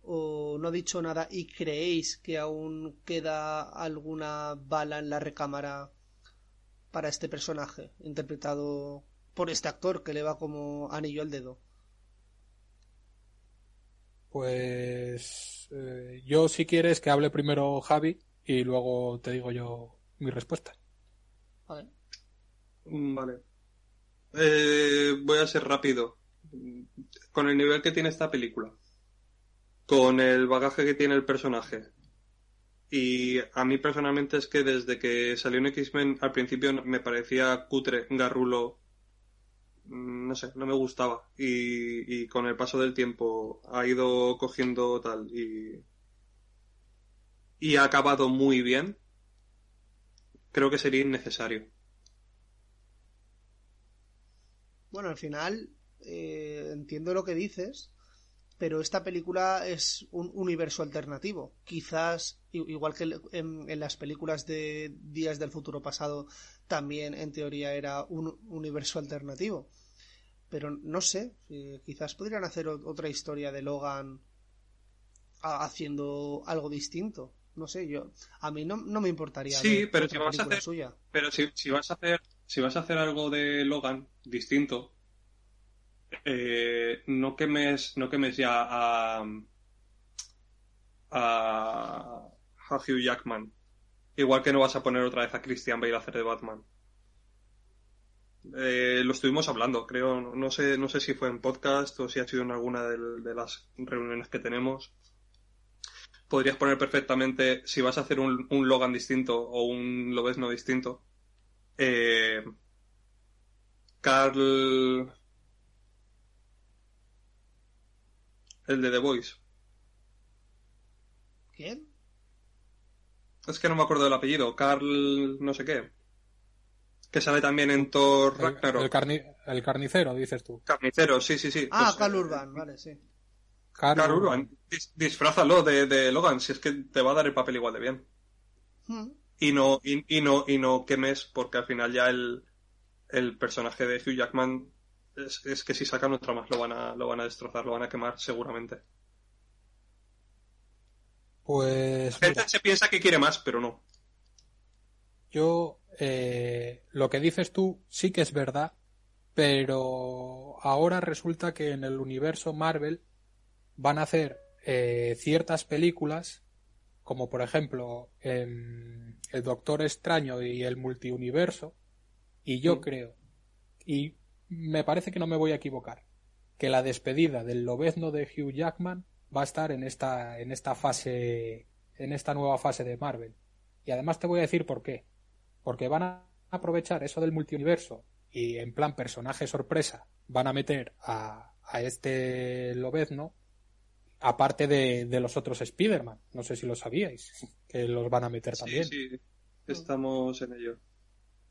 ¿O no ha dicho nada y creéis que aún queda alguna bala en la recámara para este personaje, interpretado por este actor que le va como anillo al dedo? Pues eh, yo si quieres que hable primero Javi y luego te digo yo mi respuesta. Vale. Mm, Vale. Eh, voy a ser rápido. Con el nivel que tiene esta película, con el bagaje que tiene el personaje, y a mí personalmente es que desde que salió en X-Men al principio me parecía cutre, garrulo, mm, no sé, no me gustaba. Y, con el paso del tiempo ha ido cogiendo tal y, y ha acabado muy bien. Creo que sería innecesario. Bueno, al final eh, entiendo lo que dices, pero esta película es un universo alternativo. Quizás, igual que en, en las películas de Días del Futuro Pasado, también en teoría era un universo alternativo. Pero no sé, eh, quizás podrían hacer otra historia de Logan a- haciendo algo distinto. No sé, yo a mí no, no me importaría Sí, ver pero otra si vas a hacer- suya. Pero si, si vas a hacer si vas a hacer algo de Logan distinto, eh, no quemes no quemes ya a, a a Hugh Jackman. Igual que no vas a poner otra vez a Christian Bale a hacer de Batman. Eh, lo estuvimos hablando, creo, no sé, no sé si fue en podcast o si ha sido en alguna de las reuniones que tenemos. Podrías poner perfectamente, si vas a hacer un, un Logan distinto o un Lobezno distinto, eh, Carl. El de The Voice. ¿Quién? Es que no me acuerdo del apellido. Carl. no sé qué. Que sale también en Thor El, Ragnarok. el carni- el carnicero, dices tú. Carnicero, sí, sí, sí. Ah, Pues, eh, Urban, vale, sí. Carl Carl Urban. Urban. Dis- disfrázalo de, de Logan, si es que te va a dar el papel igual de bien. Hmm. y no y, y no y no quemes porque al final ya el, el personaje de Hugh Jackman es, es que si sacan otra más lo van a lo van a destrozar lo van a quemar seguramente. Pues la gente mira, se piensa que quiere más pero no. Yo eh, lo que dices tú sí que es verdad, pero ahora resulta que en el universo Marvel van a hacer eh, ciertas películas, como por ejemplo em, El Doctor Extraño y el Multiuniverso, y yo Mm. creo, y me parece que no me voy a equivocar, que la despedida del lobezno de Hugh Jackman va a estar en esta, en esta fase, en esta nueva fase de Marvel. Y además te voy a decir por qué. Porque van a aprovechar eso del multiuniverso y en plan personaje sorpresa van a meter a, a este lobezno aparte de, de los otros Spider-Man. No sé si lo sabíais, que los van a meter también. Sí, sí, estamos en ello.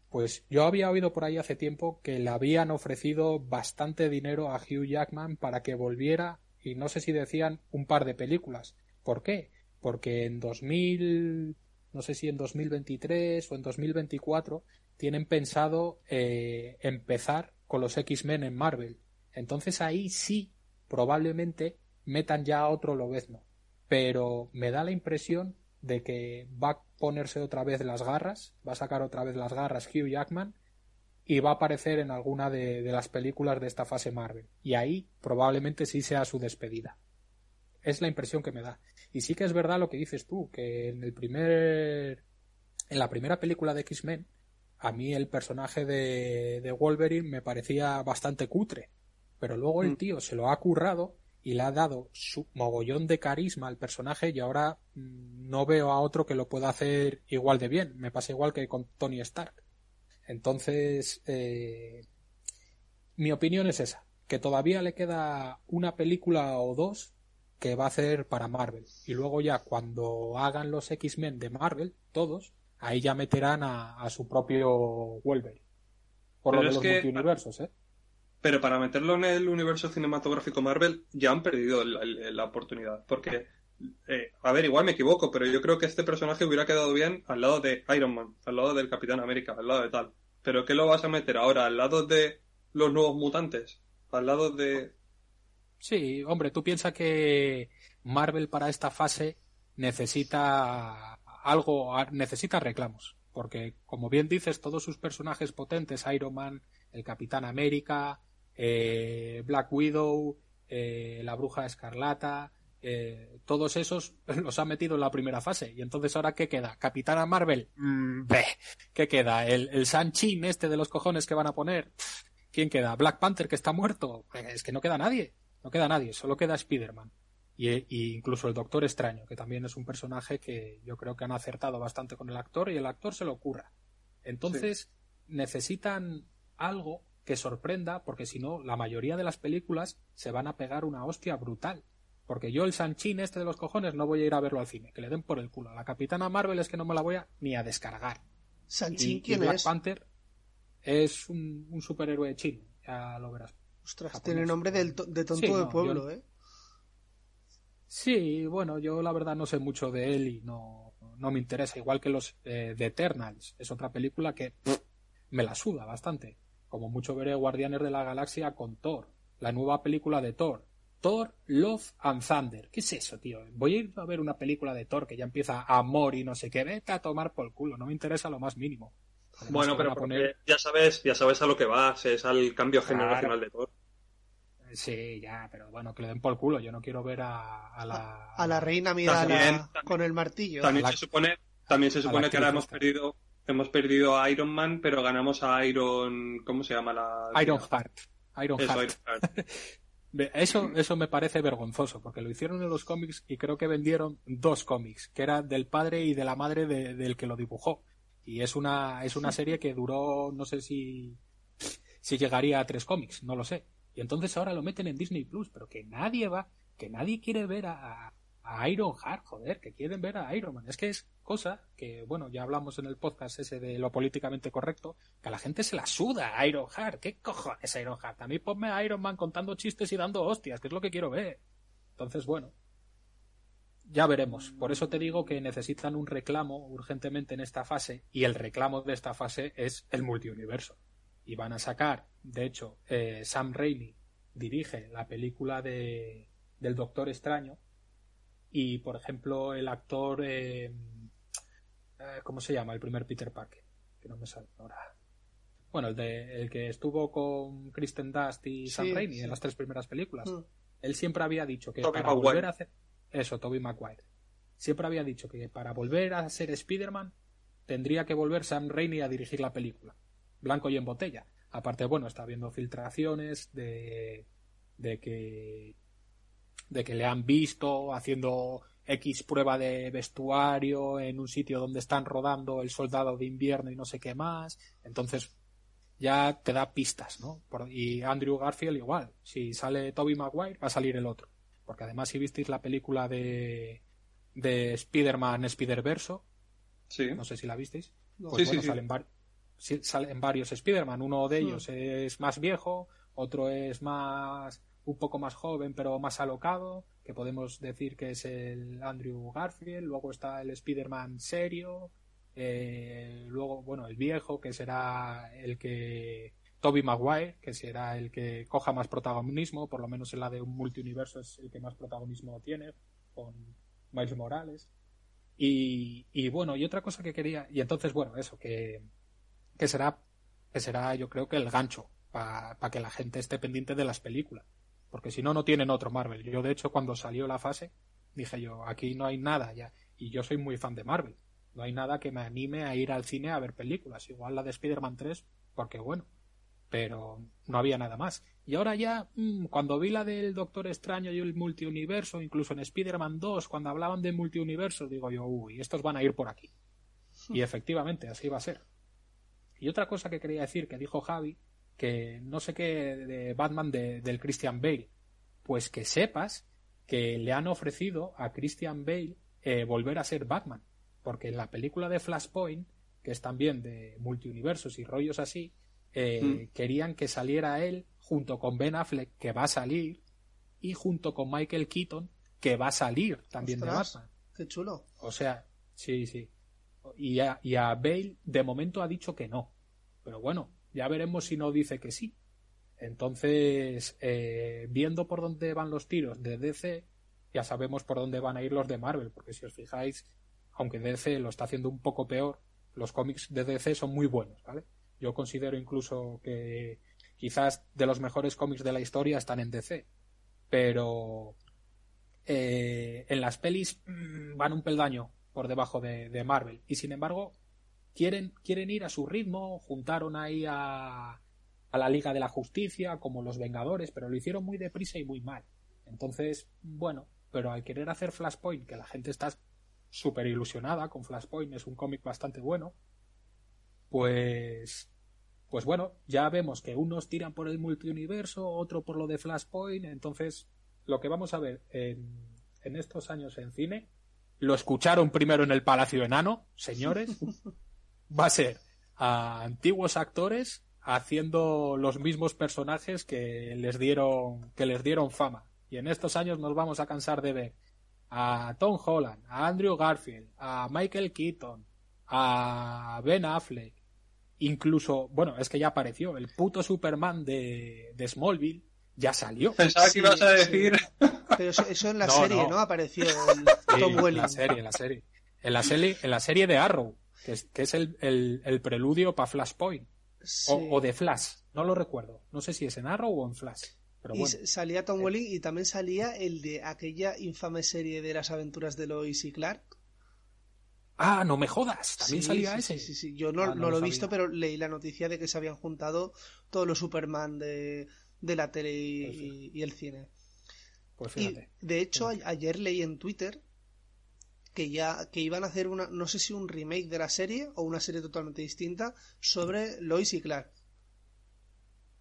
Pues yo había oído por ahí hace tiempo que le habían ofrecido bastante dinero a Hugh Jackman para que volviera y no sé si decían un par de películas. ¿Por qué? Porque en 2000, no sé si en 2023 o en 2024 tienen pensado eh, empezar con los X-Men en Marvel. Entonces ahí sí, probablemente metan ya a otro lobezno. Pero me da la impresión de que va a ponerse otra vez las garras, va a sacar otra vez las garras Hugh Jackman y va a aparecer en alguna de, de las películas de esta fase Marvel. Y ahí probablemente sí sea su despedida. Es la impresión que me da. Y sí que es verdad lo que dices tú, que en el primer. En la primera película de X-Men, a mí el personaje de, de Wolverine me parecía bastante cutre. Pero luego el Mm. tío se lo ha currado y le ha dado su mogollón de carisma al personaje y ahora mm, no veo a otro que lo pueda hacer igual de bien. Me pasa igual que con Tony Stark. Entonces, eh, mi opinión es esa, que todavía le queda una película o dos que va a hacer para Marvel. Y luego ya cuando hagan los X-Men de Marvel, todos, ahí ya meterán a, a su propio Wolverine. Por Pero lo de los que- multiuniversos, ¿eh? Pero para meterlo en el universo cinematográfico Marvel ya han perdido la oportunidad. Porque, eh, a ver, igual me equivoco, pero yo creo que este personaje hubiera quedado bien al lado de Iron Man, al lado del Capitán América, al lado de tal. Pero ¿qué lo vas a meter ahora? ¿Al lado de los nuevos mutantes? ¿Al lado de...? Sí, hombre, tú piensas que Marvel para esta fase necesita algo, necesita reclamos. Porque, como bien dices, todos sus personajes potentes, Iron Man, el Capitán América, eh, Black Widow, eh, la Bruja Escarlata, eh, todos esos los ha metido en la primera fase. Y entonces, ¿ahora qué queda? ¿Capitana Marvel? Mm. ¿Qué queda? ¿El, el Sanchin este de los cojones que van a poner? ¿Quién queda? ¿Black Panther que está muerto? Es que no queda nadie. No queda nadie, solo queda Spider-Man. Y, y incluso el Doctor Extraño, que también es un personaje que yo creo que han acertado bastante con el actor y el actor se lo ocurra. Entonces, necesitan algo que sorprenda, porque si no, la mayoría de las películas se van a pegar una hostia brutal. Porque yo el Sanchín este de los cojones no voy a ir a verlo al cine, que le den por el culo. A la Capitana Marvel es que no me la voy a ni a descargar. Sanchín, Y, y ¿quién Black es? Panther es un, un superhéroe chino, ya lo verás. Ostras, japonés. tiene nombre to- de tonto Sí, de no, pueblo, yo- ¿eh? Sí, bueno, yo la verdad no sé mucho de él y no, no me interesa. Igual que los eh, de Eternals. Es otra película que pff, me la suda bastante. Como mucho veré Guardianes de la Galaxia con Thor. La nueva película de Thor. Thor, Love and Thunder. ¿Qué es eso, tío? Voy a ir a ver una película de Thor que ya empieza amor y no sé qué. Vete a tomar por culo. No me interesa lo más mínimo. Además, Bueno, pero a poner- ya sabes, ya sabes a lo que vas, es al cambio Claro. generacional de todo. Sí, ya, pero bueno, que le den por culo. Yo no quiero ver a, a la... A la reina mira También- la- con el martillo. También la- se supone, también se a supone que ahora hemos perdido, hemos perdido a Iron Man, pero ganamos a Iron, ¿cómo se llama la? Iron Heart. Iron Eso, Heart. Iron Heart. Eso, eso me parece vergonzoso, porque lo hicieron en los cómics y creo que vendieron dos cómics, que era del padre y de la madre de- del que lo dibujó. Y es una, es una serie que duró, no sé si, si llegaría a tres cómics, no lo sé. Y entonces ahora lo meten en Disney Plus, pero que nadie va, que nadie quiere ver a, a Iron Heart, joder, que quieren ver a Iron Man. Es que es cosa que, bueno, ya hablamos en el podcast ese de lo políticamente correcto, que a la gente se la suda a Iron Heart. ¿Qué cojones Iron Heart? A mí ponme a Iron Man contando chistes y dando hostias, que es lo que quiero ver. Entonces, bueno, ya veremos. Por eso te digo que necesitan un reclamo urgentemente en esta fase, y el reclamo de esta fase es el multiuniverso. Y van a sacar, de hecho, eh, Sam Raimi dirige la película de, del Doctor Extraño, y por ejemplo, el actor, eh, eh, ¿cómo se llama? El primer Peter Parker. que no me sale ahora. Bueno, el de el que estuvo con Kristen Dust y Sam Raimi sí. en las tres primeras películas. Mm. Él siempre había dicho que para Maguire. volver a hacer eso, Toby Maguire. Siempre había dicho que para volver a ser Spider-Man tendría que volver Sam Raimi a dirigir la película. Blanco y en botella. Aparte, bueno, está habiendo filtraciones de, de que de que le han visto haciendo X prueba de vestuario en un sitio donde están rodando el soldado de invierno y no sé qué más. Entonces ya te da pistas, ¿no? Por- y Andrew Garfield igual. Si sale Toby Maguire, va a salir el otro. Porque además si visteis la película de, de Spider-Man Spider-Verso, Sí. no sé si la visteis, pues Sí, bueno, sí. Salen, var- salen varios Spider-Man. Uno de ellos es más viejo, otro es más un poco más joven, pero más alocado, que podemos decir que es el Andrew Garfield. Luego está el Spider-Man serio. eh, luego, bueno, el viejo, que será el que. Toby Maguire, que será el que coja más protagonismo, por lo menos en la de un multiuniverso es el que más protagonismo tiene, con Miles Morales. Y, bueno, y otra cosa que quería, y entonces, bueno, eso, que, que será, que será yo creo que el gancho para que la gente esté pendiente de las películas. Porque si no, no tienen otro Marvel. Yo, de hecho, cuando salió la fase, dije yo, aquí no hay nada ya. Y yo soy muy fan de Marvel. No hay nada que me anime a ir al cine a ver películas. Igual la de Spider-Man 3, porque bueno. Pero no había nada más. Y ahora ya, mm, cuando vi la del Doctor Extraño y el multiuniverso, incluso en Spider-Man 2, cuando hablaban de multiuniverso, digo yo, uy, estos van a ir por aquí. Y efectivamente, así va a ser. Y otra cosa que quería decir, que dijo Javi, que no sé qué de Batman de- del Christian Bale, pues que sepas que le han ofrecido a Christian Bale eh, volver a ser Batman, porque en la película de Flashpoint, que es también de multiuniversos y rollos así, eh, Mm. querían que saliera él junto con Ben Affleck, que va a salir, y junto con Michael Keaton, que va a salir también de. Batman. Qué chulo. O sea, sí, sí. Y a, y a Bale de momento ha dicho que no. Pero bueno, ya veremos si no dice que sí. Entonces, eh, viendo por dónde van los tiros de DC, ya sabemos por dónde van a ir los de Marvel, porque si os fijáis, aunque DC lo está haciendo un poco peor, los cómics de DC son muy buenos, ¿vale? Yo considero incluso que quizás de los mejores cómics de la historia están en DC, pero eh, en las pelis mm, van un peldaño por debajo de, de Marvel y sin embargo quieren, quieren ir a su ritmo, juntaron ahí a, a la Liga de la Justicia como los Vengadores, pero lo hicieron muy deprisa y muy mal. Entonces, bueno, pero al querer hacer Flashpoint, que la gente está súper ilusionada con Flashpoint, es un cómic bastante bueno, pues pues bueno, ya vemos que unos tiran por el multiuniverso, otro por lo de Flashpoint, entonces lo que vamos a ver en, en estos años en cine, lo escucharon primero en el Palacio Enano, señores, va a ser a antiguos actores haciendo los mismos personajes que les dieron que les dieron fama y en estos años nos vamos a cansar de ver a Tom Holland, a Andrew Garfield, a Michael Keaton, a Ben Affleck, incluso, bueno, es que ya apareció, el puto Superman de, de Smallville ya salió. Pensaba Sí, que ibas a sí. decir. Pero eso, eso en la No, serie, no. ¿no? Apareció el Sí, Tom en Welling. la serie, en la serie. En la serie, en la serie de Arrow, que es, que es el, el, el preludio para Flashpoint. Sí. O, o de Flash, no lo recuerdo. No sé si es en Arrow o en Flash. Pero Y bueno. salía Tom Welling y también salía el de aquella infame serie de las aventuras de Lois y Clark. Ah, no me jodas. También Sí, salía sí, ese. Sí, sí, sí. Yo no, Ah, no no lo he visto, pero leí la noticia de que se habían juntado todos los Superman de, de la tele y, Pues y el cine. Pues Y de hecho, a- ayer leí en Twitter que ya que iban a hacer una, no sé si un remake de la serie o una serie totalmente distinta sobre Lois y Clark.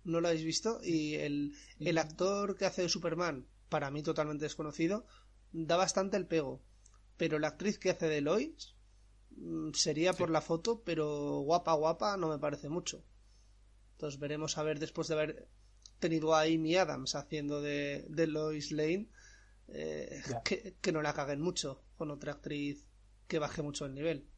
¿No lo habéis visto? Y el, el actor que hace de Superman, para mí totalmente desconocido, da bastante el pego. Pero la actriz que hace de Lois mm, sería por la foto, pero guapa, guapa no me parece mucho. Entonces veremos a ver después de haber tenido a Amy Adams haciendo de, de Lois Lane, eh, que, que no la caguen mucho con otra actriz que baje mucho el nivel.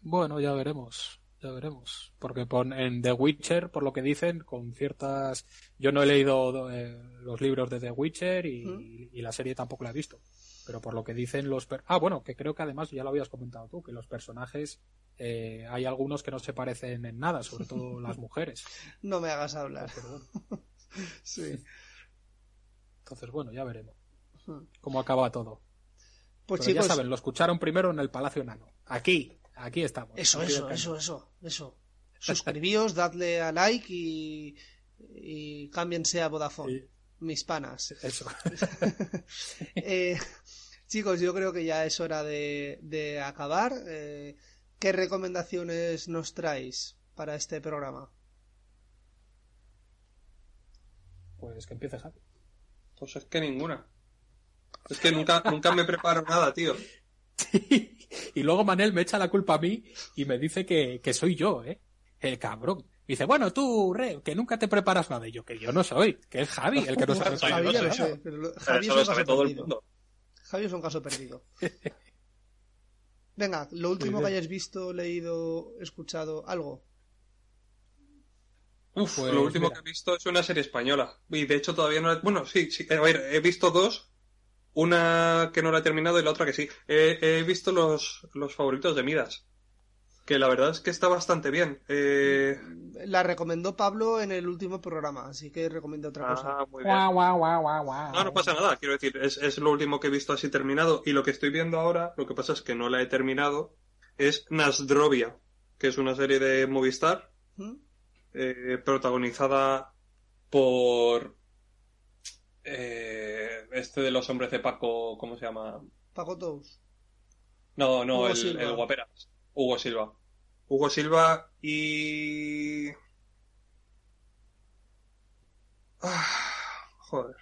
Bueno, ya veremos. Ya veremos. Porque pon, en The Witcher, por lo que dicen, con ciertas. Yo no he leído eh, los libros de The Witcher y, ¿Mm? y la serie tampoco la he visto. Pero por lo que dicen los... per- Ah, bueno, que creo que además ya lo habías comentado tú, que los personajes eh, hay algunos que no se parecen en nada, sobre todo las mujeres. No me hagas hablar. Sí. entonces, bueno, ya veremos cómo acaba todo. Pues Pero chicos, ya saben, lo escucharon primero en el Palacio Nano. Aquí, aquí estamos. eso, eso, eso, eso, eso. Suscribíos, dadle a like y, y cámbiense a Vodafone. Mis panas. Eso. Eh, chicos, yo creo que ya es hora de, de acabar. Eh, ¿Qué recomendaciones nos traéis para este programa? Pues que empiece Javi. Pues es que ninguna. Es que nunca, nunca me preparo nada, tío. y luego Manel me echa la culpa a mí y me dice que, que soy yo, ¿eh? El cabrón. Dice, bueno, tú, Re, que nunca te preparas nada. Y yo, que yo no soy, que es Javi el que no se prepara. Javi no pero Javi es un sabe caso todo el perdido. mundo. Javi es un caso perdido. Venga, lo último que hayáis visto, leído, escuchado, algo. Uf, Pues lo último mira. que he visto es una serie española. Y de hecho todavía no la... Bueno, sí, sí. A ver, he visto dos. Una que no la he terminado y la otra que sí. He, he visto los, los favoritos de Midas. Que la verdad es que está bastante bien. Eh... La recomendó Pablo en el último programa, así que recomiendo otra cosa. Ah, muy bien. Guau, guau, guau, guau, guau. No, no pasa nada, quiero decir, es, es lo último que he visto así terminado. Y lo que estoy viendo ahora, lo que pasa es que no la he terminado, es Nasdrovia, que es una serie de Movistar, ¿Mm? Eh, protagonizada por eh, este de los hombres de Paco, ¿cómo se llama? Paco Tous. No, no, Hugo el, guaperas. Hugo Silva. Hugo Silva y... Ah, joder.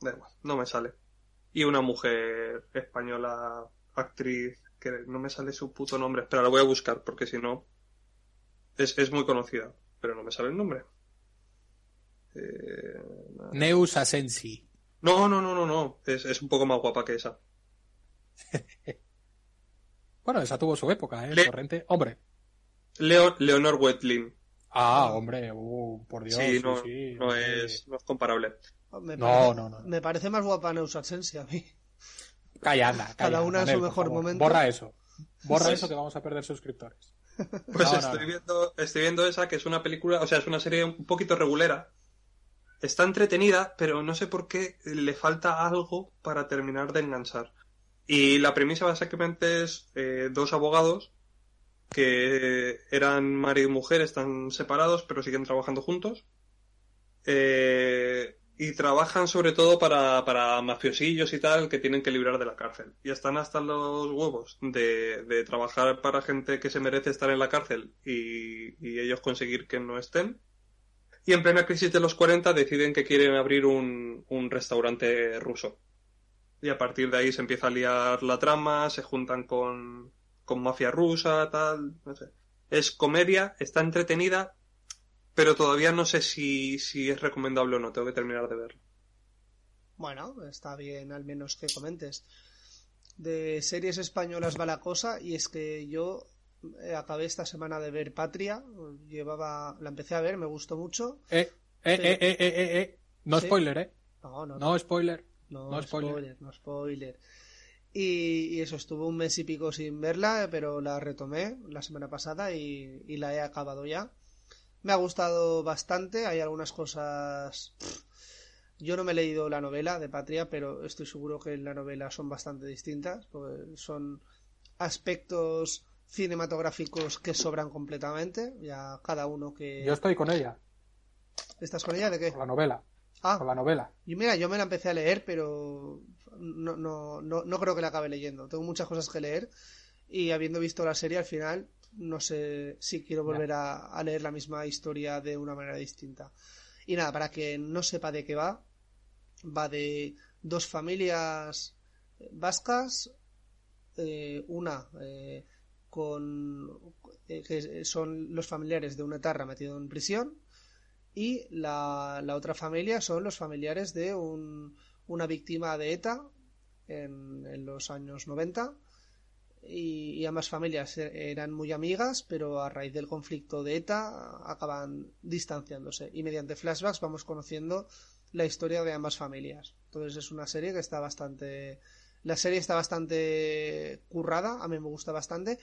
Da igual, no me sale. Y una mujer española, actriz, que no me sale su puto nombre. Espera, la voy a buscar, porque si no... Es, es muy conocida, pero no me sale el nombre. Eh, Neus Asensi. No, no, no, no, no. Es, es un poco más guapa que esa. Bueno, esa tuvo su época, ¿eh? Le- Torrente. Hombre. Leo- Leonor Wetlin. Ah, hombre, uh, por Dios. sí, no, sí, no, es, no es comparable. Me No, parece, no, no. Me parece más guapa Neusasense a mí. Calla, anda, calla, Cada una en Manel, su mejor favor. momento. Borra eso. Borra eso que vamos a perder suscriptores. Pues No, estoy, no. Viendo, estoy viendo esa, que es una película, o sea, es una serie un poquito regulera. Está entretenida, pero no sé por qué le falta algo para terminar de enganchar. Y la premisa básicamente es eh, dos abogados que eran marido y mujer, están separados, pero siguen trabajando juntos. Eh, y trabajan sobre todo para, para mafiosillos y tal que tienen que librar de la cárcel. Y están hasta los huevos de, de trabajar para gente que se merece estar en la cárcel y, y ellos conseguir que no estén. Y en plena crisis de los 40 deciden que quieren abrir un, un restaurante ruso. Y a partir de ahí se empieza a liar la trama, se juntan con, con mafia rusa, tal, no sé. Es comedia, está entretenida, pero todavía no sé si, si es recomendable o no, tengo que terminar de verlo. Bueno, está bien al menos que comentes. De series españolas va la cosa y es que yo eh, acabé esta semana de ver Patria, llevaba, la empecé a ver, me gustó mucho. Eh, eh, eh, eh, eh, eh, eh. No Sí. spoiler, ¿eh? No, no, No spoiler. no, no spoiler. spoiler. no spoiler. Y, y eso, estuve un mes y pico sin verla, pero la retomé la semana pasada y, y la he acabado ya. Me ha gustado bastante, hay algunas cosas... Yo no me he leído la novela de Patria, pero estoy seguro que en la novela son bastante distintas, porque son aspectos cinematográficos que sobran completamente, ya cada uno que... Yo estoy con ella, ¿Estás con ella de qué? con la novela. Ah, Con la novela. y mira, yo me la empecé a leer, pero no, no, no, no creo que la acabe leyendo. Tengo muchas cosas que leer y habiendo visto la serie al final, no sé si quiero volver a, a leer la misma historia de una manera distinta. Y nada, para que no sepa de qué va, va de dos familias vascas, eh, una eh, con eh, que son los familiares de un etarra metido en prisión y la, la otra familia son los familiares de un, una víctima de ETA en, en los años 90 y, y ambas familias e- eran muy amigas, pero a raíz del conflicto de ETA acaban distanciándose y mediante flashbacks vamos conociendo la historia de ambas familias. Entonces es una serie que está bastante... La serie está bastante currada, a mí me gusta bastante.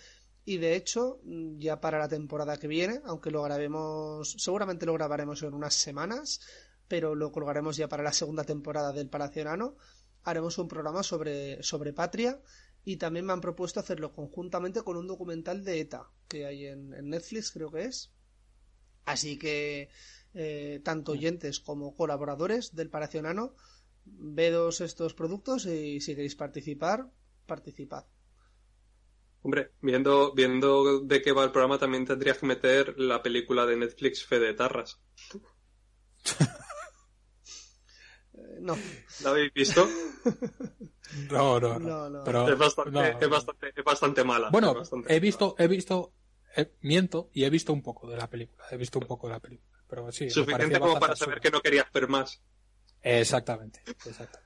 Y de hecho, mm, ya para la temporada que viene, aunque lo grabemos, seguramente lo grabaremos en unas semanas, pero lo colgaremos ya para la segunda temporada del Palacio Enano, haremos un programa sobre, sobre Patria y también me han propuesto hacerlo conjuntamente con un documental de ETA que hay en, en Netflix, creo que es. Así que eh, tanto oyentes como colaboradores del Palacio Enano, vedos estos productos y si queréis participar, participad. Hombre, viendo, viendo de qué va el programa, también tendrías que meter la película de Netflix Fede Tarras. Eh, no, ¿La habéis visto? No, no, no. No, no. Pero, es, bastante, no, es, bastante, es bastante mala. Bueno, bastante he mala. visto, he visto, eh, miento y he visto un poco de la película. He visto un poco de la película. Pero sí, Suficiente como para saber que no querías ver más. Exactamente, exacto.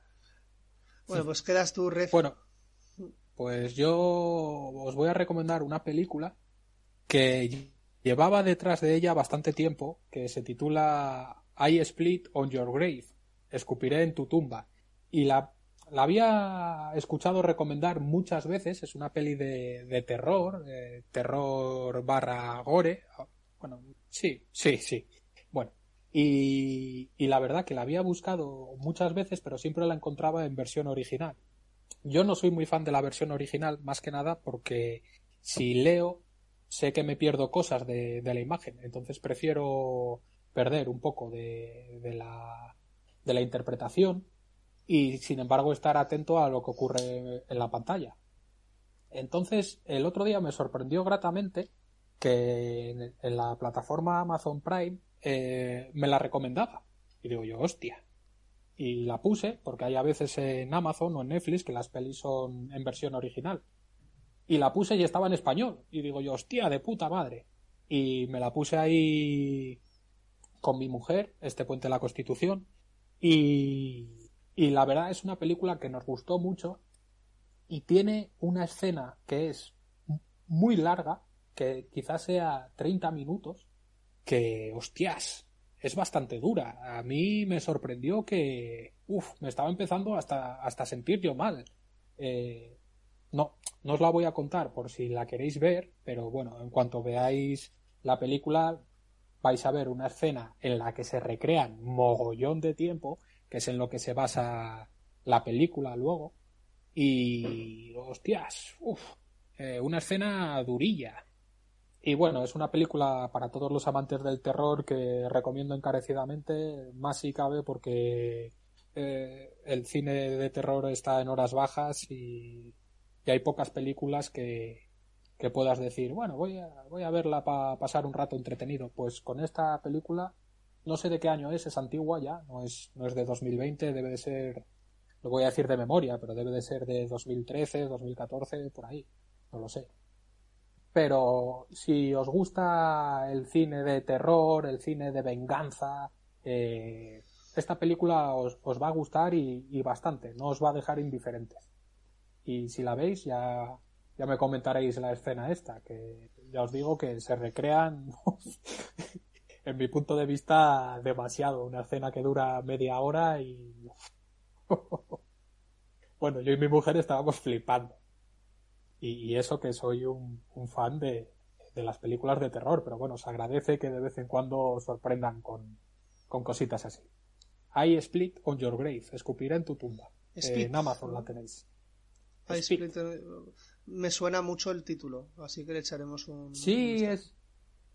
bueno, pues quedas tú, Ref. Bueno, pues yo os voy a recomendar una película que llevaba detrás de ella bastante tiempo, que se titula I Split on Your Grave, Escupiré en tu tumba. Y la, la había escuchado recomendar muchas veces, es una peli de, de terror, eh, terror barra gore. Bueno, sí, sí, sí. Bueno, y, y la verdad que la había buscado muchas veces, pero siempre la encontraba en versión original. Yo no soy muy fan de la versión original, más que nada porque si leo sé que me pierdo cosas de, de la imagen, entonces prefiero perder un poco de, de la, de la interpretación y sin embargo estar atento a lo que ocurre en la pantalla. Entonces, el otro día me sorprendió gratamente que en, la plataforma Amazon Prime eh, me la recomendaba. Y digo yo, hostia. Y la puse, porque hay a veces en Amazon o en Netflix que las pelis son en versión original. Y la puse y estaba en español. Y digo yo, hostia, de puta madre. Y me la puse ahí con mi mujer, este puente de la Constitución. Y, y la verdad es una película que nos gustó mucho. Y tiene una escena que es muy larga, que quizás sea 30 minutos, que, hostias, es bastante dura. A mí me sorprendió que, uff, me estaba empezando hasta, hasta sentir yo mal. Eh, no, no os la voy a contar por si la queréis ver, pero bueno, en cuanto veáis la película vais a ver una escena en la que se recrean mogollón de tiempo, que es en lo que se basa la película luego, y hostias, uff, eh, una escena durilla. Y bueno, es una película para todos los amantes del terror que recomiendo encarecidamente, más si cabe porque eh, el cine de terror está en horas bajas y, y hay pocas películas que, que puedas decir, bueno, voy a, voy a verla para pasar un rato entretenido. Pues con esta película, no sé de qué año es, es antigua ya, no es, no es de 2020, debe de ser, lo voy a decir de memoria, pero debe de ser de 2013, 2014, por ahí, no lo sé. Pero si os gusta el cine de terror, el cine de venganza, eh, esta película os, va a gustar y, y, bastante, no os va a dejar indiferentes. Y si la veis, ya, ya me comentaréis la escena esta, que ya os digo que se recrean, en mi punto de vista, demasiado. Una escena que dura media hora y... bueno, yo y mi mujer estábamos flipando. Y, y eso que soy un, un fan de, de, las películas de terror, pero bueno, se agradece que de vez en cuando sorprendan con, con cositas así. I Split on Your Grave, escupiré en tu tumba. Eh, en Amazon la tenéis. I Split. Split. Me suena mucho el título, así que le echaremos un. Sí, un es.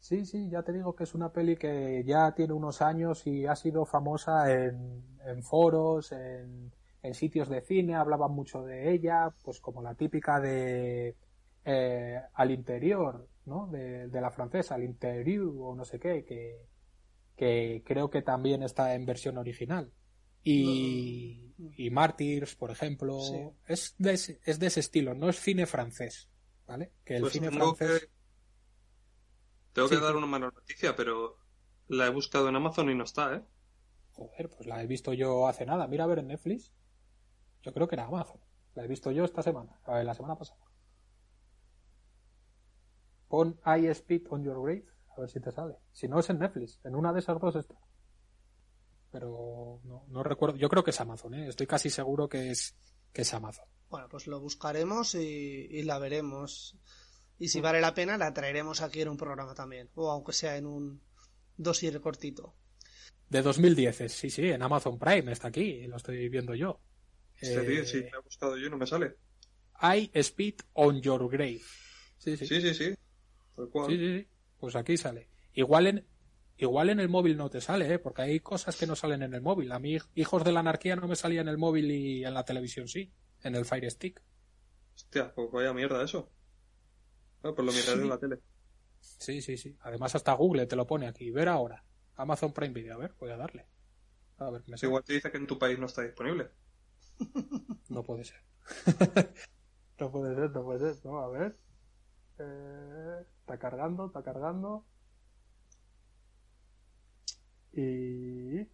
Sí, sí, ya te digo que es una peli que ya tiene unos años y ha sido famosa en, en foros, en, en sitios de cine, hablaban mucho de ella, pues como la típica de eh, al interior, ¿no? De, de, la francesa, al interior o no sé qué, que, que creo que también está en versión original. Y, y Martyrs, por ejemplo, sí. es, de ese, es de ese estilo, no es cine francés, ¿vale? Que el pues cine francés... Que... Tengo sí. que dar una mala noticia, pero la he buscado en Amazon y no está, ¿eh? Joder, pues la he visto yo hace nada. Mira a ver en Netflix. Yo creo que era Amazon. La he visto yo esta semana, la semana pasada. Pon I Speed on Your Grave, a ver si te sale. Si no es en Netflix, en una de esas dos está. Pero no, no recuerdo, yo creo que es Amazon, ¿eh? estoy casi seguro que es, que es Amazon. Bueno, pues lo buscaremos y, y la veremos. Y si vale la pena, la traeremos aquí en un programa también. O aunque sea en un dossier cortito. De 2010, es- sí, sí, en Amazon Prime está aquí, lo estoy viendo yo. Este Eh, tío, sí, me ha buscado yo no me sale. I Speed on Your Grave. Sí, sí. Sí, sí, sí. Tal cual. Sí, sí, sí. Pues aquí sale. Igual en, igual en el móvil no te sale, ¿eh? porque hay cosas que no salen en el móvil. A mí, Hijos de la Anarquía no me salía en el móvil y en la televisión sí, en el Fire Stick. Hostia, pues vaya mierda eso. Ah, pues lo miraré en la tele. Sí, sí, sí. Además hasta Google te lo pone aquí. Ver ahora. Amazon Prime Video. A ver, voy a darle. A ver, me igual te dice que en tu país no está disponible. No puede ser. no puede ser, no puede ser. No, a ver. Eh, está cargando, está cargando. Y...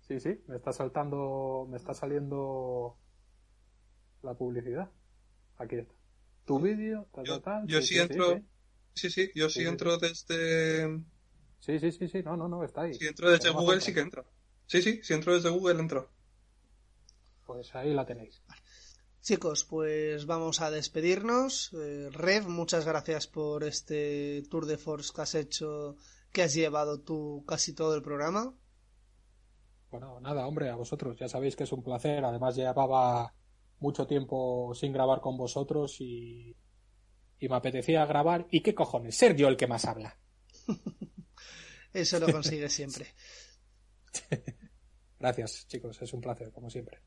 Sí, sí, me está saltando, me está saliendo la publicidad. Aquí está. Tu vídeo, tal, Yo, tal, tal. yo sí, entro. Sí, Sí, sí, yo sí Sí, sí. entro desde. sí, sí, sí, sí, no, no, no, está ahí. Si entro desde Google, sí que entra. Sí, sí, si entro desde Google, entro. Pues ahí la tenéis. Chicos, pues vamos a despedirnos. Eh, Rev, muchas gracias por este tour de force que has hecho, que has llevado tú casi todo el programa. Bueno, nada, hombre, a vosotros. Ya sabéis que es un placer. Además, llevaba mucho tiempo sin grabar con vosotros y, y me apetecía grabar. ¿Y qué cojones? Ser yo el que más habla. Eso lo consigues siempre. Gracias, chicos. Es un placer, como siempre.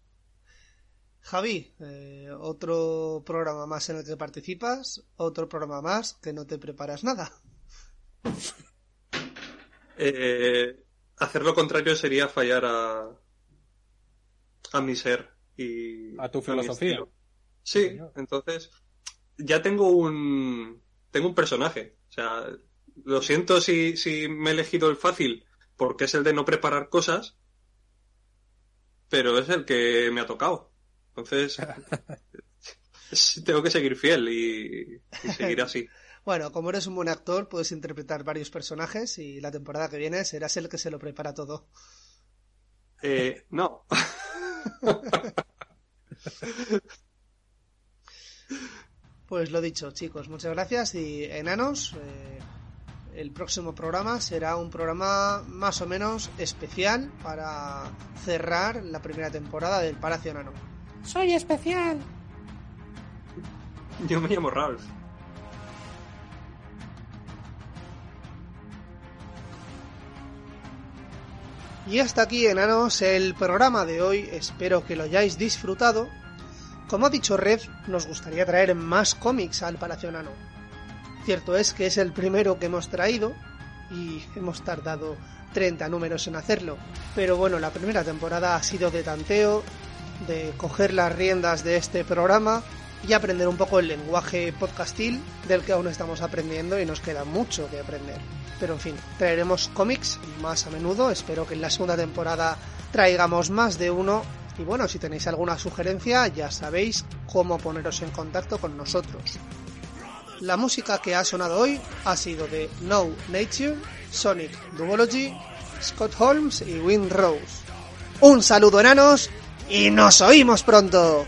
Javi, eh, otro programa más en el que participas, otro programa más que no te preparas nada. Eh, hacer lo contrario sería fallar a. a mi ser y. A tu filosofía. Sí, Señor. entonces. Ya tengo un. tengo un personaje. O sea, lo siento si, si me he elegido el fácil porque es el de no preparar cosas, pero es el que me ha tocado. Entonces, es- tengo que seguir fiel y, y seguir así. Bueno, como eres un buen actor, puedes interpretar varios personajes y la temporada que viene serás el que se lo prepara todo. Eh, no. Pues lo dicho, chicos, muchas gracias y enanos, eh, el próximo programa será un programa más o menos especial para cerrar la primera temporada del Palacio Enano. Soy especial. Yo me llamo Ralph. Y hasta aquí, enanos, el programa de hoy. Espero que lo hayáis disfrutado. Como ha dicho Red, nos gustaría traer más cómics al Palacio Enano. Cierto es que es el primero que hemos traído y hemos tardado 30 números en hacerlo. Pero bueno, la primera temporada ha sido de tanteo, de coger las riendas de este programa y aprender un poco el lenguaje podcastil del que aún estamos aprendiendo y nos queda mucho que aprender. Pero en fin, traeremos cómics más a menudo. Espero que en la segunda temporada traigamos más de uno. Y bueno, si tenéis alguna sugerencia, ya sabéis cómo poneros en contacto con nosotros. La música que ha sonado hoy ha sido de No Nature, Sonic Duology, Scott Holmes y Win Rose. Un saludo enanos y nos oímos pronto.